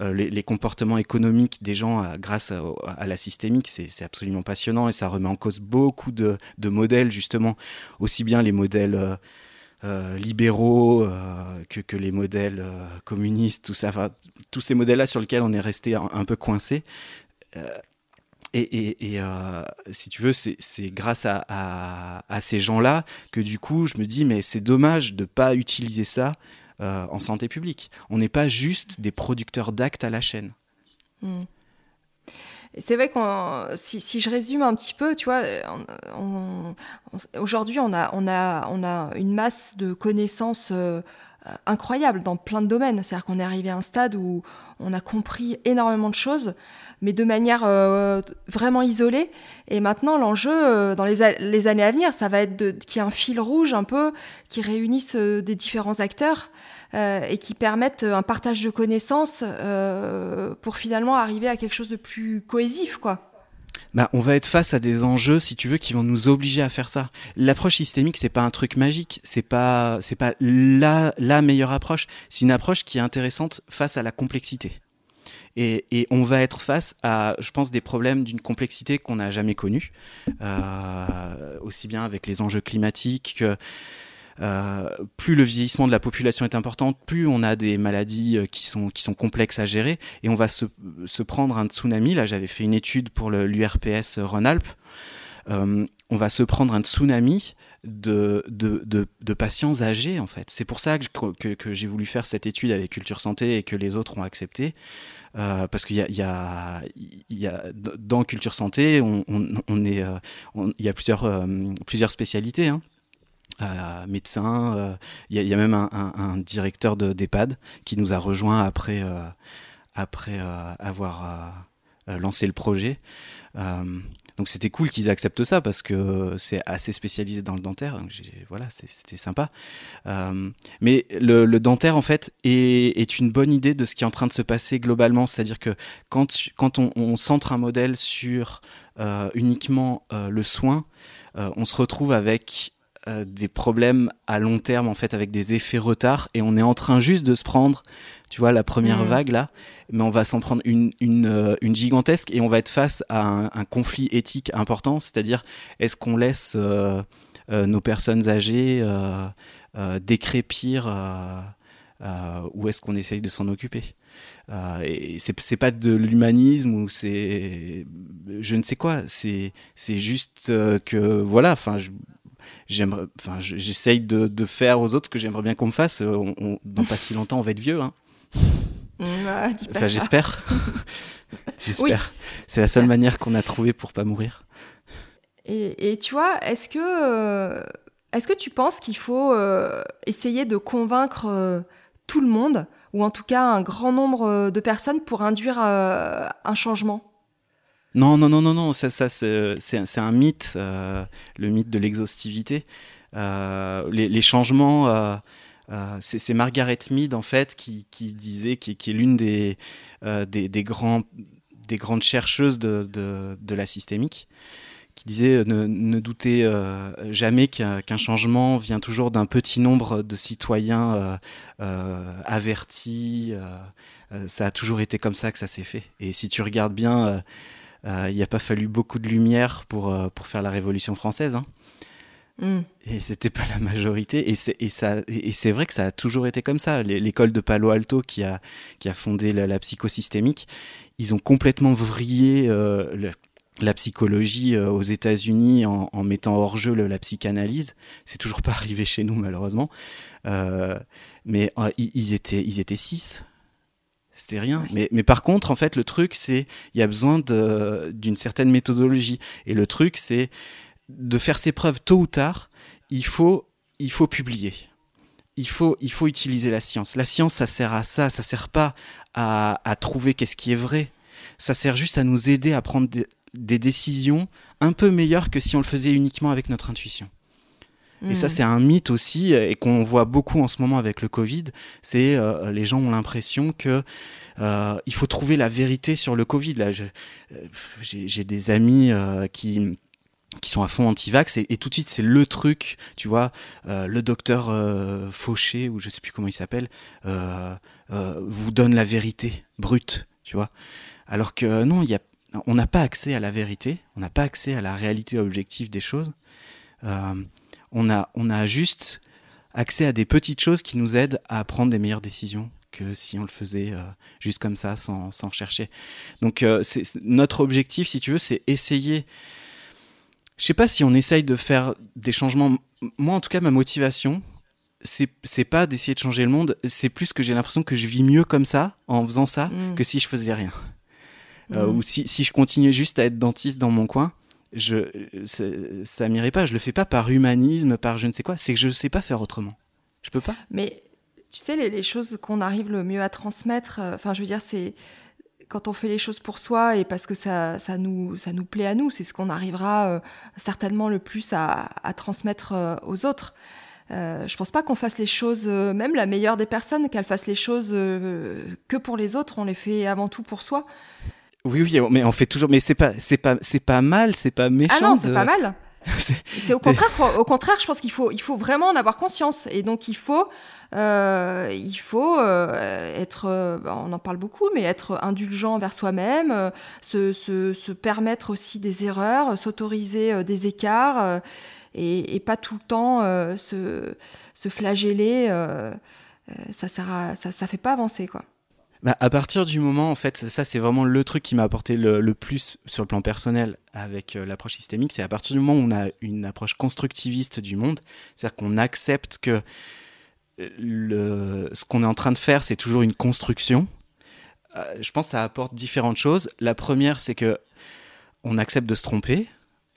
euh, les, comportements économiques des gens grâce à, la systémique. C'est absolument passionnant et ça remet en cause beaucoup de, modèles, justement, aussi bien les modèles... libéraux que, les modèles communistes, tout ça, tous ces modèles-là sur lesquels on est resté un peu coincé. Et, euh, si tu veux, c'est grâce à, ces gens-là que du coup, je me dis, mais c'est dommage de ne pas utiliser ça euh, en santé publique. On n'est pas juste des producteurs d'actes à la chaîne. Hmm. C'est vrai qu'on, si, je résume un petit peu, tu vois, aujourd'hui on a, on, a, on a une masse de connaissances euh, incroyables dans plein de domaines. C'est-à-dire qu'on est arrivé à un stade où on a compris énormément de choses mais de manière euh, vraiment isolée. Et maintenant, l'enjeu euh, dans les, années à venir, ça va être qu'il y ait un fil rouge un peu qui réunisse euh, des différents acteurs et qui permettent un partage de connaissances pour finalement arriver à quelque chose de plus cohésif, quoi. Bah, on va être face à des enjeux, si tu veux, qui vont nous obliger à faire ça. L'approche systémique, c'est pas un truc magique, c'est pas, c'est pas la, meilleure approche. C'est une approche qui est intéressante face à la complexité. Et, on va être face à, je pense, des problèmes d'une complexité qu'on n'a jamais connue, euh, aussi bien avec les enjeux climatiques que euh, plus le vieillissement de la population est important, plus on a des maladies euh, qui sont, complexes à gérer et on va se, prendre un tsunami. Là, j'avais fait une étude pour l'URPS Rhône-Alpes. on va se prendre un tsunami de, patients âgés, en fait. C'est pour ça que, j'ai voulu faire cette étude avec Culture Santé et que les autres ont accepté. Euh, parce qu'il y a, dans culture santé, euh, il y a plusieurs, euh, plusieurs spécialités. Hein. Médecin, il y, a même un, directeur d'EHPAD qui nous a rejoint après, après avoir lancé le projet. Donc c'était cool qu'ils acceptent ça parce que c'est assez spécialisé dans le dentaire. voilà, c'était sympa. Euh, mais le, dentaire, en fait, est, une bonne idée de ce qui est en train de se passer globalement. C'est-à-dire que quand, quand on, centre un modèle sur euh, uniquement euh, le soin, on se retrouve avec euh, des problèmes à long terme en fait avec des effets retard et on est en train juste de se prendre tu vois la première Mm. vague là. Mais on va s'en prendre une, une, euh, une gigantesque et on va être face à un, un conflit éthique important. C'est-à-dire est-ce qu'on laisse euh, nos personnes âgées décrépir ou est-ce qu'on essaye de s'en occuper? Euh, et c'est pas de l'humanisme ou c'est je ne sais quoi. C'est c'est juste euh, que voilà enfin je- j'aimerais enfin je- j'essaye de, de faire aux autres ce que j'aimerais bien qu'on me fasse. Euh, on, on- dans pas si longtemps on va être vieux hein. Mm, enfin ça. j'espère. J'espère. C'est la seule manière qu'on a trouvé pour pas mourir. Et, et tu vois, est-ce que, euh, est-ce que tu penses qu'il faut euh, essayer de convaincre euh, tout le monde, ou en tout cas un grand nombre de personnes pour induire un changement? Non, non, non, non, non, ça, ça c'est c'est un mythe, euh, le mythe de l'exhaustivité. Euh, les, changements, euh, euh, c'est Margaret Mead en fait qui, disait, qui, est l'une des, euh, des, grandes chercheuses de, de, de la systémique, qui disait euh, ne, ne doutez euh, jamais qu'un changement vient toujours d'un petit nombre de citoyens euh, euh, avertis. euh, euh, ça a toujours été comme ça que ça s'est fait. Et si tu regardes bien euh, euh, il n'y a pas fallu beaucoup de lumière pour, euh, pour faire la Révolution française. hein. Mm. Et c'était pas la majorité. Et c'est, et ça, et c'est vrai que ça a toujours été comme ça. L'école de Palo Alto qui a, qui a fondé la, la psychosystémique, ils ont complètement vrillé euh, le- la psychologie euh, aux États-Unis en, en mettant hors jeu le- la psychanalyse. C'est toujours pas arrivé chez nous, malheureusement. Euh, mais euh, ils étaient, ils étaient six. C'était rien. Ouais. Mais, mais par contre, en fait, le truc, c'est il y a besoin d'une certaine méthodologie. Et le truc, c'est de faire ses preuves tôt ou tard. Il faut, il faut publier. Il faut, il faut utiliser la science. La science, ça sert à ça. Ça sert pas à, à trouver qu'est-ce qui est vrai. Ça sert juste à nous aider à prendre des, des décisions un peu meilleures que si on le faisait uniquement avec notre intuition. Et ça, Mm. c'est un mythe aussi, et qu'on voit beaucoup en ce moment avec le Covid. C'est euh, les gens ont l'impression que euh, il faut trouver la vérité sur le Covid. Là, euh, j'ai des amis euh, qui qui sont à fond anti-vax et, et tout de suite c'est le truc, tu vois, euh, le docteur euh, Fauché ou je sais plus comment il s'appelle euh, euh, vous donne la vérité brute, tu vois. Alors que non, y a, on n'a pas accès à la vérité, on n'a pas accès à la réalité objective des choses. On a, on a juste accès à des petites choses qui nous aident à prendre des meilleures décisions que si on le faisait euh, juste comme ça, sans, sans chercher. Donc euh, c'est, notre objectif, si tu veux, c'est essayer... Je sais pas si on essaye de faire des changements. Moi, en tout cas, ma motivation, c'est, c'est pas d'essayer de changer le monde, c'est plus que j'ai l'impression que je vis mieux comme ça, en faisant ça, Mm. que si je faisais rien. Euh, Mm. ou si, si je continuais juste à être dentiste dans mon coin, je, ça, m'irait pas. Je le fais pas par humanisme, par je ne sais quoi. C'est que je sais pas faire autrement. Je peux pas. Mais tu sais, les, choses qu'on arrive le mieux à transmettre, euh, enfin, je veux dire, c'est quand on fait les choses pour soi et parce que ça, ça, nous, ça nous plaît à nous, c'est ce qu'on arrivera euh, certainement le plus à, transmettre euh, aux autres. Je pense pas qu'on fasse les choses, même la meilleure des personnes, qu'elle fasse les choses que pour les autres. On les fait avant tout pour soi. Oui, oui, mais on fait toujours. Mais c'est pas, c'est pas, c'est pas mal, c'est pas méchant. Ah non, c'est pas mal. C'est- au contraire, faut- au contraire, je pense qu'il faut, il faut vraiment en avoir conscience. Et donc, il faut, euh, il faut euh, être, euh, on en parle beaucoup, mais être indulgent envers soi-même, se, se- se permettre aussi des erreurs, s'autoriser des écarts, et, et pas tout le temps se, se flageller. ça sert à, ça, ça fait pas avancer, quoi. Bah, à partir du moment, en fait, ça c'est vraiment le truc qui m'a apporté le, plus sur le plan personnel avec euh, l'approche systémique, c'est à partir du moment où on a une approche constructiviste du monde, c'est-à-dire qu'on accepte que euh, ce qu'on est en train de faire, c'est toujours une construction. Euh, je pense que ça apporte différentes choses. La première, c'est que on accepte de se tromper.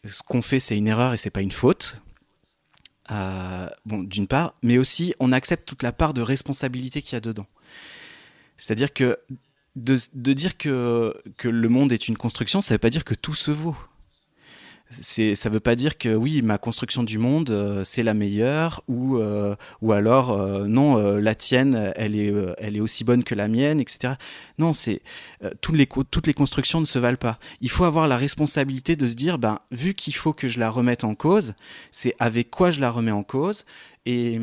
Ce qu'on fait, c'est une erreur et c'est pas une faute. Bon, d'une part, mais aussi on accepte toute la part de responsabilité qu'il y a dedans. C'est-à-dire que de, dire que, que le monde est une construction, ça ne veut pas dire que tout se vaut. ça veut pas dire que oui, ma construction du monde, euh, c'est la meilleure, ou, euh, ou alors euh, non, la tienne, elle est, elle est aussi bonne que la mienne, etc. Non, c'est toutes, les, toutes les constructions ne se valent pas. Il faut avoir la responsabilité de se dire, ben, vu qu'il faut que je la remette en cause, c'est avec quoi je la remets en cause, et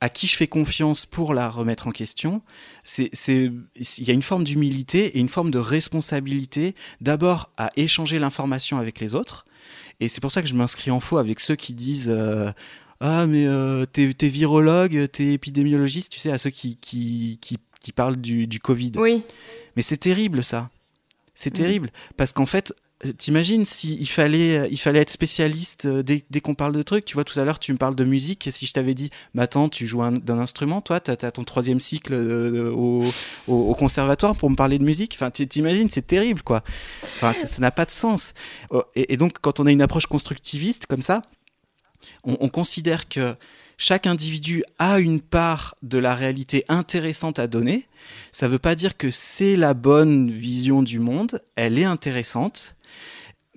à qui je fais confiance pour la remettre en question. C'est, il y a une forme d'humilité et une forme de responsabilité, d'abord à échanger l'information avec les autres, et c'est pour ça que je m'inscris en faux avec ceux qui disent euh, Ah, mais euh, t'es, virologue, t'es épidémiologiste, tu sais, à ceux qui, qui, qui, parlent du, du Covid. Oui. Mais c'est terrible, ça. C'est terrible. Parce qu'en fait, T'imagines s'il fallait, il fallait être spécialiste euh, dès, dès qu'on parle de trucs? Tu vois, tout à l'heure, tu me parles de musique. Si je t'avais dit, mais attends, tu joues d'un instrument, toi, tu as, ton troisième cycle au, au, conservatoire pour me parler de musique? Enfin, t'imagines, c'est terrible, quoi. Ça n'a pas de sens. Et, donc, quand on a une approche constructiviste comme ça, on, on considère que chaque individu a une part de la réalité intéressante à donner. Ça ne veut pas dire que c'est la bonne vision du monde, elle est intéressante,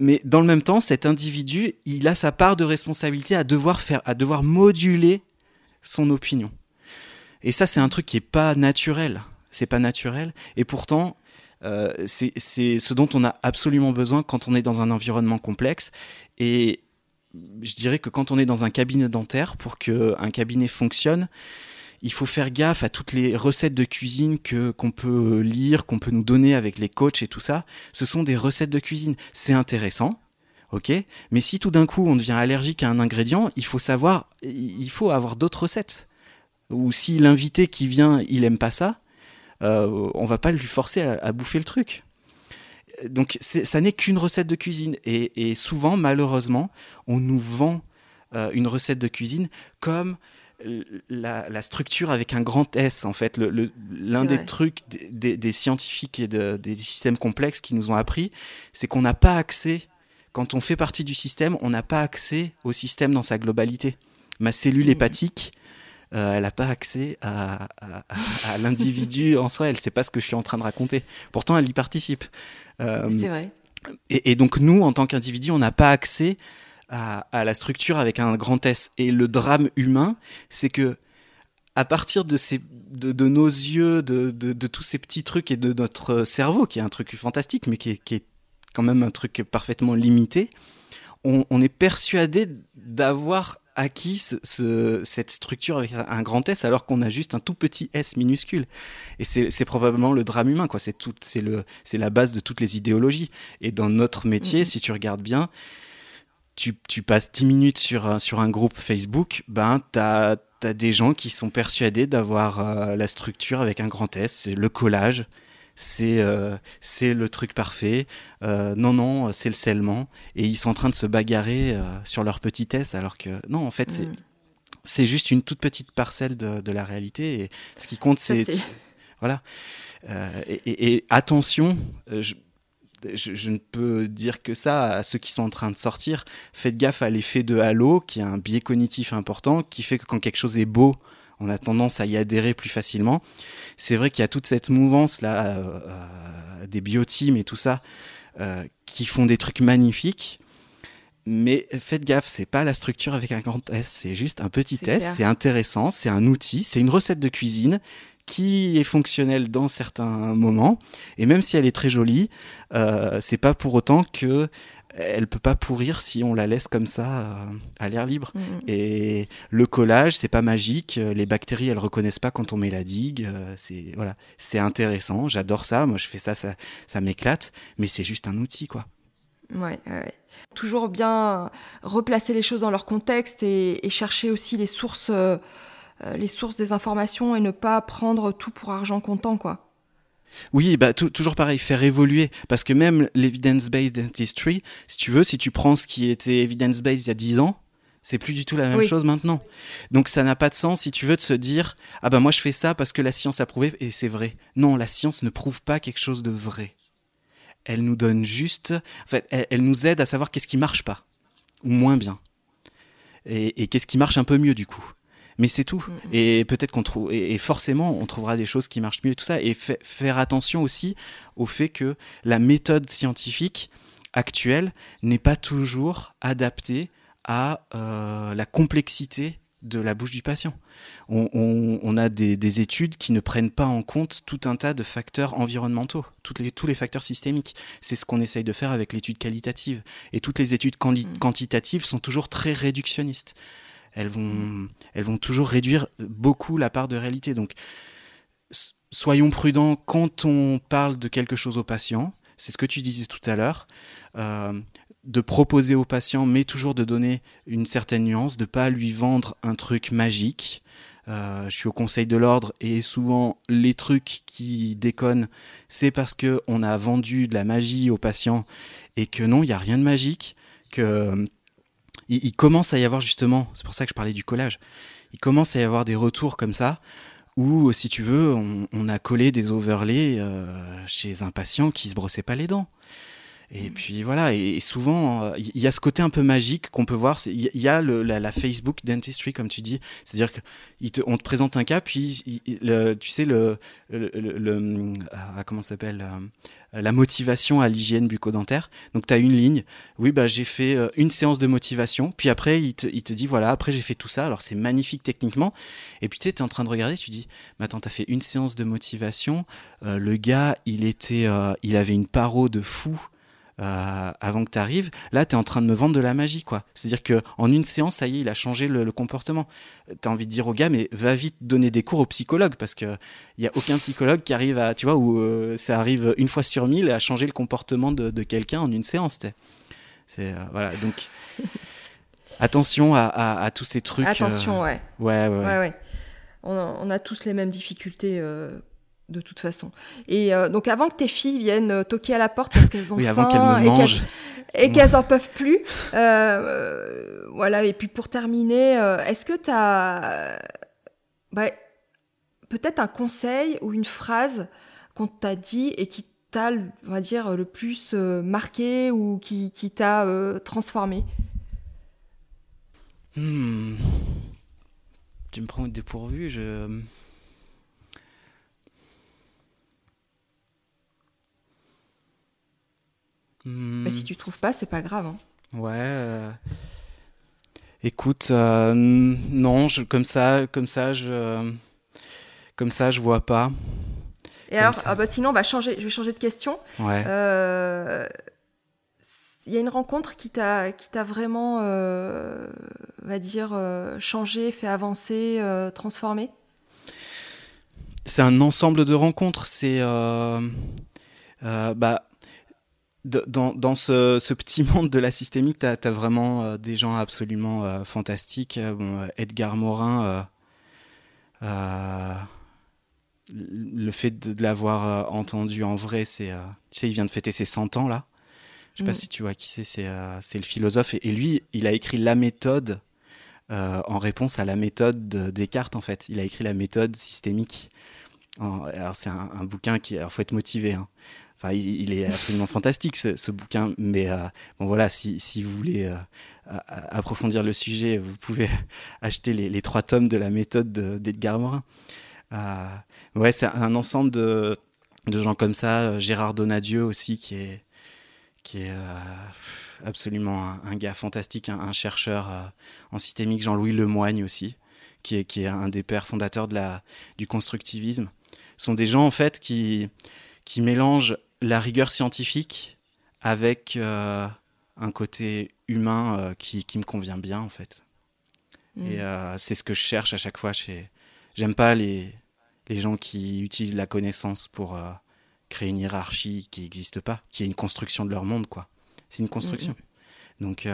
mais dans le même temps, cet individu, il a sa part de responsabilité à devoir faire, à devoir moduler son opinion. Et ça, c'est un truc qui est pas naturel. C'est pas naturel. Et pourtant, euh, c'est ce dont on a absolument besoin quand on est dans un environnement complexe. Et je dirais que quand on est dans un cabinet dentaire, pour qu'un cabinet fonctionne, il faut faire gaffe à toutes les recettes de cuisine que qu'on peut lire, qu'on peut nous donner avec les coachs et tout ça. Ce sont des recettes de cuisine. C'est intéressant, ok? Mais si tout d'un coup on devient allergique à un ingrédient, il faut savoir, il faut avoir d'autres recettes. Ou si l'invité qui vient, il aime pas ça, euh, on va pas lui forcer à, bouffer le truc. Donc ça n'est qu'une recette de cuisine. Et, souvent, malheureusement, on nous vend euh, une recette de cuisine comme la, structure avec un grand S, en fait. L'un des trucs des, scientifiques et des systèmes complexes qui nous ont appris, c'est qu'on n'a pas accès, quand on fait partie du système, on n'a pas accès au système dans sa globalité. Ma cellule mmh. hépatique, euh, elle n'a pas accès à, l'individu en soi, elle ne sait pas ce que je suis en train de raconter. Pourtant, elle y participe. Euh, c'est vrai. Et, et, donc, nous, en tant qu'individu, on n'a pas accès à, la structure avec un grand S. Et le drame humain, c'est que à partir de, ces, de, nos yeux, de, de, tous ces petits trucs et de notre cerveau, qui est un truc fantastique, mais qui est, qui est quand même un truc parfaitement limité, on, est persuadé d'avoir acquis ce, cette structure avec un grand S alors qu'on a juste un tout petit S minuscule. Et c'est probablement le drame humain, quoi. C'est la base de toutes les idéologies. Et dans notre métier, mm-hmm. si tu regardes bien, tu, passes 10 minutes sur, un, sur un groupe Facebook, ben, tu as, des gens qui sont persuadés d'avoir euh, la structure avec un grand S, le collage, c'est euh, c'est le truc parfait. Euh, non, non, c'est le scellement. Et ils sont en train de se bagarrer sur leur petit S, alors que non, en fait, c'est mm. c'est juste une toute petite parcelle de, de, la réalité. Et ce qui compte, c'est. Voilà. Et, et, attention, je, je, ne peux dire que ça à ceux qui sont en train de sortir. Faites gaffe à l'effet de halo, qui est un biais cognitif important, qui fait que quand quelque chose est beau, on a tendance à y adhérer plus facilement. C'est vrai qu'il y a toute cette mouvance là, euh, euh, des biotimes et tout ça, euh, qui font des trucs magnifiques. Mais faites gaffe, c'est pas la structure avec un grand S, c'est juste un petit S, c'est intéressant, c'est un outil, c'est une recette de cuisine qui est fonctionnelle dans certains moments. Et même si elle est très jolie, euh, c'est pas pour autant que elle peut pas pourrir si on la laisse comme ça euh, à l'air libre. Mm, mm. Et le collage, c'est pas magique. Les bactéries, elles reconnaissent pas quand on met la digue. Euh, c'est voilà, c'est intéressant. J'adore ça. Moi, je fais ça, ça, ça m'éclate. Mais c'est juste un outil, quoi. Ouais, ouais, Toujours bien replacer les choses dans leur contexte et, et chercher aussi les sources. Euh, les sources des informations et ne pas prendre tout pour argent comptant, quoi. Oui, bah, toujours pareil, faire évoluer. Parce que même l'evidence-based dentistry, si tu veux, si tu prends ce qui était evidence-based il y a 10 ans, c'est plus du tout la même chose maintenant. Donc ça n'a pas de sens si tu veux de se dire ah ben moi je fais ça parce que la science a prouvé et c'est vrai. Non, la science ne prouve pas quelque chose de vrai. Elle nous donne juste, en fait, elle, nous aide à savoir qu'est-ce qui marche pas ou moins bien et qu'est-ce qui marche un peu mieux du coup mais c'est tout. Mm, mm. Et peut-être qu'on trouve, et, forcément, on trouvera des choses qui marchent mieux et tout ça. Et faire attention aussi au fait que la méthode scientifique, actuelle n'est pas toujours adaptée à la complexité de la bouche du patient. On, a des, études qui ne prennent pas en compte tout un tas de facteurs environnementaux, les, tous les facteurs systémiques. C'est ce qu'on essaye de faire avec l'étude qualitative. Et toutes les études mm. quantitatives sont toujours très réductionnistes. Elles vont, elles vont toujours réduire beaucoup la part de réalité. Donc, soyons prudents quand on parle de quelque chose au patient. C'est ce que tu disais tout à l'heure. Euh, de proposer au patient, mais toujours de donner une certaine nuance, de pas lui vendre un truc magique. Euh, je suis au conseil de l'ordre et souvent les trucs qui déconnent, c'est parce que on a vendu de la magie au patient et que non, il n'y a rien de magique, que il, commence à y avoir justement, c'est pour ça que je parlais du collage, il commence à y avoir des retours comme ça où, si tu veux, on, a collé des overlays euh, chez un patient qui se brossait pas les dents. Et puis voilà, et, souvent, il y a ce côté un peu magique qu'on peut voir. Il y a le, la, Facebook dentistry, comme tu dis. C'est-à-dire qu'on te, présente un cas, puis tu sais, le, le, ah, comment s'appelle euh, la motivation à l'hygiène bucco-dentaire. Donc tu as une ligne, oui, bah, j'ai fait euh, une séance de motivation, puis après il te, il te dit, voilà, après j'ai fait tout ça, alors c'est magnifique techniquement, et puis tu es en train de regarder, tu dis, mais attends, tu as fait une séance de motivation, euh, le gars, il, était, il avait une paro de fou, euh, avant que tu arrives. Là, tu es en train de me vendre de la magie, quoi. C'est-à-dire que en une séance, ça y est, il a changé le, comportement. Tu as envie de dire au gars, mais va vite donner des cours au psychologue, parce qu'il n'y a aucun psychologue qui arrive à, tu vois, où euh, ça arrive une fois sur mille à changer le comportement de, quelqu'un en une séance. C'est euh, voilà, donc attention à, tous ces trucs. Attention, ouais. Ouais, ouais. ouais. On, a, tous les mêmes difficultés de toute façon. Et euh, donc avant que tes filles viennent euh, toquer à la porte parce qu'elles ont faim et qu'elles en peuvent plus, euh, voilà. Et puis pour terminer, est-ce que tu as bah, peut-être un conseil ou une phrase qu'on t'a dit et qui t'a, on va dire, le plus marqué ou qui, qui t'a transformé? Hmm. Tu me prends au dépourvu, je... Mais si tu trouves pas, c'est pas grave. Hein. Ouais. Euh, écoute, euh, non, je, comme ça, comme ça, je, comme ça, je vois pas. Et alors, ah bah sinon, on va changer. Je vais changer de question. Ouais. Euh, il y a une rencontre qui t'a, qui t'a vraiment, va dire, changé, fait avancer, transformé. C'est un ensemble de rencontres. C'est, bah dans, dans ce, ce, petit monde de la systémique, tu as, vraiment euh, des gens absolument euh, fantastiques. Euh, bon, Edgar Morin, le fait de, l'avoir entendu en vrai, c'est. tu sais, il vient de fêter ses 100 ans là. Je sais pas mm. si tu vois qui c'est, c'est, le philosophe. Et, lui, il a écrit la méthode en réponse à la méthode de Descartes en fait. Il a écrit la méthode systémique. alors c'est un, un, bouquin qui. Alors faut être motivé. Hein il, est absolument fantastique ce, bouquin, mais euh, bon voilà, si, vous voulez euh, approfondir le sujet, vous pouvez acheter les, trois tomes de la méthode d'Edgar Morin. Euh, ouais, c'est un ensemble de, gens comme ça. Gérard Donadieu aussi, qui est, qui est absolument un, gars fantastique, un, chercheur en systémique. Jean-Louis Lemoigne aussi, qui est, qui est un des pères fondateurs du constructivisme. Ce sont des gens en fait qui, qui mélangent la rigueur scientifique avec euh, un côté humain euh, qui, me convient bien en fait. Mm. Et euh, c'est ce que je cherche à chaque fois. Chez... J'aime pas les, les gens qui utilisent la connaissance pour créer une hiérarchie qui n'existe pas, qui est une construction de leur monde quoi. C'est une construction. Mm, mm. Donc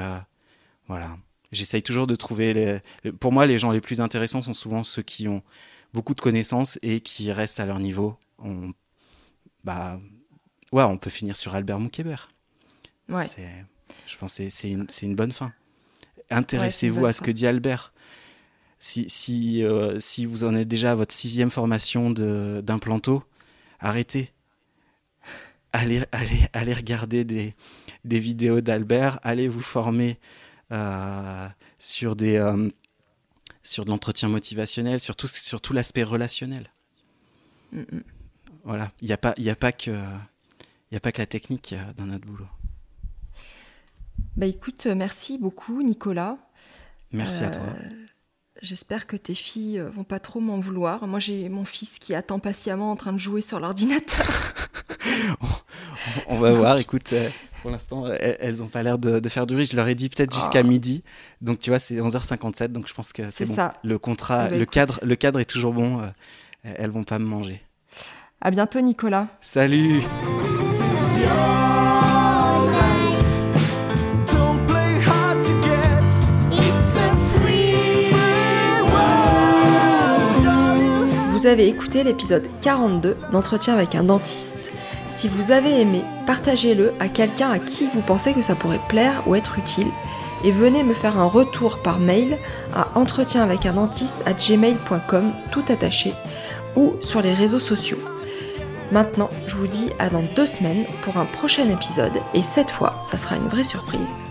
voilà. J'essaye toujours de trouver les... Pour moi, les gens les plus intéressants sont souvent ceux qui ont beaucoup de connaissances et qui restent à leur niveau. On... Bah, ouais, on peut finir sur Albert Moukébert. Ouais. Je pense que c'est une, une, bonne fin. Intéressez-vous à ce que dit Albert. Si, si, euh, si vous en êtes déjà à votre sixième formation d'implanto, arrêtez. Allez, allez, allez regarder des, des vidéos d'Albert, allez vous former euh, sur, des, euh, sur de l'entretien motivationnel, sur tout, sur tout l'aspect relationnel. Mm, mm. Voilà, il n'y a, pas, a pas que n'y a pas que la technique dans notre boulot. Bah écoute, merci beaucoup Nicolas. Merci à toi. J'espère que tes filles vont pas trop m'en vouloir. Moi, j'ai mon fils qui attend patiemment en train de jouer sur l'ordinateur. on, va voir. Écoute, euh, pour l'instant, elles n'ont pas l'air de, faire du bruit. Je leur ai dit peut-être jusqu'à ah. midi. Donc, tu vois, c'est 11h57. Donc, je pense que c'est bon. Ça. Le contrat, eh ben, le, cadre, le cadre est toujours bon. Euh, elles vont pas me manger. À bientôt, Nicolas. Salut. Vous avez écouté l'épisode 42 d'entretien avec un dentiste. Si vous avez aimé, partagez-le à quelqu'un à qui vous pensez que ça pourrait plaire ou être utile et venez me faire un retour par mail à entretien avec un dentiste à gmail.com tout attaché ou sur les réseaux sociaux. Maintenant, je vous dis à dans deux semaines pour un prochain épisode, et cette fois, ça sera une vraie surprise.